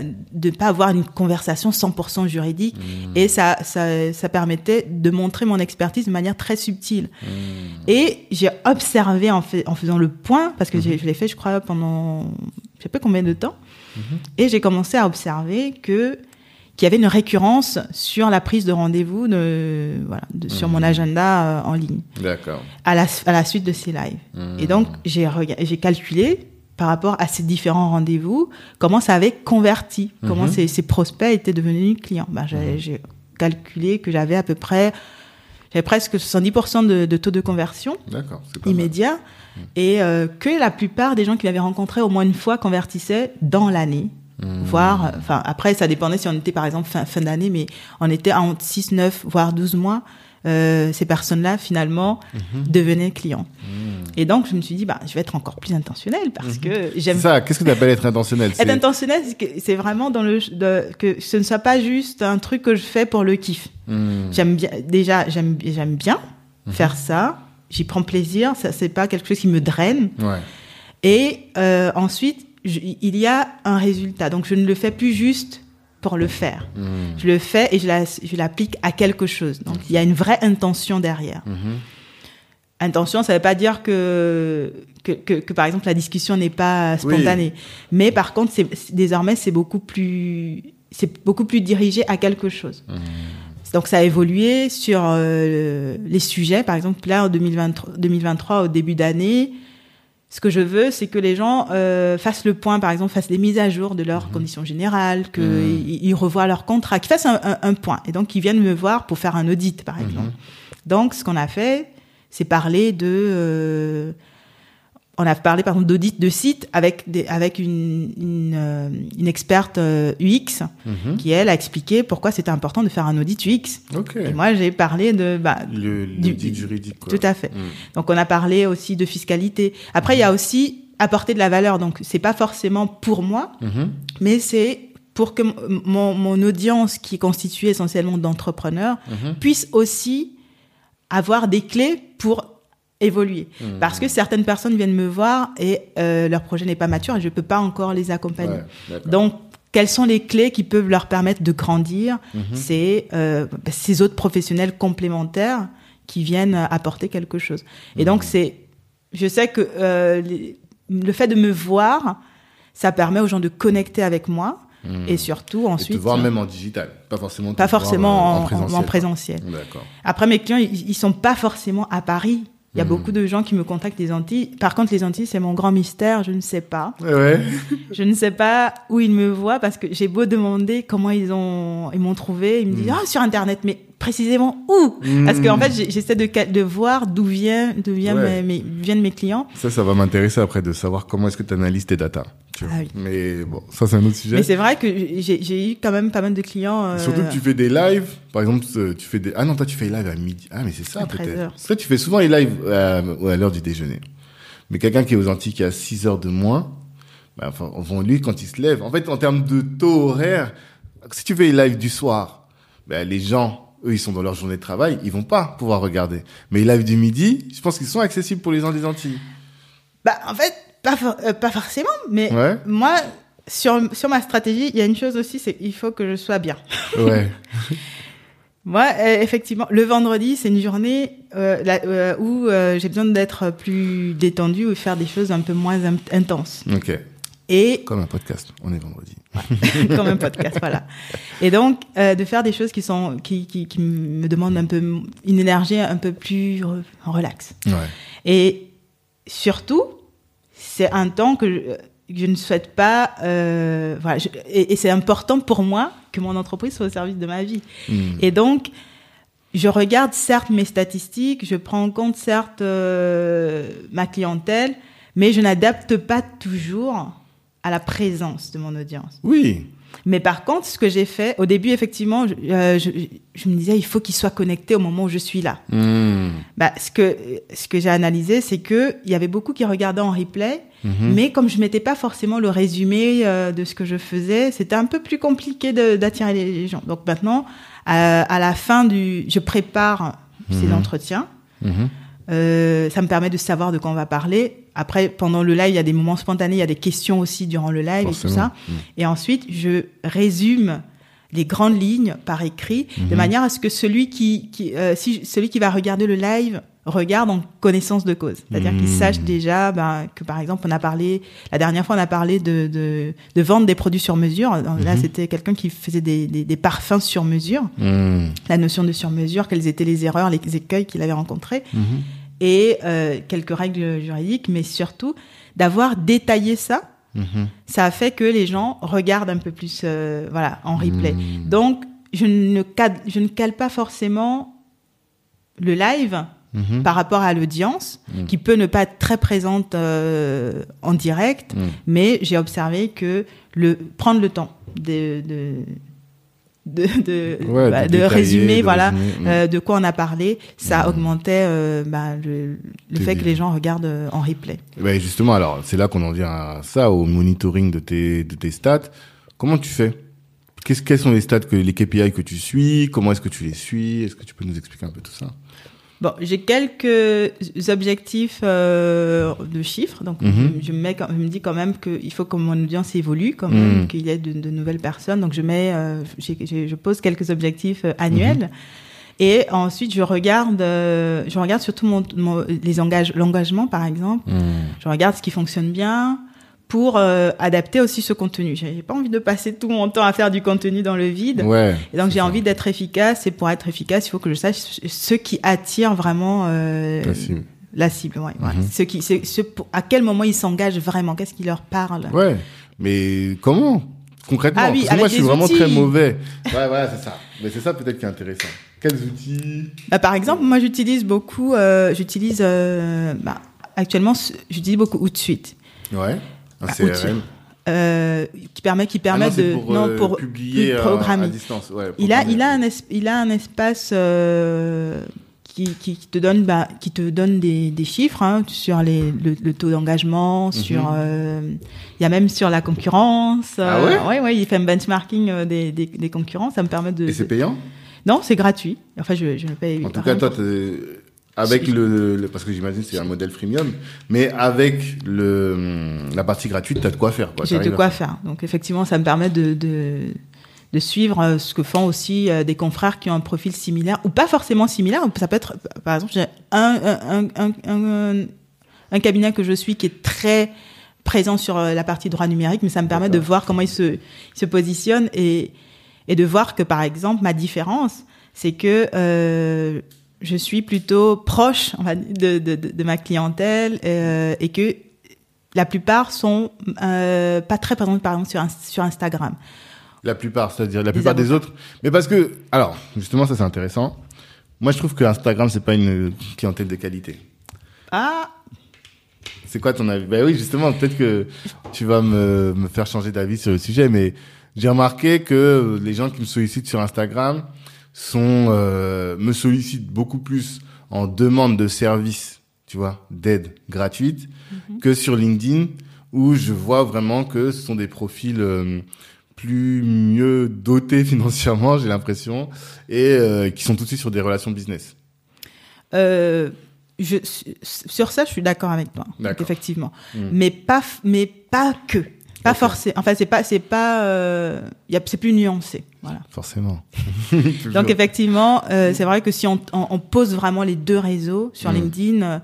ne pas avoir une conversation 100% juridique. Mhm. Et ça, ça, ça permettait de montrer mon expertise de manière très subtile. Mhm. Et j'ai observé en, fait, en faisant le point, parce que Mhm. j'ai- je l'ai fait, je crois, pendant je sais pas combien de temps, et j'ai commencé à observer que qu'il y avait une récurrence sur la prise de rendez-vous de, voilà, de- sur Mhm. mon agenda euh, en ligne D'accord. à la, à la suite de ces lives. Mhm. Et donc, j'ai rega- j'ai calculé par rapport à ces différents rendez-vous, comment ça avait converti, comment Mhm. ces, ces prospects étaient devenus clients. Ben, j'ai Mhm. j'ai calculé que j'avais à peu près, j'avais presque 70% de, de taux de conversion immédiat et euh, que la plupart des gens qui l'avaient rencontré au moins une fois convertissaient dans l'année. Mhm. Voire, enfin, après, ça dépendait si on était par exemple fin, fin d'année, mais on était entre 6, 9, voire 12 mois. Euh, ces personnes-là, finalement, Mhm. devenaient clients. Mhm. Et donc, je me suis dit, bah, je vais être encore plus intentionnelle parce que C'est j'aime. ça. Qu'est-ce que tu appelles être intentionnel Être intentionnelle, c'est que- c'est vraiment dans le de- que ce ne soit pas juste un truc que je fais pour le kiff. Mhm. J'aime bien, déjà, j'aime, j'aime bien Mhm. faire ça. J'y prends plaisir. Ça, c'est pas quelque chose qui me draine. Ouais. Et euh, ensuite, je- il y a un résultat. Donc, je ne le fais plus juste pour le faire. Mhm. Je le fais et je la- je l'applique à quelque chose. Donc, il y a une vraie intention derrière. Mhm. Intention, ça ne veut pas dire que, que, que, que, par exemple, la discussion n'est pas spontanée. Mais par contre, c'est, c'est- désormais, c'est beaucoup plus, c'est beaucoup plus dirigé à quelque chose. Mhm. Donc, ça a évolué sur euh, les sujets. Par exemple, là, en 2023, 2023 au début d'année, ce que je veux, c'est que les gens euh, fassent le point, par exemple, fassent des mises à jour de leurs conditions générales, qu'ils Mhm. ils revoient leur contrat, qu'ils fassent un, un- un point. Et donc, ils viennent me voir pour faire un audit, par exemple. Donc, ce qu'on a fait, c'est parler de... euh, on a parlé par exemple d'audit de site avec des, avec une une, euh, une experte euh, UX Mhm. qui elle a expliqué pourquoi c'était important de faire un audit UX. Ok. Et moi j'ai parlé de bah, Le Du- juridique, quoi. tout à fait. Mm. Donc on a parlé aussi de fiscalité. Après il y a aussi apporter de la valeur. Donc c'est pas forcément pour moi, Mhm. mais c'est pour que mon, mon audience qui est constituée essentiellement d'entrepreneurs Mhm. puisse aussi avoir des clés pour évoluer. Mhm. Parce que certaines personnes viennent me voir et euh, leur projet n'est pas mature et je peux pas encore les accompagner. Ouais. Donc, quelles sont les clés qui peuvent leur permettre de grandir Mhm. C'est euh, bah, ces autres professionnels complémentaires qui viennent apporter quelque chose. Et donc, c'est, je sais que euh, les- le fait de me voir, ça permet aux gens de connecter avec moi et surtout Et ensuite, te voir même en digital, pas forcément. pas forcément en, en- présentiel. en présentiel. Après, mes clients, ils, ils sont pas forcément à Paris. Il y a Mhm. beaucoup de gens qui me contactent des Antilles. Par contre, les Antilles, c'est mon grand mystère. Je ne sais pas. Ouais. Je ne sais pas où ils me voient parce que j'ai beau demander comment ils ont, ils m'ont trouvé. Ils me disent, Mhm. ah, sur Internet. Mais précisément où? Parce qu'en Mhm. fait, j'essaie de, de voir d'où vient, d'où vient Ouais. mes, mes- viennent mes clients. Ça, ça va m'intéresser après de savoir comment est-ce que tu analyses tes data. tu vois. Ah oui. Mais bon, ça, c'est un autre sujet. Mais c'est vrai que j'ai eu quand même pas mal de clients. euh, Surtout que tu fais des lives, par exemple, euh, tu fais des... Ah non, toi, tu fais les lives à midi. Ah, mais c'est ça, À 13 peut-être. tu fais souvent les lives euh, à l'heure du déjeuner. Mais quelqu'un qui est aux Antilles, qui a 6 heures de moins, bah, enfin, enfin, lui, quand il se lève, en fait, en termes de taux horaire, si tu fais les lives du soir, bah, les gens, eux, ils sont dans leur journée de travail, ils vont pas pouvoir regarder. Mais les lives du midi, je pense qu'ils sont accessibles pour les gens des Antilles. Bah, en fait, pas, for- euh, pas forcément. Mais Ouais. moi, sur, sur ma stratégie, il y a une chose aussi, c'est qu'il faut que je sois bien. Ouais. Moi, euh, effectivement, le vendredi, c'est une journée euh, où j'ai besoin d'être plus détendu ou faire des choses un peu moins in- intenses. ok. Et Comme un podcast. On est vendredi. comme un podcast, voilà. Et donc, euh, de faire des choses qui sont qui, qui, qui me demandent un peu une énergie un peu plus re- relax. Ouais. Et surtout, c'est un temps que je, je ne souhaite pas. Euh, voilà, je- et, et c'est important pour moi que mon entreprise soit au service de ma vie. Hmm. Et donc, je regarde certes mes statistiques, je prends en compte certes euh, ma clientèle, mais je n'adapte pas toujours à la présence de mon audience. Oui. Mais par contre, ce que j'ai fait, au début, effectivement, je, euh, je, je me disais, il faut qu'il soit connecté au moment où je suis là. Hmm. Bah, ce que, ce que j'ai analysé, c'est que il y avait beaucoup qui regardaient en replay, Mhm. mais comme je mettais pas forcément le résumé euh, de ce que je faisais, c'était un peu plus compliqué d'attirer les, gens. Donc maintenant, à, à la fin du, je prépare ces Mhm. entretiens. Euh, ça me permet de savoir de quoi on va parler. Après, pendant le live, il y a des moments spontanés, il y a des questions aussi durant le live et tout ça. Mm. Et ensuite, je résume les grandes lignes par écrit, de Mhm. manière à ce que celui qui, qui euh, si celui qui va regarder le live regarde en connaissance de cause. C'est-à-dire qu'il Mhm. sache déjà ben, que, par exemple, on a parlé, la dernière fois, on a parlé de, de, de vendre des produits sur mesure. Là, Mhm. c'était quelqu'un qui faisait des, des, des parfums sur mesure. La notion de sur mesure, quelles étaient les erreurs, les écueils qu'il avait rencontrés et euh, quelques règles juridiques, mais surtout d'avoir détaillé ça, Mhm. ça a fait que les gens regardent un peu plus euh, voilà, en replay. Mhm. Donc, je ne, cale, je ne cale pas forcément le live Mhm. par rapport à l'audience, qui peut ne pas être très présente euh, en direct, mais j'ai observé que le, prendre le temps de, de, de, de, Ouais, bah, de résumer, de voilà, résumer, euh, de quoi on a parlé, ça augmentait euh, bah, le, le fait que les gens regardent euh, en replay. Ouais, justement, alors, c'est là qu'on en vient à ça, au monitoring de tes, de tes stats. Comment tu fais? Qu'est-ce, Quels sont les stats, que, les KPI que tu suis? Comment est-ce que tu les suis? Est-ce que tu peux nous expliquer un peu tout ça? Bon, j'ai quelques objectifs euh, de chiffres, donc Mhm. je, je me mets, je me dis quand même qu'il faut que mon audience évolue, quand Mhm. qu'il y ait de, de nouvelles personnes. Donc je mets, euh, je pose quelques objectifs euh, annuels. Mhm. Et ensuite, je regarde, euh, je regarde surtout mon, mon- les engagements, l'engagement, par exemple. Je regarde ce qui fonctionne bien pour euh, adapter aussi ce contenu. J'ai pas envie de passer tout mon temps à faire du contenu dans le vide. Ouais. Et donc j'ai envie d'être efficace et pour être efficace, il faut que je sache ce- qui attire vraiment euh, La cible. la cible. Ouais, ouais. Ce qui, c'est- ce, pour- à quel moment ils s'engagent vraiment, qu'est-ce qui leur parle? Ouais. Mais comment? Concrètement Ah oui, Parce que moi, je suis vraiment outils. très mauvais. Ouais, ouais, c'est ça. Mais c'est ça peut-être qui est intéressant. Quels outils? Bah, par exemple, moi j'utilise beaucoup, euh, j'utilise euh, bah, actuellement, j'utilise beaucoup Outsuite. Ouais, un CRM. Euh, qui permet qui permet Ah non, c'est de pour, non euh, pour publier à- programmer. à distance. Ouais, il a il a un es- il a un espace euh, qui, qui qui te donne bah, qui te donne des, des chiffres hein, sur les le, le taux d'engagement sur euh, il y a même sur la concurrence Mhm. Ah ouais? ouais ouais il fait un benchmarking des, des, des concurrents ça me permet de, Et c'est de- payant? Non c'est gratuit enfin je je ne paye En tout cas, toi, avec le, le- parce que j'imagine que c'est un modèle freemium, mais avec le la partie gratuite, t'as de quoi faire. quoi. J'ai de quoi faire. Donc effectivement, ça me permet de, de, de suivre euh, ce que font aussi euh, des confrères qui ont un profil similaire, ou pas forcément similaire. Ça peut être, par exemple, j'ai un, un, un, un, un cabinet que je suis qui est très présent sur euh, la partie droit numérique, mais ça me permet de voir comment il se, il se positionne et, et de voir que, par exemple, ma différence, c'est que euh, je suis plutôt proche de, de, de, de ma clientèle euh, et que la plupart sont euh, pas très présentes, par exemple, sur, Ins- sur Instagram. La plupart, c'est-à-dire la Des plupart des autres. Mais parce que, alors, justement, ça c'est intéressant. Moi, je trouve que Instagram, c'est pas une clientèle de qualité. Ah, C'est quoi ton avis? Ben oui, justement, peut-être que tu vas me, me faire changer d'avis sur le sujet, mais j'ai remarqué que les gens qui me sollicitent sur Instagram sont euh, me sollicitent beaucoup plus en demande de services, tu vois, d'aide gratuite, que sur LinkedIn, où je vois vraiment que ce sont des profils euh, plus mieux dotés financièrement, j'ai l'impression, et euh, qui sont tout de suite sur des relations business. euh, je, sur ça, je suis d'accord avec toi. Effectivement, Mm. mais pas, mais pas que, pas Ok. forcément. Enfin, c'est pas, c'est pas, euh, y a, c'est plus nuancé. Voilà. Forcément. Donc effectivement, euh, c'est vrai que si on, on, on pose vraiment les deux réseaux sur Mm. LinkedIn, euh,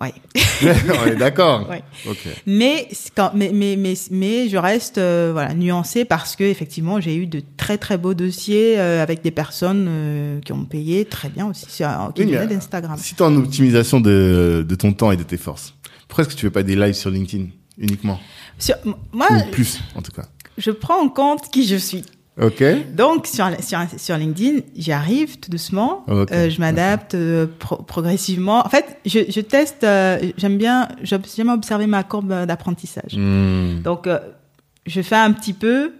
ouais. on est d'accord. Ouais. Ok. Mais, quand, mais, mais, mais, mais je reste euh, voilà, nuancée parce que effectivement, j'ai eu de très très beaux dossiers euh, avec des personnes euh, qui ont payé très bien aussi, sur, qui Oui, venaient d'Instagram. Si tu en optimisation de, de ton temps et de tes forces, pourquoi est-ce que tu fais pas des lives sur LinkedIn uniquement? Sur- moi, Ou plus, en tout cas. Je prends en compte qui je suis. Ok Donc sur, sur, sur LinkedIn, j'y arrive tout doucement. Euh, je m'adapte euh, pro- progressivement. En fait, je, je teste. euh, j'aime bien. J'aime observer ma courbe d'apprentissage. Hmm. Donc, je fais un petit peu.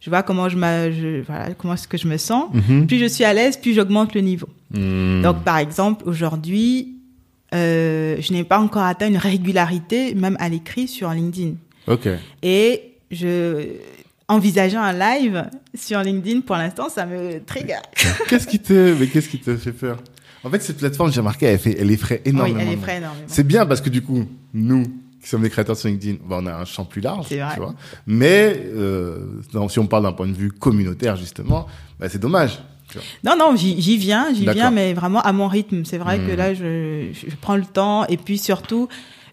Je vois comment je, je voilà comment est-ce que je me sens. Mhm. Plus je suis à l'aise, plus j'augmente le niveau. Hmm. Donc, par exemple, aujourd'hui, je n'ai pas encore atteint une régularité, même à l'écrit, sur LinkedIn. Ok. Et je envisageant un live sur LinkedIn, pour l'instant, ça me trigger. Qu'est-ce qui te, mais qu'est-ce qui te fait peur? En fait, cette plateforme, j'ai remarqué, elle fait, elle effraie Oui, énormément. elle est monde. vraie énormément. C'est bien parce que du coup, nous, qui sommes des créateurs sur LinkedIn, bah, on a un champ plus large, C'est vrai. tu vois. Mais euh, dans- si on parle d'un point de vue communautaire, justement, bah, c'est dommage. Non, non, j'y j'y viens, j'y viens, mais vraiment à mon rythme. C'est vrai que Hmm. là, je, je prends le temps et puis surtout,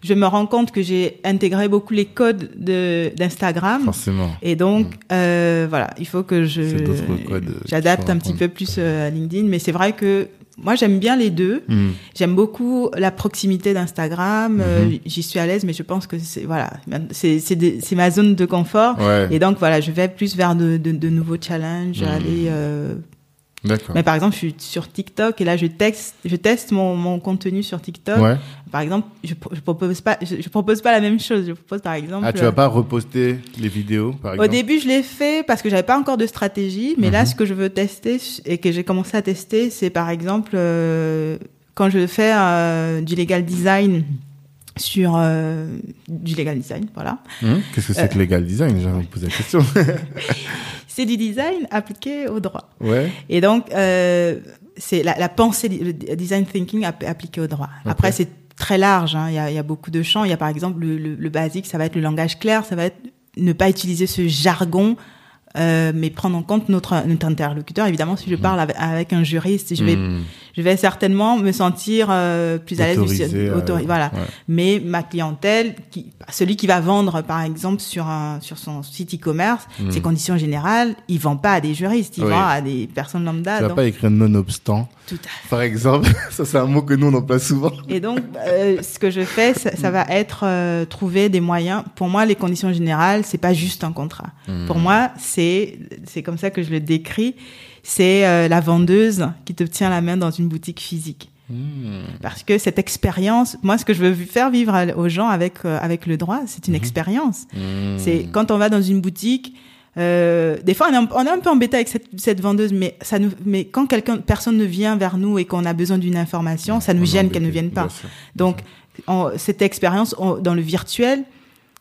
je me rends compte que j'ai intégré beaucoup les codes de d'Instagram. Forcément. Et donc, euh, voilà, il faut que je euh, j'adapte un petit peu plus euh, à LinkedIn. Mais c'est vrai que moi, j'aime bien les deux. Hmm. J'aime beaucoup la proximité d'Instagram. euh, Mhm. J'y suis à l'aise, mais je pense que c'est voilà, c'est ma zone de confort. Ouais. Et donc voilà, je vais plus vers de, de, de nouveaux challenges, Mhm. aller. euh. Mais par exemple, je suis sur TikTok et là, je texte, je teste mon, mon contenu sur TikTok. Ouais. Par exemple, je, je propose pas, je, je propose pas la même chose. Je propose par exemple. Ah, tu vas pas reposter les vidéos, par Au exemple? début, je l'ai fait parce que j'avais pas encore de stratégie, mais là, Mhm. ce que je veux tester et que j'ai commencé à tester, c'est par exemple euh, quand je fais euh, du legal design sur euh, du legal design, voilà. Hum, Qu'est-ce que c'est Euh, que legal design? J'ai envie de poser la question. C'est du design appliqué au droit. ouais. Et donc, euh, c'est la, la pensée, le design thinking app- appliqué au droit. Après, c'est très large. hein. Il, y a, il y a beaucoup de champs. Il y a par exemple le, le, le basique, ça va être le langage clair, ça va être ne pas utiliser ce jargon, euh, mais prendre en compte notre, notre interlocuteur. Évidemment, si je parle avec, avec un juriste, je vais, Hmm. Je vais certainement me sentir euh, plus à l'aise. Euh, voilà. ouais. Mais ma clientèle, qui, celui qui va vendre, par exemple, sur un, sur son site e-commerce, Hmm. ses conditions générales, il vend pas à des juristes, il Oui. vend à des personnes lambda. Tu vas donc- pas écrire nonobstant, tout à fait. par exemple. Ça, c'est un mot que nous, on emploie souvent. Et donc, euh, ce que je fais, ça, ça va être euh, trouver des moyens. Pour moi, les conditions générales, c'est pas juste un contrat. Hmm. Pour moi, c'est c'est comme ça que je le décris. C'est euh, la vendeuse qui te tient la main dans une boutique physique. Parce que cette expérience, moi, ce que je veux faire vivre à- aux gens avec euh, avec le droit, c'est une expérience. Mmh. C'est quand on va dans une boutique. Euh, des fois, on est, un, on est un peu embêté avec cette, cette vendeuse, mais ça nous, mais quand quelqu'un, personne ne vient vers nous et qu'on a besoin d'une information, ça nous On gêne qu'elle ne vienne pas. Donc, on- cette expérience on- dans le virtuel,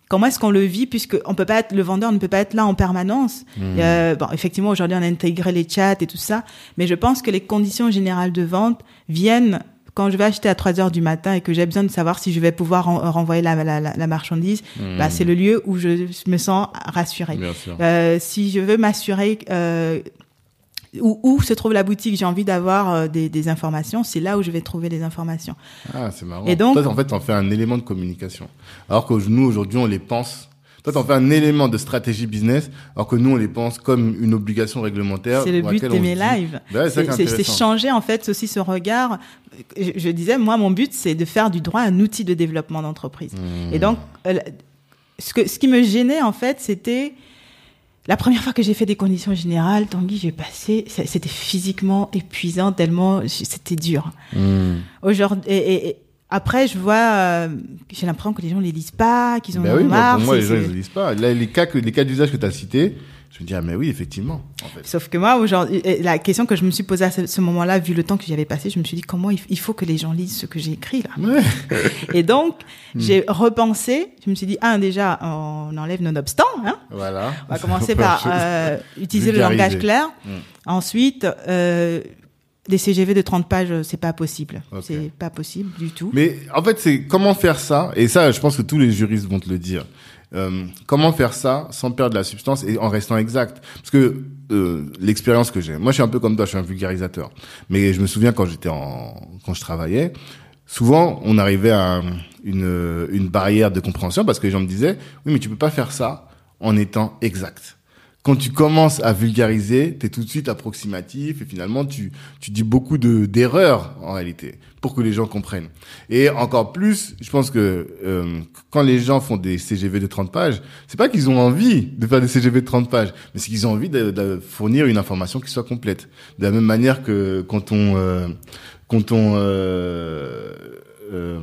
comment est-ce qu'on le vit puisque on peut pas être le vendeur ne peut pas être là en permanence. Mmh. Euh, bon, effectivement, aujourd'hui, on a intégré les chats et tout ça, mais je pense que les conditions générales de vente viennent quand je vais acheter à 3 heures du matin et que j'ai besoin de savoir si je vais pouvoir ren- renvoyer la, la, la, la marchandise, bah, c'est le lieu où je me sens rassurée. Euh, si je veux m'assurer euh, où, où se trouve la boutique, j'ai envie d'avoir euh, des, des informations, c'est là où je vais trouver les informations. Ah, c'est marrant. Et donc- Toi, en fait, t'en fais un élément de communication. Alors que nous, aujourd'hui, on les pense. Toi, t'en fais un élément de stratégie business, alors que nous, on les pense comme une obligation réglementaire. C'est le but de on mes dit- lives. Ben c'est changer en fait aussi ce regard. Je, je disais, moi, mon but, c'est de faire du droit un outil de développement d'entreprise. Mmh. Et donc, euh, ce, que, ce qui me gênait en fait, c'était la première fois que j'ai fait des conditions générales, Tanguy, j'ai passé, c'était physiquement épuisant tellement c'était dur. Mmh. Aujourd'hui, et, après, je vois, euh, j'ai l'impression que les gens les lisent pas, qu'ils en Ben ont oui, marre. pour moi, les gens, ne lisent pas. Là, les cas, que, les cas d'usage que tu as cités, je me dis, ah, mais oui, effectivement. En fait. Sauf que moi, aujourd'hui, la question que je me suis posée à ce, ce moment-là, vu le temps que j'y avais passé, je me suis dit comment il, il faut que les gens lisent ce que j'ai écrit là? Ouais. Et donc, Hmm. j'ai repensé. Je me suis dit, un déjà, on enlève nos obstants. Hein? Voilà. on va commencer par euh, utiliser le langage clair. Mm. Ensuite, euh, des CGV de 30 pages, c'est pas possible. Ok. C'est pas possible du tout. Mais en fait, c'est comment faire ça, et ça, je pense que tous les juristes vont te le dire. Euh, comment faire ça sans perdre la substance et en restant exact? Parce que euh, l'expérience que j'ai, moi, je suis un peu comme toi, je suis un vulgarisateur. Mais je me souviens quand j'étais en, quand je travaillais, souvent, on arrivait à une, une barrière de compréhension parce que les gens me disaient, oui, mais tu peux pas faire ça en étant exact. Quand tu commences à vulgariser, tu es tout de suite approximatif et finalement tu, tu dis beaucoup de d'erreurs en réalité pour que les gens comprennent. Et encore plus, je pense que euh, quand les gens font des CGV de 30 pages, c'est pas qu'ils ont envie de faire des CGV de 30 pages, mais c'est qu'ils ont envie de, de fournir une information qui soit complète. De la même manière que quand on euh, quand on euh, euh,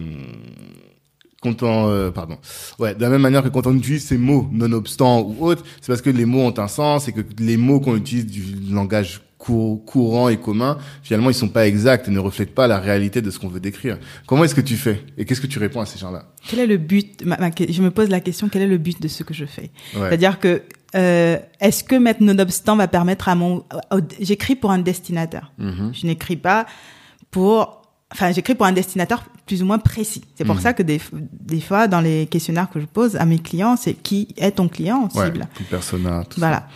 quand on, euh, pardon, ouais, de la même manière que quand on utilise ces mots, nonobstant ou autres, c'est parce que les mots ont un sens et que les mots qu'on utilise du langage cour- courant et commun, finalement, ils sont pas exacts et ne reflètent pas la réalité de ce qu'on veut décrire. Comment est-ce que tu fais et qu'est-ce que tu réponds à ces gens-là? Quel est le but? Ma- ma- Je me pose la question quel est le but de ce que je fais? Ouais. C'est-à-dire que euh, est-ce que mettre nonobstant va permettre à mon j'écris pour un destinateur. Mhm. Je n'écris pas pour enfin j'écris pour un destinateur plus ou moins précis. C'est pour Mhm. ça que des des fois dans les questionnaires que je pose à mes clients, c'est qui est ton client Ouais, cible. tout persona, tout Voilà.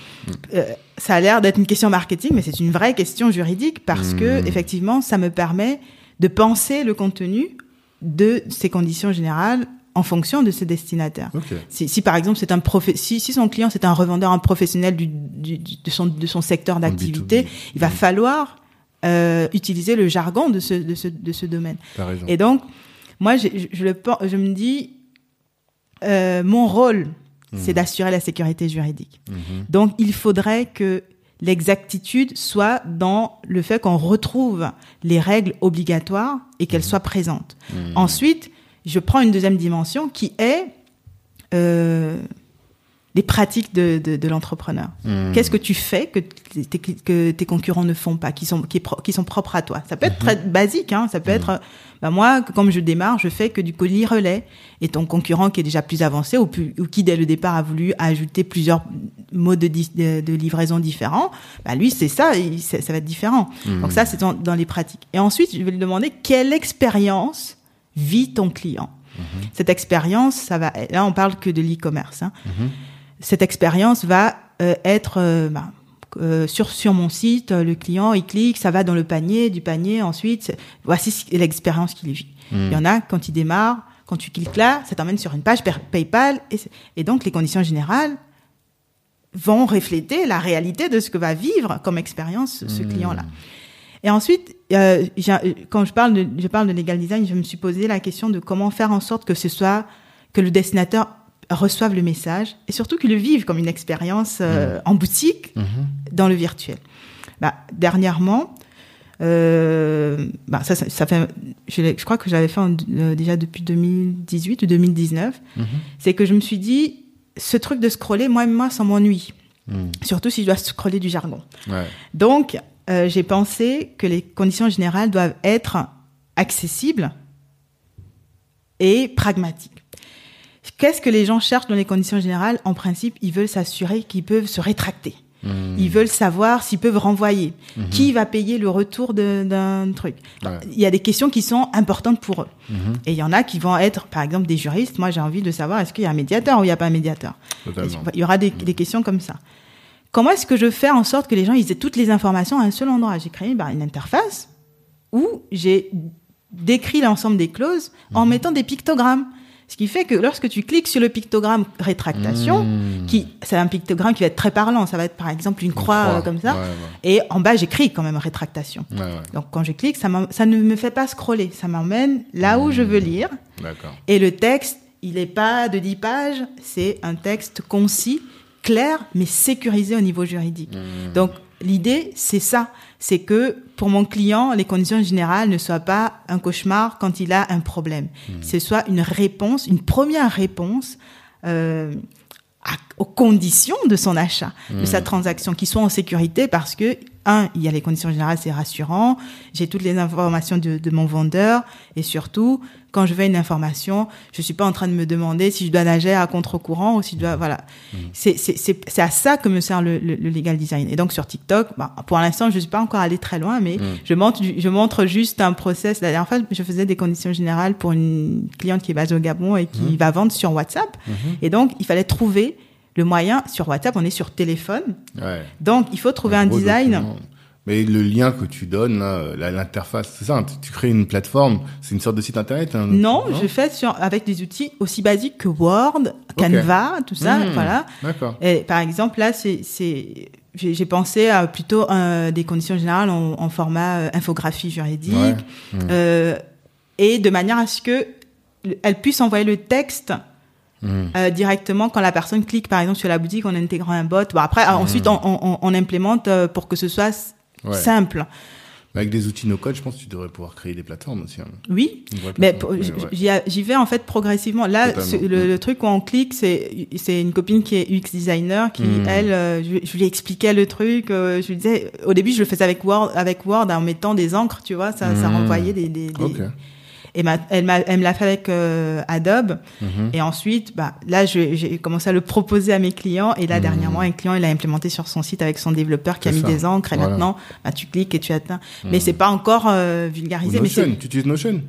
Euh, ça a l'air d'être une question marketing, mais c'est une vraie question juridique parce que Mhm. effectivement, ça me permet de penser le contenu de ces conditions générales en fonction de ce destinataire. ça. Ok. Si, si par exemple c'est un si, si son client c'est un revendeur, un professionnel du, du- du- de son de son secteur d'activité, B2B. il va falloir euh, utiliser le jargon de ce de ce de ce domaine. Et donc moi je, je, le me dis euh, mon rôle c'est d'assurer la sécurité juridique. Mhm. Donc, il faudrait que l'exactitude soit dans le fait qu'on retrouve les règles obligatoires et qu'elles soient présentes. Ensuite, je prends une deuxième dimension qui est euh, les pratiques de, de, de l'entrepreneur. Mhm. Qu'est-ce que tu fais que, tes- que tes concurrents ne font pas, qui sont, qui, qui sont propres à toi? Ça peut être très basique, hein, ça peut être, bah moi, comme je démarre, je fais que du colis relais. Et ton concurrent qui est déjà plus avancé ou, plus, ou qui, dès le départ, a voulu ajouter plusieurs modes de, de, de livraison différents, bah lui, c'est ça, il- ça va être différent. Donc ça, c'est dans, dans les pratiques. Et ensuite, je vais lui demander quelle expérience vit ton client. Cette expérience, ça va. Là, on parle que de l'e-commerce. Hein. Cette expérience va euh, être euh, bah, euh, sur sur mon site. euh, Le client, il clique, ça va dans le panier, du panier. Ensuite, voici ce- l'expérience qu'il vit. Il y en a quand il démarre, quand tu cliques là, ça t'emmène sur une page PayPal, et, donc les conditions générales vont refléter la réalité de ce que va vivre comme expérience ce client-là. Et ensuite, euh, quand je parle de, je parle de legal design, je me suis posé la question de comment faire en sorte que ce soit que le destinateur reçoive le message et surtout qu'il le vive comme une expérience euh, en boutique dans le virtuel. Bah, dernièrement, euh, bah ça, ça, ça fait, je, crois que j'avais fait en- euh, déjà depuis 2018 ou 2019. Mhm. C'est que je me suis dit, ce truc de scroller, moi, moi, ça m'ennuie. Surtout si je dois scroller du jargon. Ouais. Donc, j'ai pensé que les conditions générales doivent être accessibles et pragmatiques. Qu'est-ce que les gens cherchent dans les conditions générales? En principe, ils veulent s'assurer qu'ils peuvent se rétracter. Mhm. Ils veulent savoir s'ils peuvent renvoyer. Qui va payer le retour d'un truc? Ouais. Il y a des questions qui sont importantes pour eux. Mhm. Et il y en a qui vont être, par exemple, des juristes. Moi, j'ai envie de savoir est-ce qu'il y a un médiateur ou il n'y a pas un médiateur? Il y aura des, des questions comme ça? Comment est-ce que je fais en sorte que les gens ils aient toutes les informations à un seul endroit? J'ai créé bah, une interface où j'ai décrit l'ensemble des clauses en mettant des pictogrammes. Ce qui fait que lorsque tu cliques sur le pictogramme rétractation, Mhm. qui c'est un pictogramme qui va être très parlant, ça va être par exemple une croix, croix. euh, comme ça, Ouais, ouais. et en bas j'écris quand même rétractation. Ouais. Donc quand je clique, ça, ça ne me fait pas scroller, ça m'emmène là où je veux lire. D'accord. Et le texte, il n'est pas de 10 pages, c'est un texte concis, clair, mais sécurisé au niveau juridique. Mhm. Donc l'idée, c'est ça, c'est que pour mon client, les conditions générales ne soient pas un cauchemar quand il a un problème. Ce soit une réponse, une première réponse. euh, à- aux conditions de son achat, de sa transaction, qui soient en sécurité parce que, un, il y a les conditions générales, c'est rassurant, j'ai toutes les informations de, de mon vendeur, et surtout, quand je veux une information, je suis pas en train de me demander si je dois nager à contre-courant ou si je dois, voilà. C'est, c'est, à ça que me sert le, le, le legal design. Et donc, sur TikTok, bah, pour l'instant, je suis pas encore allée très loin, mais je montre, je montre juste un process. La dernière fois, je faisais des conditions générales pour une cliente qui est basée au Gabon et qui va vendre sur WhatsApp. Et donc, il fallait trouver le moyen sur WhatsApp, on est sur téléphone. Ouais. Donc, il faut trouver un design. document. Mais le lien que tu donnes, l'interface, c'est ça, tu, crées une plateforme, c'est une sorte de site internet. hein, Non, je fais sur, avec des outils aussi basiques que Word, Canva, tout ça, Mmh, voilà. D'accord. Et par exemple, là, c'est, j'ai pensé à plutôt euh, des conditions générales en, en format euh, infographie juridique, Ouais. Mmh. euh, et de manière à ce que le- elle puisse envoyer le texte Mhm. euh, directement quand la personne clique, par exemple, sur la boutique en intégrant un bot. Bon, après, ensuite, on, on, on implémente euh, pour que ce soit. Ouais. simple. Avec des outils no-code, je pense que tu devrais pouvoir créer des plateformes aussi. hein. Oui, mais ouais. j'y vais en fait progressivement. Là, le, Mm. le truc où on clique, c'est une copine qui est UX designer qui, Mm. elle, euh, je, je lui expliquais le truc. je lui disais, au début, je le faisais avec Word, avec Word en mettant des encres, tu vois, ça, ça Mm. renvoyait des. des. Et ma- elle, m'a- elle me l'a fait avec euh, Adobe. Mhm. Et ensuite, bah, là, j'ai commencé à le proposer à mes clients. Et là, dernièrement, un client, il l'a implémenté sur son site avec son développeur qui a mis ça. des encres. Et Voilà. maintenant, bah, tu cliques et tu atteins. Mais c'est pas encore euh, Ou vulgarisé. Mais Notion, tu utilises Notion?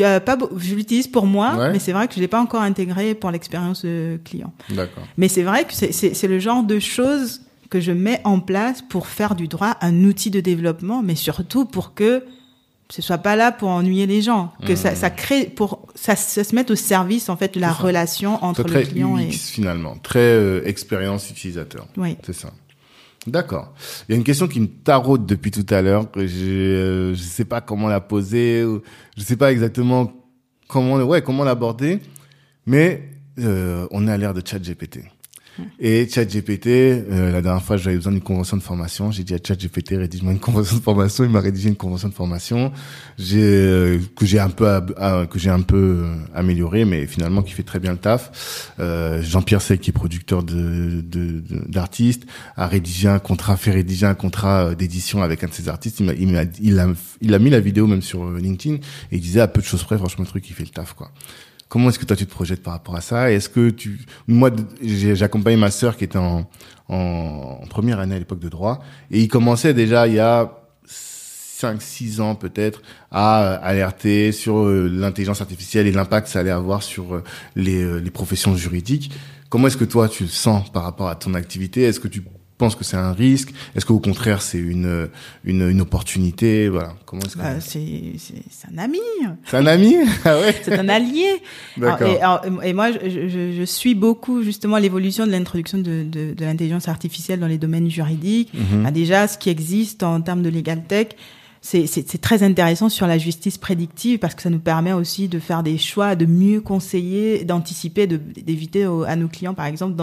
Euh, pas je l'utilise pour moi, Ouais. mais c'est vrai que je l'ai pas encore intégré pour l'expérience client. D'accord. Mais c'est vrai que c'est le genre de choses que je mets en place pour faire du droit un outil de développement, mais surtout pour que ce soit pas là pour ennuyer les gens, que ça, ça crée pour ça, ça se mette au service en fait de la relation entre le très client UX et finalement, très euh, expérience utilisateur. oui. C'est ça. D'accord. Il y a une question qui me taraude depuis tout à l'heure. que j'ai, euh, je sais pas comment la poser. ou Je sais pas exactement comment, ouais, comment l'aborder. Mais euh, on est à l'ère de ChatGPT. Et ChatGPT, euh, la dernière fois, j'avais besoin d'une convention de formation. J'ai dit à ChatGPT, rédige-moi une convention de formation. Il m'a rédigé une convention de formation. J'ai euh, que j'ai un peu ab- ah, que j'ai un peu euh, amélioré, mais finalement qui fait très bien le taf. Euh, Jean-Pierre Sey, qui est producteur de- de- d'artistes, a rédigé un contrat, fait rédiger un contrat euh, d'édition avec un de ses artistes. Il m'a, il m'a, il a, il a mis la vidéo même sur euh, LinkedIn et il disait à peu de choses près, franchement, le truc, il fait le taf, quoi. Comment est-ce que toi tu te projettes par rapport à ça? Est-ce que tu, moi, accompagné ma sœur qui était en, en, en première année à l'époque de droit et il commençait déjà il y a 5 6 ans peut-être à euh, alerter sur euh, l'intelligence artificielle et l'impact que ça allait avoir sur euh, les, les professions juridiques. Comment est-ce que toi tu le sens par rapport à ton activité? Est-ce que tu penses que c'est un risque? Est-ce qu'au contraire c'est une, une une opportunité? Voilà. Comment est-ce que Bah, c'est c'est un ami, c'est un ami? Ah ouais. c'est un allié. D'accord. Alors, et, alors, et moi, je, je, je suis beaucoup justement l'évolution de l'introduction de, de, de l'intelligence artificielle dans les domaines juridiques. Mhm. Bah, déjà, ce qui existe en termes de legal tech, c'est très intéressant sur la justice prédictive parce que ça nous permet aussi de faire des choix, de mieux conseiller, d'anticiper, d'éviter à nos clients, par exemple,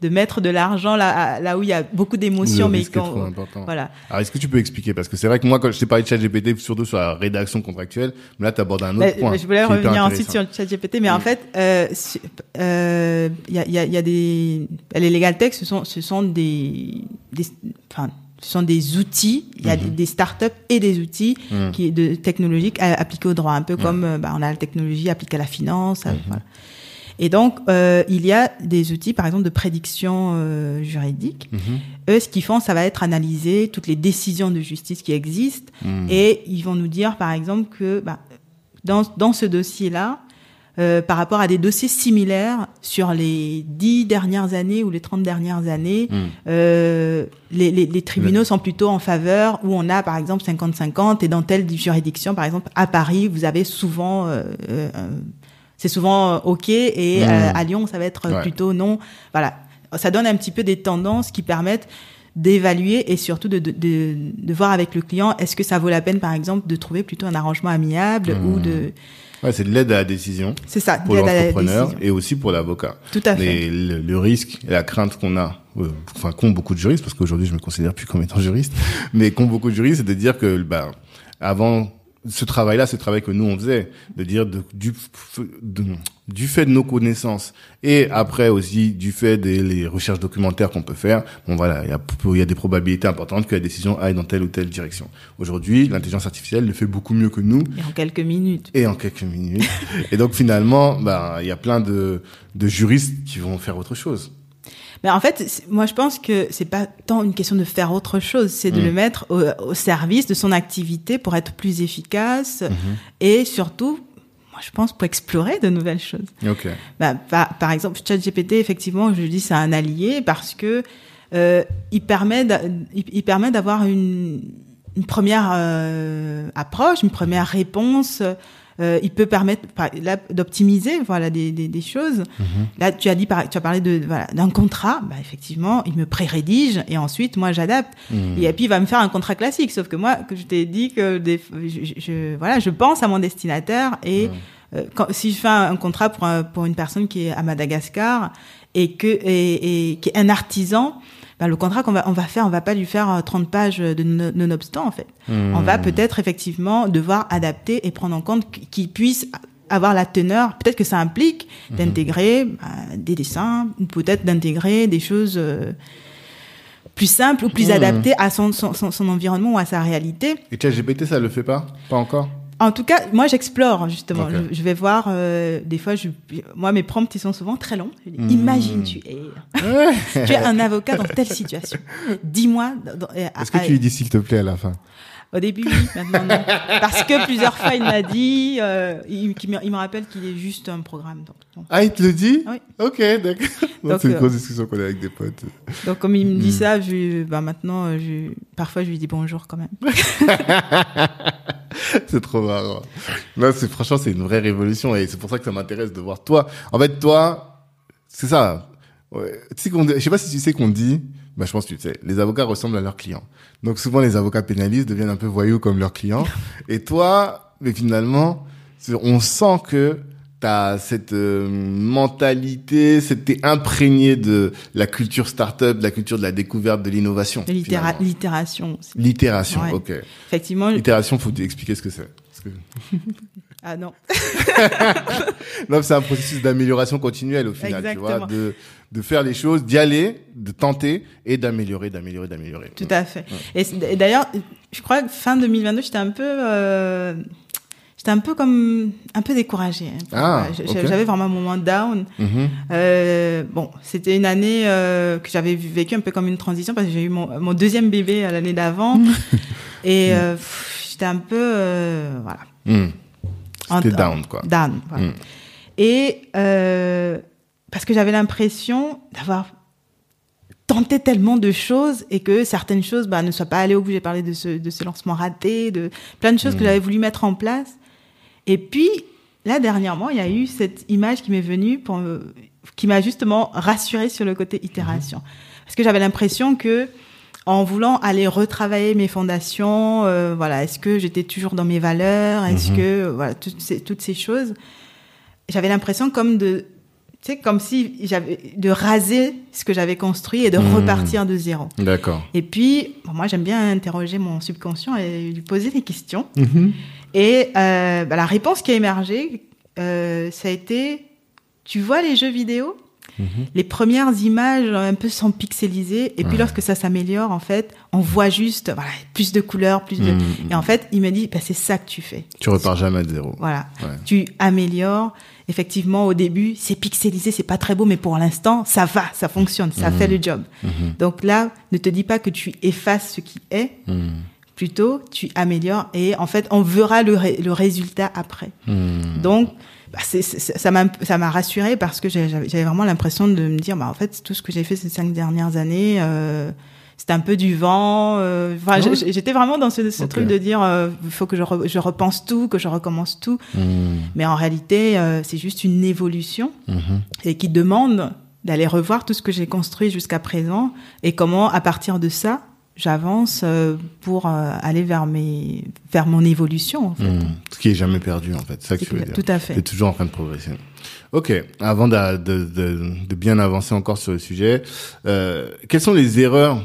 de mettre de l'argent là, là où il y a beaucoup d'émotions, mais quand, important. voilà. Alors, est-ce que tu peux expliquer? Parce que c'est vrai que moi, quand je t'ai parlé de ChatGPT, surtout sur la rédaction contractuelle, mais là, tu abordes un autre point. Je voulais revenir ensuite sur ChatGPT, mais en fait, euh, euh, il y, a, y, a, y a des, les legal tech, ce sont, ce sont des, des enfin, ce sont des outils. Il y a mhm. des startups et des outils mhm. qui de technologiques appliqués au droit, un peu comme euh, bah, on a la technologie appliquée à la finance. Mhm. Voilà. Et donc, euh, il y a des outils, par exemple, de prédiction euh, juridique. Eux, ce qu'ils font, ça va être analyser toutes les décisions de justice qui existent, et ils vont nous dire, par exemple, que bah, dans, dans ce dossier-là, euh, par rapport à des dossiers similaires sur les dix dernières années ou les 30 dernières années. Hmm. Euh, les, les, les, tribunaux sont plutôt en faveur où on a par exemple 50-50 et dans telle juridiction, par exemple à Paris, vous avez souvent... Euh, euh c'est souvent OK et hmm. à Lyon, ça va être plutôt non. Voilà. Ça donne un petit peu des tendances qui permettent d'évaluer et surtout de, de, de, de, voir avec le client est-ce que ça vaut la peine par exemple de trouver plutôt un arrangement amiable ou hmm. de Ouais, c'est de l'aide à la décision. C'est ça. Pour l'entrepreneur et aussi pour l'avocat. Tout à fait. Et le, risque et la crainte qu'on a, euh, enfin qu'ont beaucoup de juristes, parce qu'aujourd'hui je me considère plus comme étant juriste, mais qu'ont beaucoup de juristes, c'est de dire que bah avant ce travail-là, ce travail que nous on faisait, de dire de, du, du fait de nos connaissances et après aussi du fait des les recherches documentaires qu'on peut faire, bon voilà, il y a, y a des probabilités importantes que la décision aille dans telle ou telle direction. Aujourd'hui, l'intelligence artificielle le fait beaucoup mieux que nous. Et en quelques minutes. Et en quelques minutes. et donc finalement, bah, il y a plein de, de juristes qui vont faire autre chose. Mais en fait, moi, je pense que c'est pas tant une question de faire autre chose, c'est de mm. le mettre au, service de son activité pour être plus efficace mm-hmm. et surtout moi, je pense pour explorer de nouvelles choses. Okay. Bah, par, par, exemple, ChatGPT, effectivement, je dis c'est un allié parce que euh, il permet il, permet d'avoir une, une première euh, approche, une première réponse euh, il peut permettre d'optimiser voilà des, des, des choses. Mhm. Là, tu as dit, tu as parlé de voilà d'un contrat. Bah, effectivement, il me pré-rédige et ensuite moi j'adapte. Mhm. Et puis il va me faire un contrat classique. Sauf que moi, que je t'ai dit que des, je, je, voilà, je pense à mon destinataire et euh, quand, si je fais un, contrat pour pour une personne qui est à Madagascar et que et, et qui est un artisan ben, le contrat qu'on va, on va faire, on va pas lui faire 30 euh, pages de non-obstant, en fait. On va hmm. peut-être effectivement devoir adapter et prendre en compte qu'il puisse avoir la teneur. Peut-être que ça implique hmm. d'intégrer bah, des dessins, ou peut-être d'intégrer des choses euh, plus simples ou plus hmm. adaptées à son, son, son, environnement ou à sa réalité. Et ChatGPT, ça le fait pas? Pas encore? En tout cas, moi j'explore justement. Je, vais voir. Euh, des fois, je, moi mes prompts ils sont souvent très longs. Hmm. Imagine tu es, tu es un avocat dans telle situation. Dis-moi. Est-ce que tu lui dis s'il te plaît à la fin? Au début, oui. Maintenant, non. Parce que plusieurs fois il m'a dit. Euh, il, il, me rappelle qu'il est juste un programme. Donc, Ah, il te le dit Oui. Ok, d'accord. C'est une grosse discussion qu'on a avec des potes. Donc comme il me dit hmm. ça, je, bah, maintenant, je, parfois je lui dis bonjour quand même. c'est trop marrant. Non, c'est franchement, c'est une vraie révolution et c'est pour ça que ça m'intéresse de voir toi. En fait, toi, c'est ça. Ouais. Tu sais qu'on, je sais pas si tu sais qu'on dit, bah, je pense que tu sais, les avocats ressemblent à leurs clients. Donc souvent, les avocats pénalistes deviennent un peu voyous comme leurs clients. Et toi, mais finalement, on sent que t'as cette euh, mentalité, c'était imprégné de la culture startup, de la culture de la découverte, de l'innovation. L'itération aussi. L'itération, ok. Effectivement. L'itération, faut expliquer ce que c'est. Que... ah non. non, c'est un processus d'amélioration continuelle au final, Exactement. tu vois, de de faire les choses, d'y aller, de tenter et d'améliorer, d'améliorer, d'améliorer. Tout à fait. Et, d'ailleurs, je crois que fin 2022, j'étais un peu euh, j'étais un peu comme un peu découragée. Hein. Ah, j'avais vraiment un moment down. Mm-hmm. Euh, bon, c'était une année euh, que j'avais vécu un peu comme une transition parce que j'ai eu mon, mon, deuxième bébé à l'année d'avant et euh, j'étais un peu euh, voilà. Mm. C'était down quoi. Down. Voilà. Mm. Et euh, parce que j'avais l'impression d'avoir tenté tellement de choses et que certaines choses bah, ne soient pas allées au bout. J'ai parlé de ce, de ce lancement raté, de plein de choses que mm. j'avais voulu mettre en place. Et puis, là, dernièrement, il y a eu cette image qui m'est venue pour qui m'a justement rassurée sur le côté itération. Parce que j'avais l'impression que en voulant aller retravailler mes fondations. euh, voilà, est-ce que j'étais toujours dans mes valeurs? Est-ce Mhm. que voilà toutes ces, toutes ces choses. J'avais l'impression comme de, tu sais, comme si j'avais de raser ce que j'avais construit et de Mhm. repartir de zéro. D'accord. Et puis, bon, moi, j'aime bien interroger mon subconscient et lui poser des questions. Mhm. Et euh, bah, la réponse qui a émergé, euh, ça a été, tu vois les jeux vidéo? Mhm. les premières images un peu sont pixelisées et puis lorsque ça s'améliore en fait on voit juste voilà plus de couleurs plus de Mhm. et en fait il me dit bah, c'est ça que tu fais Tu repars jamais de zéro. voilà Ouais. tu améliores effectivement au début c'est pixelisé c'est pas très beau mais pour l'instant ça va ça fonctionne ça Mhm. fait le job Mhm. donc là ne te dis pas que tu effaces ce qui est Mhm. plutôt tu améliores et en fait on verra le, ré- le résultat après Mhm. donc, bah, ça m'a ça m'a rassuré parce que j'avais j'avais vraiment l'impression de me dire, bah, en fait, tout ce que j'ai fait ces cinq dernières années, euh, c'était un peu du vent. euh, enfin, j'ai- J'étais vraiment dans ce, truc de dire, euh, il faut que je, re- je repense tout, que je recommence tout. Mhm. Mais en réalité, euh, c'est juste une évolution Mhm. et qui demande d'aller revoir tout ce que j'ai construit jusqu'à présent et comment, à partir de ça, j'avance euh, pour euh, aller vers mes vers mon évolution en fait. Mhm. Ce qui est jamais perdu, en fait. C'est ça que tu veux dire. Tout à fait. Tu es toujours en train de progresser. Ok, avant de, de, de, de bien avancer encore sur le sujet, euh, quelles sont les erreurs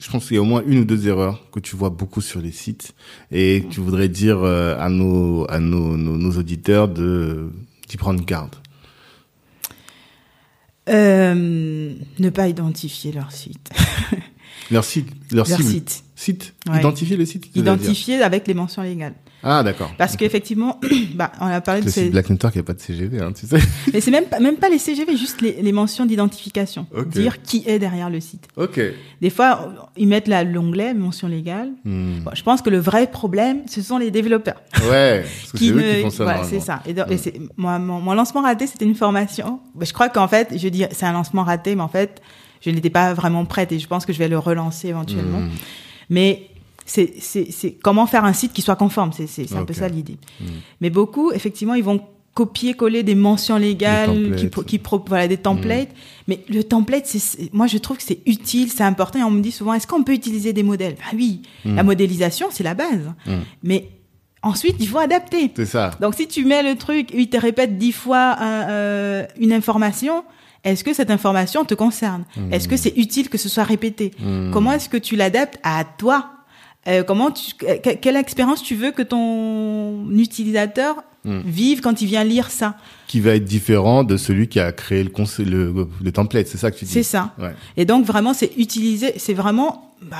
Je pense qu'il y a au moins une ou deux erreurs que tu vois beaucoup sur les sites et que tu voudrais dire euh, à nos à nos, nos, nos auditeurs de d'y prendre garde. Euh, ne pas identifier leur site. Leur site, leur, leur cible. site. Site. Ouais. Identifier le site. c'est-à-dire Identifier avec les mentions légales. Ah d'accord. Parce qu'effectivement, bah, on a parlé de Le ces... site Black Network, il n'y a pas de CGV, hein, tu sais. Mais c'est même pas, même pas les CGV, juste les, les mentions d'identification. Dire qui est derrière le site. Ok. Des fois, ils mettent l'onglet mention légale. Hmm. Bon, je pense que le vrai problème, ce sont les développeurs. Ouais, parce que c'est eux ne- qui font ça. voilà, c'est ça. Et, donc- et c'est- moi, mon, mon lancement raté, c'était une formation. Je crois qu'en fait, je dis, c'est un lancement raté, mais en fait, je n'étais pas vraiment prête et je pense que je vais le relancer éventuellement. Hmm. Mais c'est comment faire un site qui soit conforme. C'est un peu ça l'idée. Mm. Mais beaucoup, effectivement, ils vont copier-coller des mentions légales, Des qui, qui voilà des templates. Mais le template, c'est- moi je trouve que c'est utile, c'est important. Et on me dit souvent, est-ce qu'on peut utiliser des modèles? Ah oui, Mm. la modélisation c'est la base. Mais ensuite, il faut adapter. C'est ça. Donc si tu mets le truc, il te répète dix fois un, euh, une information. Est-ce que cette information te concerne Mm. Est-ce que c'est utile que ce soit répété Hmm. Comment est-ce que tu l'adaptes à toi Euh, Comment tu, que- quelle expérience tu veux que ton utilisateur Mm. vive quand il vient lire ça Qui va être différent de celui qui a créé le, le, le template, c'est ça que tu dis C'est ça. Ouais. Et donc vraiment, c'est utiliser, c'est vraiment, bah,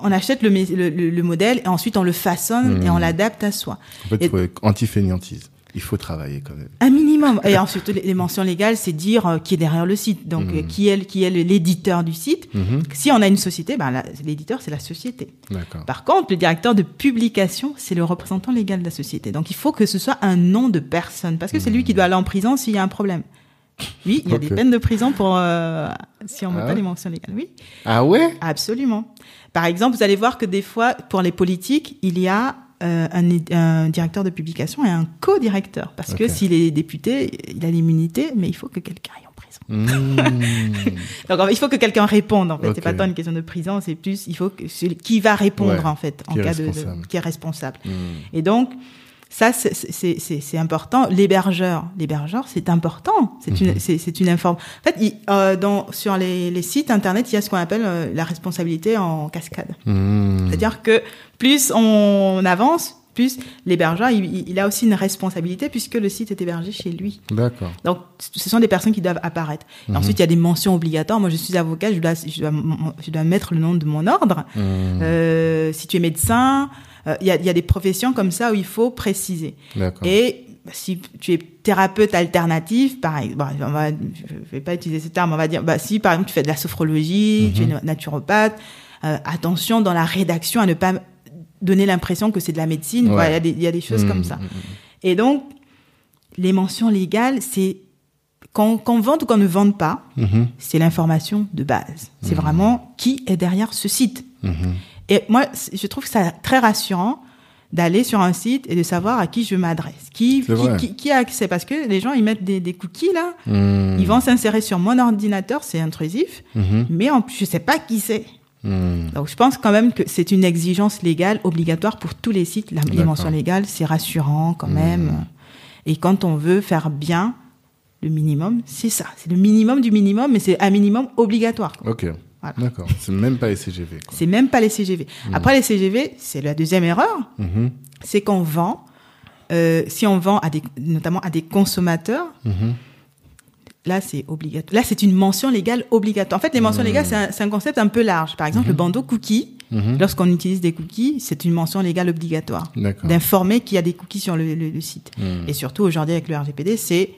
on achète le, le, le- le modèle et ensuite on le façonne et on l'adapte à soi. En fait, Et- faut anti-fainéantise. Il faut travailler quand même. Un minimum. Et ensuite, les, les mentions légales, c'est dire euh, qui est derrière le site. Donc, Mhm. euh, qui est, qui est l'éditeur du site. Mhm. Si on a une société, ben, l'éditeur, c'est la société. D'accord. Par contre, le directeur de publication, c'est le représentant légal de la société. Donc, il faut que ce soit un nom de personne, parce que c'est lui qui doit aller en prison s'il y a un problème. Oui, il y a des peines de prison pour euh, si on ne met Ah pas ouais les mentions légales. Oui, Ah ouais? Absolument. Par exemple, vous allez voir que des fois, pour les politiques, il y a euh, un, directeur de publication et un co-directeur, parce que s'il est député, il a l'immunité, mais il faut que quelqu'un aille en prison. Mmh. Donc en fait, il faut que quelqu'un réponde en fait. C'est pas tant une question de prison, c'est plus il faut que qui va répondre Ouais, en fait en cas de, qui est responsable. Mmh. Et donc ça c'est- important. L'hébergeur, l'hébergeur c'est important. C'est Mhm. une c'est c'est une informe. En fait, il- euh, dans sur les, les sites internet, il y a ce qu'on appelle euh, la responsabilité en cascade. Mmh. C'est-à-dire que plus on avance, plus l'hébergeur il, a aussi une responsabilité puisque le site est hébergé chez lui. D'accord. Donc, ce sont des personnes qui doivent apparaître. Mhm. Ensuite, il y a des mentions obligatoires. Moi, je suis avocat, je dois, je dois, je dois mettre le nom de mon ordre. Mmh. Euh, si tu es médecin, il y, a, il y a des professions comme ça où il faut préciser. Et si tu es thérapeute alternatif, pareil, bon, on va, je vais pas utiliser ce terme, on va dire, bah, si par exemple tu fais de la sophrologie, Mhm. tu es naturopathe, euh, attention dans la rédaction à ne pas donner l'impression que c'est de la médecine. Ouais. Il y, a des- il y a des choses Mmh, comme ça. mmh, Et donc, les mentions légales, c'est qu'on qu'on vende ou qu'on ne vende pas. Mhm. c'est l'information de base. C'est Mhm. vraiment qui est derrière ce site. Et moi, je trouve ça très rassurant d'aller sur un site et de savoir à qui je m'adresse, qui, qui, qui, qui a accès, parce que les gens ils mettent des, des cookies là, Mmh. ils vont s'insérer sur mon ordinateur, c'est intrusif, Mhm. mais en plus je sais pas qui c'est. Hmm. Donc je pense quand même que c'est une exigence légale obligatoire pour tous les sites. La dimension légale, c'est rassurant quand même. Hmm. Et quand on veut faire bien, le minimum, c'est ça. C'est le minimum du minimum, mais c'est un minimum obligatoire. Ok. Voilà. D'accord. C'est même pas les CGV. C'est même pas les CGV. Après les CGV, c'est la deuxième erreur, Mhm. c'est qu'on vend, euh, si on vend à des, notamment à des consommateurs, Mhm. là c'est obligatoire. Là c'est une mention légale obligatoire. En fait, les mentions légales, c'est un, concept un peu large. Par exemple, le bandeau cookie, lorsqu'on utilise des cookies, c'est une mention légale obligatoire. D'informer qu'il y a des cookies sur le, le- le site. Hmm. Et surtout aujourd'hui avec le RGPD, c'est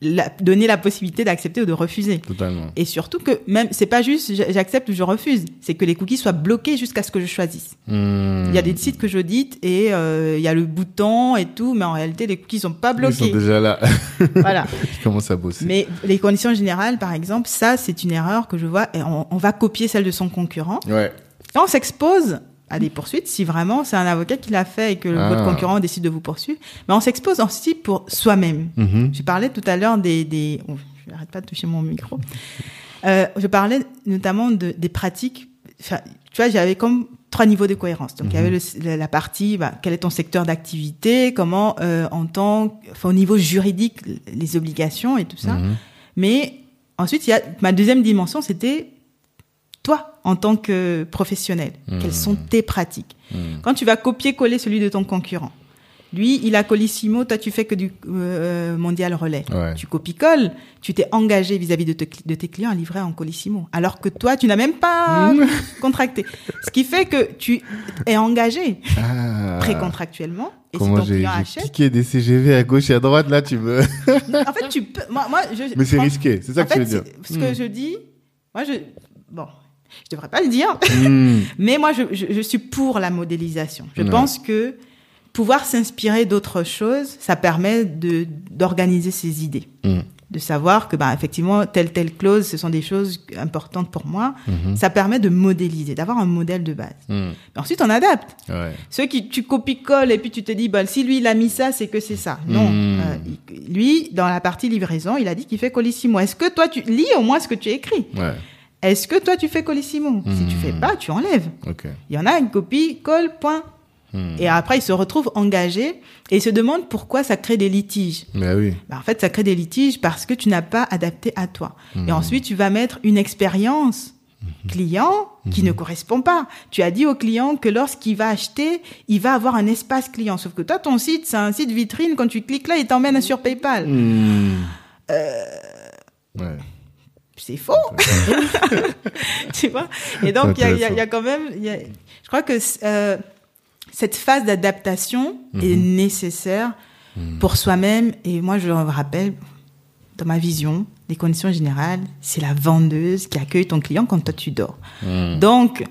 la- donner la possibilité d'accepter ou de refuser. Totalement. Et surtout que même, c'est pas juste j'accepte ou je refuse, c'est que les cookies soient bloqués jusqu'à ce que je choisisse. Hmm. Il y a des sites que j'audite et euh, il y a le bouton et tout, mais en réalité les cookies sont pas Ils bloqués. sont déjà là. Voilà. Ils commencent à bosser. Mais les conditions générales, par exemple, ça c'est une erreur que je vois. Et on, on va copier celle de son concurrent. Ouais. Et on s'expose à des poursuites si vraiment c'est un avocat qui l'a fait et que Ah. votre concurrent décide de vous poursuivre. Mais on s'expose aussi pour soi-même. Mhm. Je parlais tout à l'heure des... des... oh, je n'arrête pas de toucher mon micro. Euh, je parlais notamment de, des pratiques. Enfin, tu vois, j'avais comme trois niveaux de cohérence. Donc, il y avait le- la, partie, bah, quel est ton secteur d'activité, comment, euh, en tant, enfin, au niveau juridique, les obligations et tout ça. Mhm. Mais ensuite, il y a ma deuxième dimension, c'était toi en tant que professionnel. Mhm. Quelles sont tes pratiques Mhm. Quand tu vas copier-coller celui de ton concurrent, lui, il a Colissimo, toi, tu fais que du euh, mondial relais. Ouais. Tu copies-colles, tu t'es engagé vis-à-vis de, te- de tes clients à livrer en Colissimo. Alors que toi, tu n'as même pas contracté. Ce qui fait que tu es engagé Ah. précontractuellement. Et Comment si j'ai achète, piqué des CGV à gauche et à droite là, tu me. En fait, tu peux. Moi, moi, je, Mais c'est risqué, c'est ça en que fait, veux dire. Ce que je dis, moi, je. Bon, je devrais pas le dire, Hmm. mais moi, je, je, je suis pour la modélisation. Je Ouais. pense que pouvoir s'inspirer d'autres choses, ça permet de d'organiser ses idées. Hmm. De savoir que, bah, effectivement, telle, telle clause, ce sont des choses importantes pour moi. Mhm. Ça permet de modéliser, d'avoir un modèle de base. Hmm. Ensuite, on adapte. Ouais. Ceux qui tu copies-colles et puis tu te dis, bah, si lui il a mis ça, c'est que c'est ça. Non. Hmm. Euh, lui, dans la partie livraison, il a dit qu'il fait Colissimo. Est-ce que toi, tu lis au moins ce que tu écris? Ouais. Est-ce que toi, tu fais Colissimo? Si tu Hmm. fais pas, tu enlèves. Ok. Il y en a une copie, colle, point. Hmm. Et après, il se retrouve engagé et se demande pourquoi ça crée des litiges. Bah oui. Bah, en fait, ça crée des litiges parce que tu n'as pas adapté à toi. Hmm. Et ensuite, tu vas mettre une expérience client qui Hmm. ne correspond pas. Tu as dit au client que lorsqu'il va acheter, il va avoir un espace client. Sauf que toi, ton site, c'est un site vitrine. Quand tu cliques là, il t'emmène sur PayPal. Hmm. Euh. Ouais. C'est faux. tu vois? Et donc, il y a, y y quand même... y a- je crois que euh, cette phase d'adaptation est Mhm. nécessaire pour soi-même. Et moi, je me rappelle, dans ma vision, les conditions générales, c'est la vendeuse qui accueille ton client quand toi, tu dors. Hmm. Donc,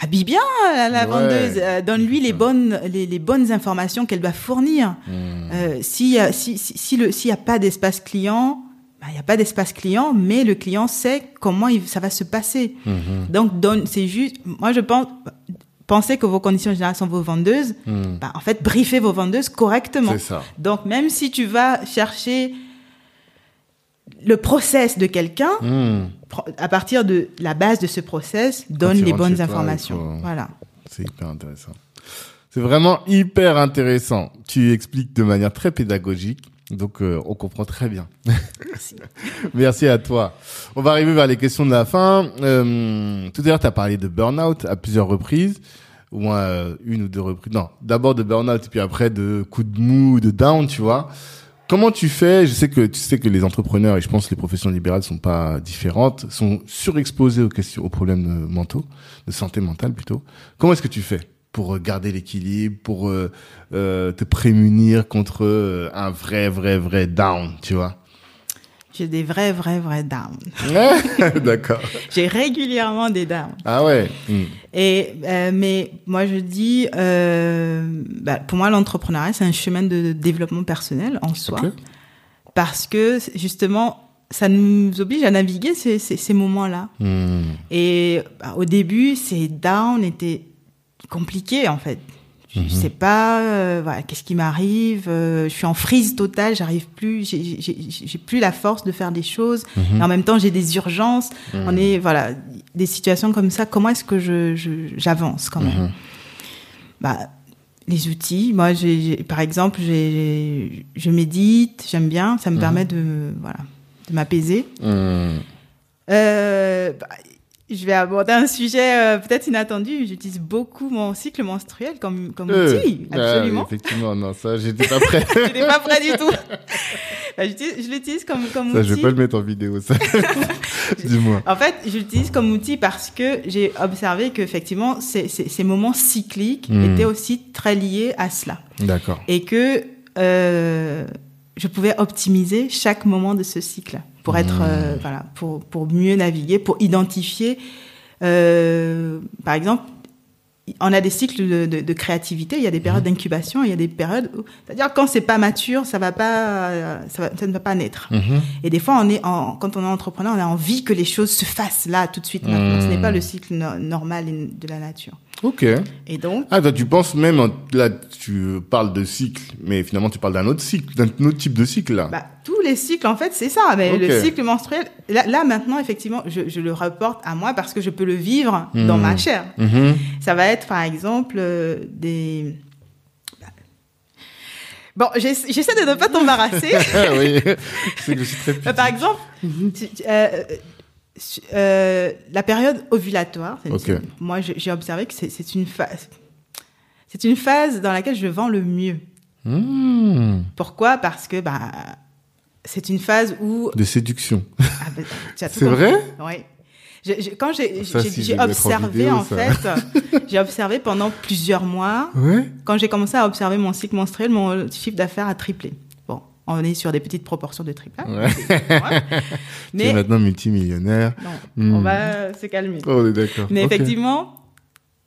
habille bien la, la Ouais. vendeuse, euh, donne-lui les bonnes, les, les bonnes informations qu'elle doit fournir. Euh, si, si, si le, s'il y a pas d'espace client, il n'y a pas d'espace client, mais le client sait comment il, ça va se passer. Mhm. Donc, c'est juste, moi, je pense, pensez que vos conditions générales sont vos vendeuses, Hmm. bah, en fait, briefez vos vendeuses correctement. C'est ça. Donc, même si tu vas chercher le process de quelqu'un, pro- à partir de la base de ce process, donne les bonnes toi, informations. faut- Voilà. C'est hyper intéressant. C'est vraiment hyper intéressant. Tu expliques de manière très pédagogique. Donc, euh, on comprend très bien. Merci. Merci à toi. On va arriver vers les questions de la fin. Euh, tout à l'heure, tu as parlé de burn-out à plusieurs reprises. Au moins euh, une ou deux reprises. Non, d'abord de burn-out et puis après de coup de mou, de down, tu vois. Comment tu fais? Je sais que tu sais que les entrepreneurs et je pense que les professions libérales sont pas différentes, sont surexposés aux questions, aux problèmes euh, mentaux, de santé mentale plutôt. Comment est-ce que tu fais? Pour euh, garder l'équilibre, pour euh, euh, te prémunir contre un vrai, vrai, vrai down, tu vois J'ai des vrais, vrais, vrais downs. D'accord. J'ai régulièrement des downs. Ah ouais. Hmm. Et euh, mais moi je dis, bah, pour moi l'entrepreneuriat c'est un chemin de développement personnel en soi, parce que justement ça nous oblige à naviguer ces, ces, ces moments-là. Hmm. Et bah, au début ces downs étaient compliqués en fait, Je Mhm. sais pas, euh, voilà, qu'est-ce qui m'arrive. euh, je suis en frise totale, j'arrive plus, j'ai- plus la force de faire des choses. Mhm. Et en même temps, j'ai des urgences. On est, voilà, des situations comme ça. Comment est-ce que je j'avance quand même? Mhm. Bah, les outils. Moi, j'ai, par exemple, j'ai, je médite, j'aime bien. Ça me Mhm. permet de, voilà, de m'apaiser. Mhm. Euh, bah, je vais aborder un sujet euh, peut-être inattendu. J'utilise beaucoup mon cycle menstruel comme, comme Euh, outil. ah, Absolument. effectivement, non, ça, j'étais pas prêt. je n'étais pas prêt du tout. Bah, je l'utilise comme, comme ça, outil. je vais pas le mettre en vidéo, ça. Dis-moi. En fait, je l'utilise comme outil parce que j'ai observé qu'effectivement, ces, ces, ces moments cycliques Hmm. étaient aussi très liés à cela. D'accord. Et que euh, je pouvais optimiser chaque moment de ce cycle pour être, Hmm. euh, voilà, pour, pour mieux naviguer, pour identifier, euh, par exemple, on a des cycles de, de, de créativité, il y a des périodes d'incubation, il y a des périodes où, c'est-à-dire quand c'est pas mature, ça va pas, ça, va- ça ne va pas naître. Mhm. Et des fois, on est en, quand on est entrepreneur, on a envie que les choses se fassent là, tout de suite, maintenant. Ce n'est pas le cycle no- normal de la nature. Ok. Et donc, Ah, toi, tu penses même, en- là, tu parles de cycle, mais finalement, tu parles d'un autre cycle, d'un autre type de cycle, là. bah, tous les cycles, en fait, c'est ça. Mais le cycle menstruel, là, là, maintenant, effectivement, je, je le reporte à moi parce que je peux le vivre dans Hmm. ma chair. Mhm. Ça va être, par exemple, euh, des... Bon, j'ess- j'essaie de ne pas t'embarrasser. Oui, c'est que je suis très. Par exemple, tu- tu- euh, euh, la période ovulatoire, moi j'ai observé que c'est une phase, c'est une phase dans laquelle je vends le mieux. Mmh. Pourquoi? Parce que bah c'est une phase où De séduction. ah, bah, tout C'est vrai? Oui. Je- je- quand j'ai si en observé vidéo, en fait, j'ai observé pendant plusieurs mois. Ouais. Quand j'ai commencé à observer mon cycle menstruel, mon chiffre d'affaires a triplé. On est sur des petites proportions de triplage. Ouais. Ouais. Tu es Mais maintenant multimillionnaire. non, Hmm. on va se calmer. Oh, on est d'accord. Mais effectivement,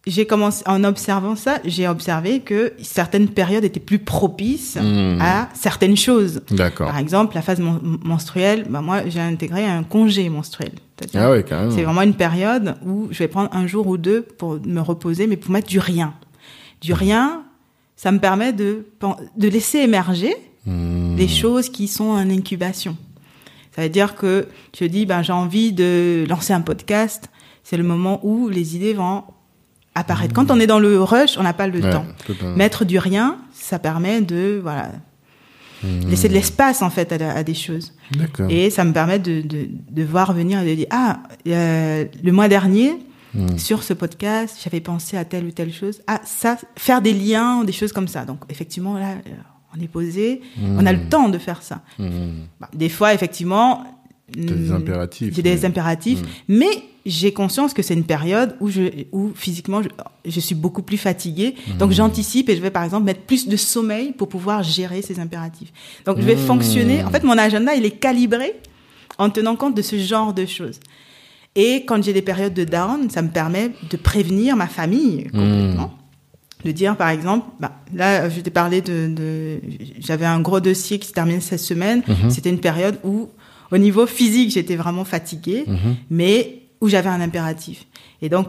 j'ai commencé en observant ça, j'ai observé que certaines périodes étaient plus propices Hmm. à certaines choses. D'accord. Par exemple, la phase mon- menstruelle, bah moi j'ai intégré un congé menstruel. Ah. C'est vraiment une période où je vais prendre un jour ou deux pour me reposer, mais pour mettre du rien. Du rien, ça me permet de, laisser émerger Hmm. Des choses qui sont en incubation. Ça veut dire que tu te dis, ben, j'ai envie de lancer un podcast. C'est le moment où les idées vont apparaître. Quand on est dans le rush, on n'a pas le Ouais, temps. Mettre du rien, ça permet de voilà Hmm. laisser de l'espace en fait à, à des choses. Et ça me permet de, de, de voir venir et de dire ah euh, le mois dernier Hmm. sur ce podcast j'avais pensé à telle ou telle chose ah ça faire des liens des choses comme ça donc effectivement là euh, on est posé on a le temps de faire ça Hmm. Bah, des fois effectivement des hmm, impératifs. j'ai des impératifs, mais j'ai conscience que c'est une période où je, où physiquement je, je suis beaucoup plus fatiguée. Donc j'anticipe et je vais par exemple mettre plus de sommeil pour pouvoir gérer ces impératifs. Donc je vais fonctionner. En fait, mon agenda il est calibré en tenant compte de ce genre de choses. Et quand j'ai des périodes de down, ça me permet de prévenir ma famille complètement. De dire, par exemple, bah, là, je t'ai parlé de, de j'avais un gros dossier qui se termine cette semaine. C'était une période où, au niveau physique, j'étais vraiment fatiguée, Mhm. mais où j'avais un impératif. Et donc,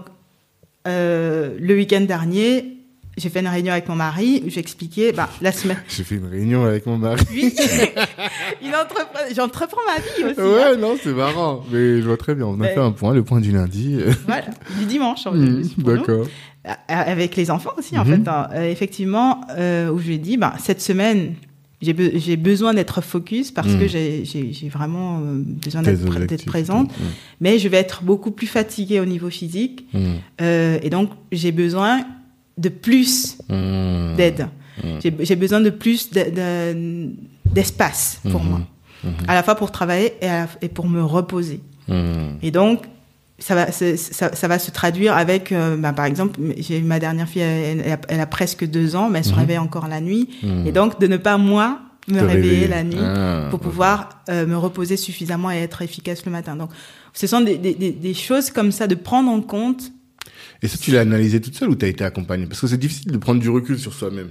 euh, le week-end dernier, j'ai fait une réunion avec mon mari où j'expliquais, bah, la semaine. J'ai fait une réunion avec mon mari. Oui, j'entreprends ma vie aussi. hein. Ouais, non, c'est marrant. Mais je vois très bien. On a Mais- fait un point, le point du lundi. Voilà, du dimanche. en fait, nous. D'accord. Euh, avec les enfants aussi en Mhm. fait hein. Euh, effectivement euh, où je lui ai dit bah, cette semaine j'ai be- besoin d'être focus parce Mhm. que j'ai- j'ai vraiment besoin d'être présente tout. mais je vais être beaucoup plus fatiguée au niveau physique euh, et donc j'ai besoin de plus d'aide Mhm. j'ai besoin de plus de- de- d'espace pour Mhm. moi à la fois pour travailler et, la- et pour me reposer et donc, ça va, ça, ça va se traduire avec, euh, bah, par exemple, j'ai ma dernière fille, elle, elle a, elle a presque deux ans, mais elle se Mhm. réveille encore la nuit. Mhm. Et donc, de ne pas, moi, me réveiller réveiller. la nuit Ah, pour pouvoir euh, me reposer suffisamment et être efficace le matin. Donc, ce sont des, des, des, choses comme ça, de prendre en compte. Et ça, tu l'as analysé toute seule ou t'as été accompagnée? Parce que c'est difficile de prendre du recul sur soi-même.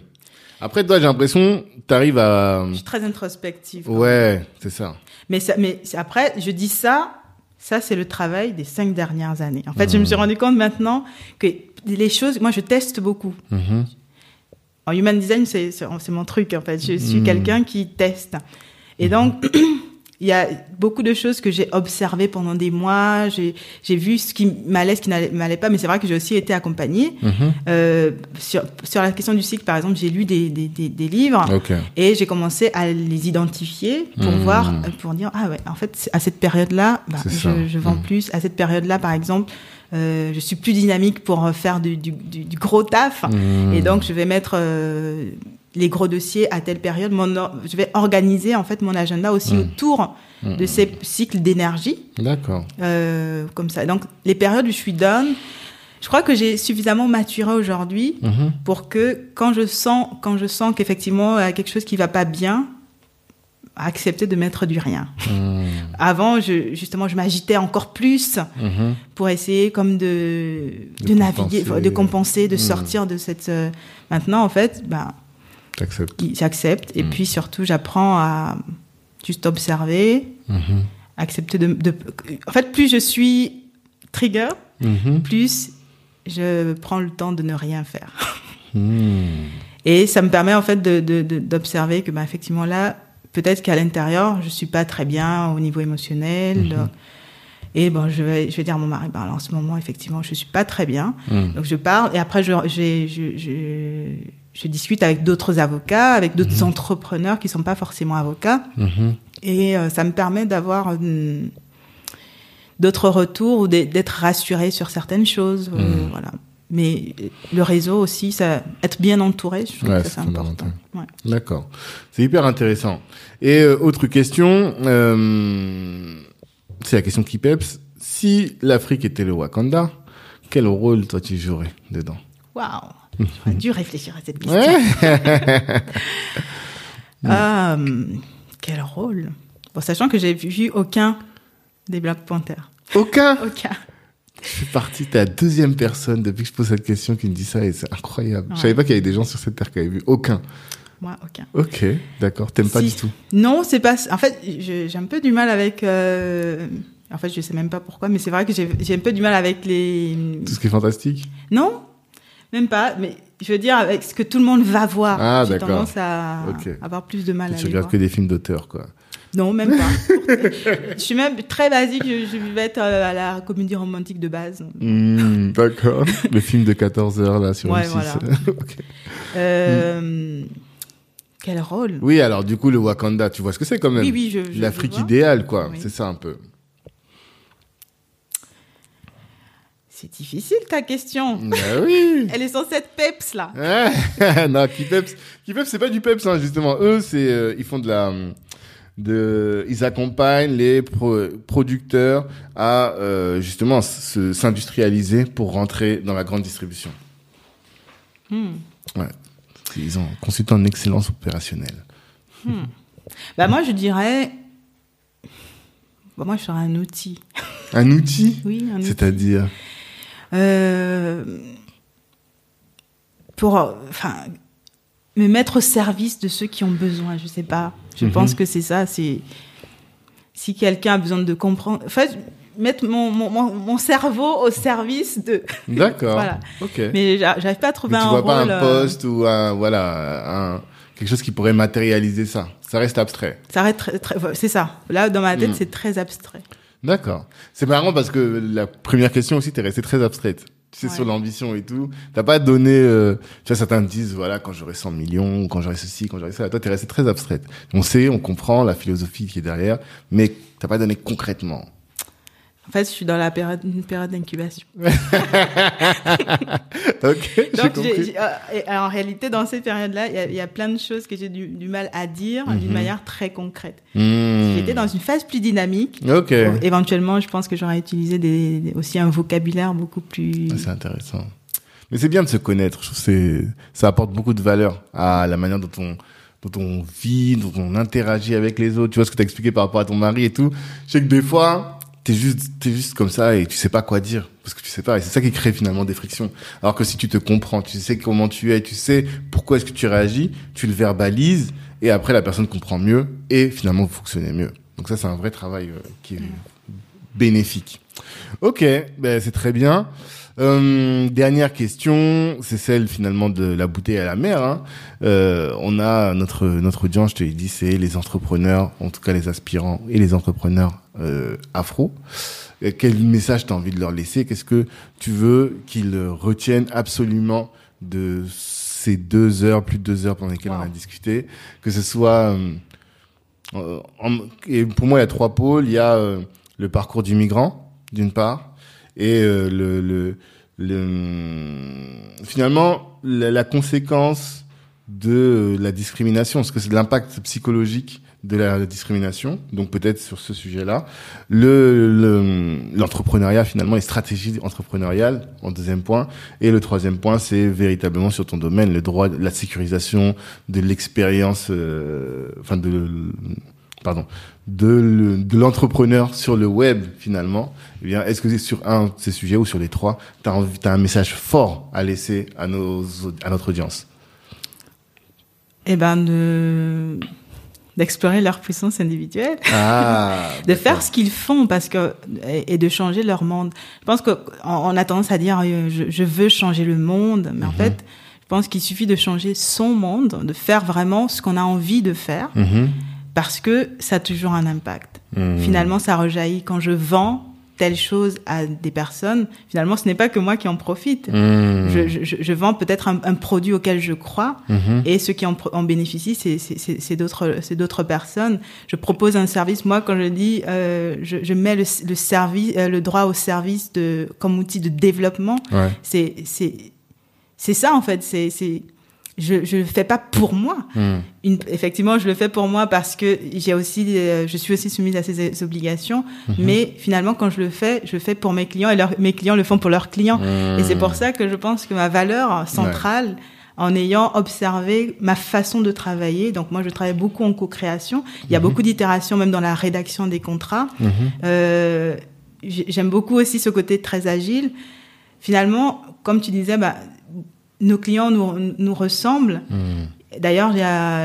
Après, toi, j'ai l'impression, t'arrives à... Je suis très introspective. Ouais, c'est ça. Mais, ça, mais après, je dis ça, ça c'est le travail des cinq dernières années. En fait, je me suis rendu compte maintenant que les choses, moi je teste beaucoup. Mhm. En human design, c'est mon truc en fait. Je suis Hmm. quelqu'un qui teste. Et donc, il y a beaucoup de choses que j'ai observées pendant des mois. J'ai j'ai vu ce qui m'allait, ce qui m'allait pas. Mais c'est vrai que j'ai aussi été accompagnée. Mhm. Euh, sur, sur la question du cycle, par exemple, j'ai lu des, des, des, des livres. Et j'ai commencé à les identifier pour Mhm. voir, pour dire, ah ouais, en fait, à cette période-là, bah, je, je vends Mhm. plus. À cette période-là, par exemple, euh, je suis plus dynamique pour euh, faire du, du, du, du gros taf. Et donc, je vais mettre euh, les gros dossiers à telle période. Mon, or- je vais organiser, en fait, mon agenda aussi Mhm. autour Mhm. de ces cycles d'énergie. D'accord. Euh, comme ça. Donc, les périodes où je suis down, je crois que j'ai suffisamment maturé aujourd'hui Mhm. pour que quand je sens, quand je sens qu'effectivement il y a quelque chose qui va pas bien, accepter de mettre du rien. Mhm. Avant, je, justement, je m'agitais encore plus Mhm. pour essayer comme de, De de, naviguer, compenser. de compenser, de Mm. sortir de cette. euh, Maintenant, en fait, ben, T'acceptes. J'accepte et Mm. puis surtout, j'apprends à juste observer, Mhm. accepter de, de. En fait, plus je suis trigger, Mhm. plus je prends le temps de ne rien faire. Mhm. Et ça me permet en fait de- de- de- d'observer que bah, effectivement là, peut-être qu'à l'intérieur, je suis pas très bien au niveau émotionnel. Mhm. Et bon, je vais, je vais dire à mon mari, alors, en ce moment, effectivement, je suis pas très bien. Mhm. Donc je parle et après je, j'ai- je, je, je discute avec d'autres avocats, avec d'autres Mhm. entrepreneurs qui sont pas forcément avocats. Mhm. Et euh, ça me permet d'avoir hum, d'autres retours ou d'être rassuré sur certaines choses. euh, Mhm. voilà. Mais le réseau aussi, ça, être bien entouré, je trouve Ouais, que c'est important. Ouais. D'accord. C'est hyper intéressant. Et euh, autre question, euh, c'est la question qui peps. Si l'Afrique était le Wakanda, quel rôle toi tu jouerais dedans? Waouh, j'aurais dû réfléchir à cette question. Ouais. Euh, quel rôle? Bon, sachant que j'ai vu aucun des Black Panthers. Aucun? Aucun. Je fais partie, t'es la deuxième personne depuis que je pose cette question qui me dit ça et c'est incroyable. Je Ouais. savais pas qu'il y avait des gens sur cette terre qui avaient vu aucun. Moi, aucun. Ok, d'accord. T'aimes pas du tout. Non, c'est pas. En fait, je- j'ai un peu du mal avec. euh, En fait, je sais même pas pourquoi, mais c'est vrai que j'ai un peu du mal avec les. Tout ce qui est fantastique? Non, même pas. Mais je veux dire avec ce que tout le monde va voir. Ah, j'ai tendance à Ok. avoir plus de mal à tu regardes voir. que des films d'auteur, quoi. Non, même pas. je suis même très basique. Je, je vais être euh, à la comédie romantique de base. Hmm, d'accord. Le film de 14 heures, là, sur Ouais, M6. voilà. Ok. Euh, Quel rôle? Oui, alors, du coup, le Wakanda, tu vois ce que c'est quand même. Oui, oui, je. L'Afrique idéale, quoi. Oui. C'est ça un peu. C'est difficile ta question. bah oui. Elle est censée être peps là. Ouais. non, Kipeps, Kipeps, c'est pas du peps, hein, justement. Eux, c'est, euh, ils font de la, de, ils accompagnent les pro- producteurs à euh, justement se- s'industrialiser pour rentrer dans la grande distribution. Hmm. Ils ont consulté en excellence opérationnelle. Bah moi je dirais. Bah, moi je serais un outil. Un outil, Oui, un outil. c'est-à-dire? Euh, pour, enfin, me mettre au service de ceux qui ont besoin. Je sais pas. Je Mhm. pense que c'est ça. C'est si quelqu'un a besoin de comprendre. En fait, mettre mon, mon, mon, cerveau au service de. D'accord. Voilà. Ok. Mais j'a- j'arrive pas à trouver Mais tu un vois rôle. pas un euh, poste ou un, voilà, un, quelque chose qui pourrait matérialiser ça. Ça reste abstrait. Ça reste très, très- c'est ça. Là, dans ma tête, Mm. c'est très abstrait. D'accord. C'est marrant parce que la première question aussi, t'es restée très abstraite. Tu sais, Ouais. sur l'ambition et tout. T'as pas donné, euh, tu vois, certains me disent, voilà, quand j'aurai 100 millions, quand j'aurai ceci, quand j'aurai ça. Toi, t'es restée très abstraite. On sait, on comprend la philosophie qui est derrière, mais t'as pas donné concrètement. En fait, je suis dans la période, une période d'incubation. ok, j'ai Donc, euh, et en réalité, dans cette période-là, il y a- il y, a plein de choses que j'ai du, du mal à dire d'une Mhm. manière très concrète. Hmm. J'étais dans une phase plus dynamique. Ok. Bon, éventuellement, je pense que j'aurais utilisé des, des- aussi un vocabulaire beaucoup plus. Ah, C'est intéressant. Mais c'est bien de se connaître. Je trouve que ça apporte beaucoup de valeur à la manière dont on, dont on vit, dont on interagit avec les autres. Tu vois ce que t'as expliqué par rapport à ton mari et tout. Je sais que des fois, t'es juste, t'es juste comme ça et tu sais pas quoi dire. Parce que tu sais pas. Et c'est ça qui crée finalement des frictions. Alors que si tu te comprends, tu sais comment tu es, tu sais pourquoi est-ce que tu réagis, tu le verbalises et après la personne comprend mieux et finalement vous fonctionnez mieux. Donc ça, c'est un vrai travail euh, qui est bénéfique. Ok, ben c'est très bien. Euh, dernière question, c'est celle finalement de la bouteille à la mer. Hein. Euh, on a notre notre audience, je te l'ai dit, c'est les entrepreneurs, en tout cas les aspirants et les entrepreneurs euh, afro. Euh, Quel message tu as envie de leur laisser? Qu'est-ce que tu veux qu'ils retiennent absolument de ces deux heures, plus de deux heures pendant lesquelles on a discuté? Que ce soit... euh, et pour moi, il y a trois pôles. Il y a le parcours du migrant, d'une part, et euh, le, le, le- finalement la, conséquence de la discrimination, parce que c'est l'impact psychologique de la discrimination. Donc peut-être sur ce sujet-là, le le- l'entrepreneuriat finalement, les stratégies entrepreneuriales en deuxième point, et le troisième point, c'est véritablement sur ton domaine, le droit, la sécurisation de l'expérience, euh, enfin de pardon, de, le- de l'entrepreneur sur le web finalement, eh bien, est-ce que c'est sur un de ces sujets ou sur les trois, tu as, un message fort à laisser à, nos, à notre audience? Eh ben, de d'explorer leur puissance individuelle, Ah, de faire ce qu'ils font parce que et, et de changer leur monde. Je pense que on, a tendance à dire euh, je, je veux changer le monde, mais en fait, je pense qu'il suffit de changer son monde, de faire vraiment ce qu'on a envie de faire, Mhm. Parce que ça a toujours un impact. Mhm. Finalement, ça rejaillit quand je vends telle chose à des personnes. Finalement, ce n'est pas que moi qui en profite. Mhm. Je, je, je vends peut-être un, un produit auquel je crois, Mhm. et ceux qui en, bénéficient, c'est- d'autres c'est d'autres personnes. Je propose un service. Moi, quand je dis, euh, je, je mets le, le service, euh, le droit au service de comme outil de développement. Ouais. C'est c'est c'est ça en fait. C'est je je le fais pas pour moi. Mhm. Une, effectivement, je le fais pour moi parce que j'ai aussi, euh, je suis aussi soumise à ces obligations. Mais finalement, quand je le fais, je le fais pour mes clients et leurs- mes clients le font pour leurs clients. Et c'est pour ça que je pense que ma valeur centrale, en ayant observé ma façon de travailler, donc moi je travaille beaucoup en co-création, il y a beaucoup d'itérations même dans la rédaction des contrats. Mhm. Euh, j'ai- J'aime beaucoup aussi ce côté très agile. Finalement, comme tu disais, bah, nos clients nous, nous ressemblent. Mhm. D'ailleurs,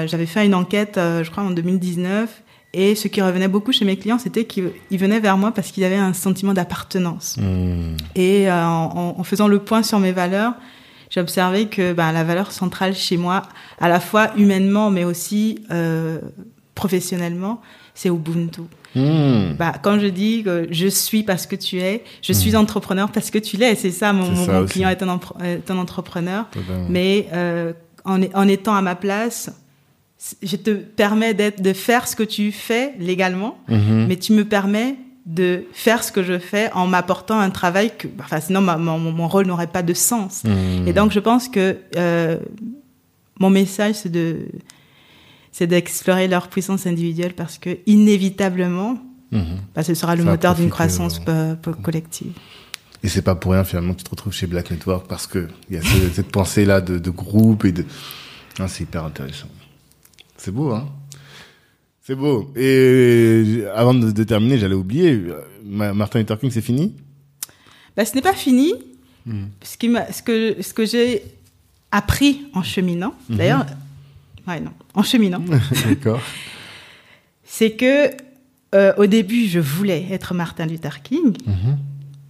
j'avais fait une enquête, euh, je crois, en 2019. Et ce qui revenait beaucoup chez mes clients, c'était qu'ils ils venaient vers moi parce qu'ils avaient un sentiment d'appartenance. Mhm. Et euh, en, en faisant le point sur mes valeurs, j'ai observé que ben, la valeur centrale chez moi, à la fois humainement, mais aussi euh, professionnellement, c'est Ubuntu. Mhm. Bah, quand je dis que je suis parce que tu es, je suis entrepreneur parce que tu l'es, c'est ça, mon, ça client est un, empre- est un entrepreneur. Totalement. Mais euh, en, en étant à ma place, je te permets de faire ce que tu fais légalement, Mhm. mais tu me permets de faire ce que je fais en m'apportant un travail que, enfin, sinon ma- mon, mon rôle n'aurait pas de sens. Et donc je pense que euh, mon message c'est de c'est d'explorer leur puissance individuelle parce que inévitablement, Mhm. bah, ce sera le Ça moteur d'une croissance euh, collective. Et c'est pas pour rien finalement que tu te retrouves chez Black Network parce que il y a ce- cette pensée là de, de groupe et de. Ah, c'est hyper intéressant. C'est beau, hein C'est beau. Et avant de, de terminer, j'allais oublier. euh, Ma- Martin Luther King, c'est fini? Bah, ce n'est pas fini. Ce, qui ce que, ce que j'ai appris en cheminant, d'ailleurs, ouais, non, en cheminant, D'accord. c'est que euh, au début, je voulais être Martin Luther King, Mhm.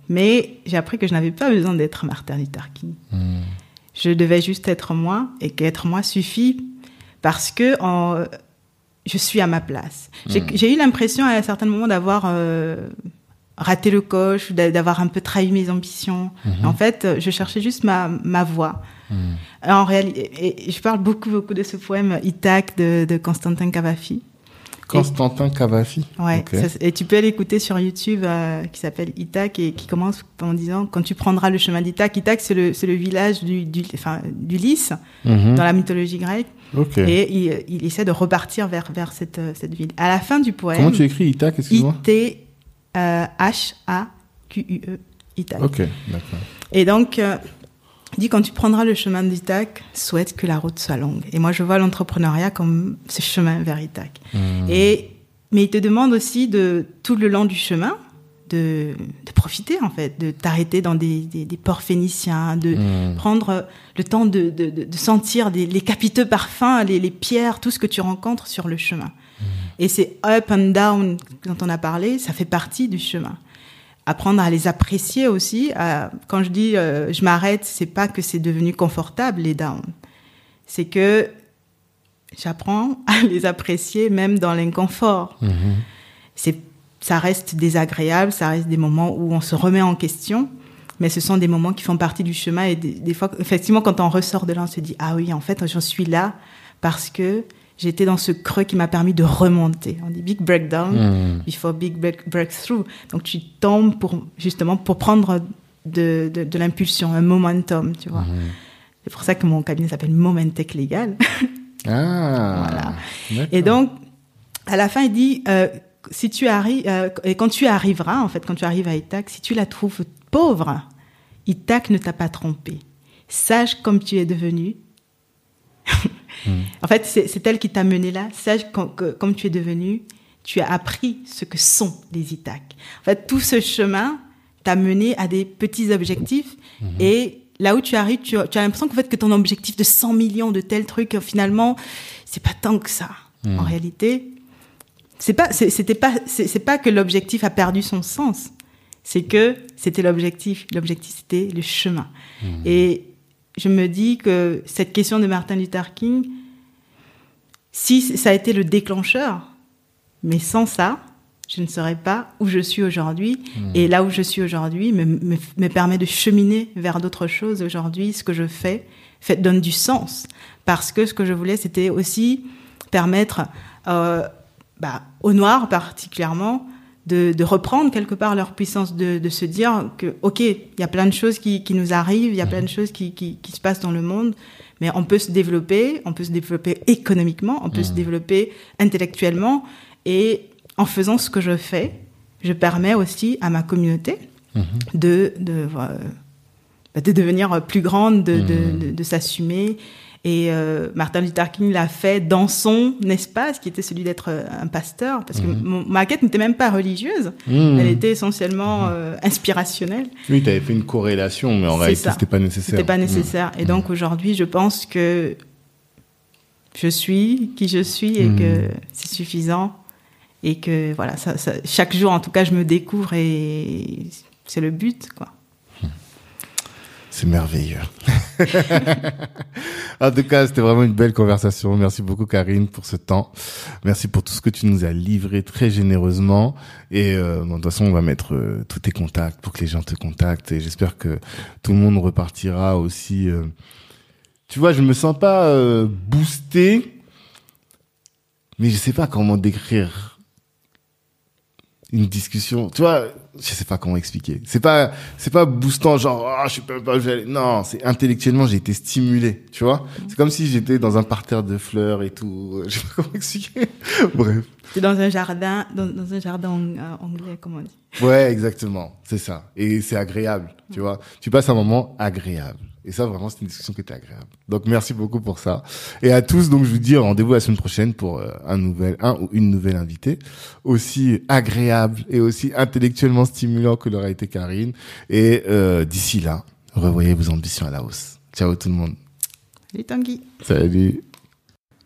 mais j'ai appris que je n'avais pas besoin d'être Martin Luther King. Mhm. Je devais juste être moi et qu'être moi suffit parce que en- je suis à ma place. J'ai j'ai eu l'impression à un certain moment d'avoir euh, raté le coche, d'a- d'avoir un peu trahi mes ambitions. En fait, je cherchais juste ma, ma voie. En réalité, je parle beaucoup, beaucoup de ce poème Ithac de, de Constantin Cavafi. Constantin Cavafi. Ouais, ça- et tu peux l'écouter sur YouTube euh, qui s'appelle Ithac et qui commence en disant quand tu prendras le chemin d'Ithac. Ithac, c'est le, village du, du, enfin, d'Ulysse Mhm. dans la mythologie grecque Ok. et il, il essaie de repartir vers, vers cette, euh, cette ville. À la fin du poème, Comment tu écris Itac, excuse-moi I-T-H-A-Q-U-E, Ithac. Ok, d'accord. Et donc, euh, il dit quand tu prendras le chemin d'Ithac, souhaite que la route soit longue. Et moi, je vois l'entrepreneuriat comme ce chemin vers Ithac. Mhm. Et, mais il te demande aussi de, tout le long du chemin, de, de profiter, en fait, de t'arrêter dans des, des, des ports phéniciens, de Mhm. prendre le temps de, de, de, de sentir des- les capiteux parfums, les, les pierres, tout ce que tu rencontres sur le chemin. Et c'est up and down dont on a parlé, ça fait partie du chemin. Apprendre à les apprécier aussi. quand je dis euh, je m'arrête, c'est pas que c'est devenu confortable les downs, c'est que j'apprends à les apprécier même dans l'inconfort. C'est ça reste désagréable, ça reste des moments où on se remet en question, mais ce sont des moments qui font partie du chemin et des, fois, effectivement, quand on ressort de là, on se dit ah oui, en fait, j'en suis là parce que j'étais dans ce creux qui m'a permis de remonter. On dit big breakdown hmm. before big breakthrough. Donc tu tombes pour justement pour prendre de, de, l'impulsion, un momentum, tu vois. Hmm. C'est pour ça que mon cabinet s'appelle Momentec Légal. ah. Voilà. Et donc à la fin, il dit euh, si tu arrives, euh, et quand tu arriveras, en fait, quand tu arrives à Itac, si tu la trouves pauvre, Itac ne t'a pas trompé. Sache comme tu es devenu. Hmm. En fait, c'est elle qui t'a mené là. Sache comme tu es devenu, tu as appris ce que sont les Itac. En fait, tout ce chemin t'a mené à des petits objectifs hmm. et là où tu arrives, tu, as l'impression qu'en fait que ton objectif de 100 millions de tels trucs, finalement, c'est pas tant que ça. En hmm. réalité, c'est pas, c'était pas, c'est pas que l'objectif a perdu son sens. C'est que c'était l'objectif. L'objectif, c'était le chemin. Mmh. Et je me dis que cette question de Martin Luther King, si ça a été le déclencheur, mais sans ça, je ne serais pas où je suis aujourd'hui. Mmh. Et là où je suis aujourd'hui me, me, permet de cheminer vers d'autres choses aujourd'hui. Ce que je fais, fait donne du sens. Parce que ce que je voulais, c'était aussi permettre euh, bah, aux Noirs particulièrement, de, de, reprendre quelque part leur puissance, de, de, se dire que, OK, il y a plein de choses qui, qui nous arrivent, il y a plein de choses qui, qui, qui, se passent dans le monde, mais on peut se développer, on peut se développer économiquement, on peut se développer intellectuellement, et en faisant ce que je fais, je permets aussi à ma communauté de, de, euh, de devenir plus grande, de, de, de s'assumer et euh, Martin Luther King l'a fait dans son espace, qui était celui d'être euh, un pasteur, parce que mhm. ma quête n'était même pas religieuse, mhm. elle était essentiellement euh, inspirationnelle. Oui, tu avais fait une corrélation, mais en réalité, c'était pas nécessaire. C'était pas nécessaire. Et donc aujourd'hui, je pense que je suis qui je suis et que mhm. c'est suffisant. Et que voilà, ça, ça, chaque jour, en tout cas, je me découvre et c'est le but, quoi. C'est merveilleux. en tout cas, c'était vraiment une belle conversation. Merci beaucoup, Karine, pour ce temps. Merci pour tout ce que tu nous as livré très généreusement. Et euh, de toute façon, on va mettre euh, tous tes contacts pour que les gens te contactent. Et j'espère que tout le monde repartira aussi. Euh, tu vois, je me sens pas euh, boosté, mais je sais pas comment décrire une discussion. Tu vois, je sais pas comment expliquer. C'est pas, c'est pas boostant, genre, ah, je sais pas, pas Non, c'est intellectuellement, j'ai été stimulé, tu vois. C'est comme si j'étais dans un parterre de fleurs et tout. Je sais pas comment expliquer. Bref. C'est dans un jardin, dans, dans un jardin euh, anglais, comme on dit. Ouais, exactement. C'est ça. Et c'est agréable, tu vois. Tu passes un moment agréable. Et ça, vraiment, c'est une discussion qui était agréable. Donc, merci beaucoup pour ça. Et à tous, donc, je vous dis rendez-vous la semaine prochaine pour euh, un nouvel, un ou une nouvelle invitée, aussi agréable et aussi intellectuellement stimulant que l'aura été Karine. Et euh, d'ici là, revoyez vos ambitions à la hausse. Ciao tout le monde. Salut Tanguy. Salut.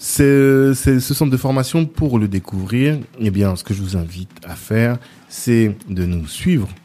C'est ce centre de formation pour le découvrir. Eh bien, ce que je vous invite à faire, c'est de nous suivre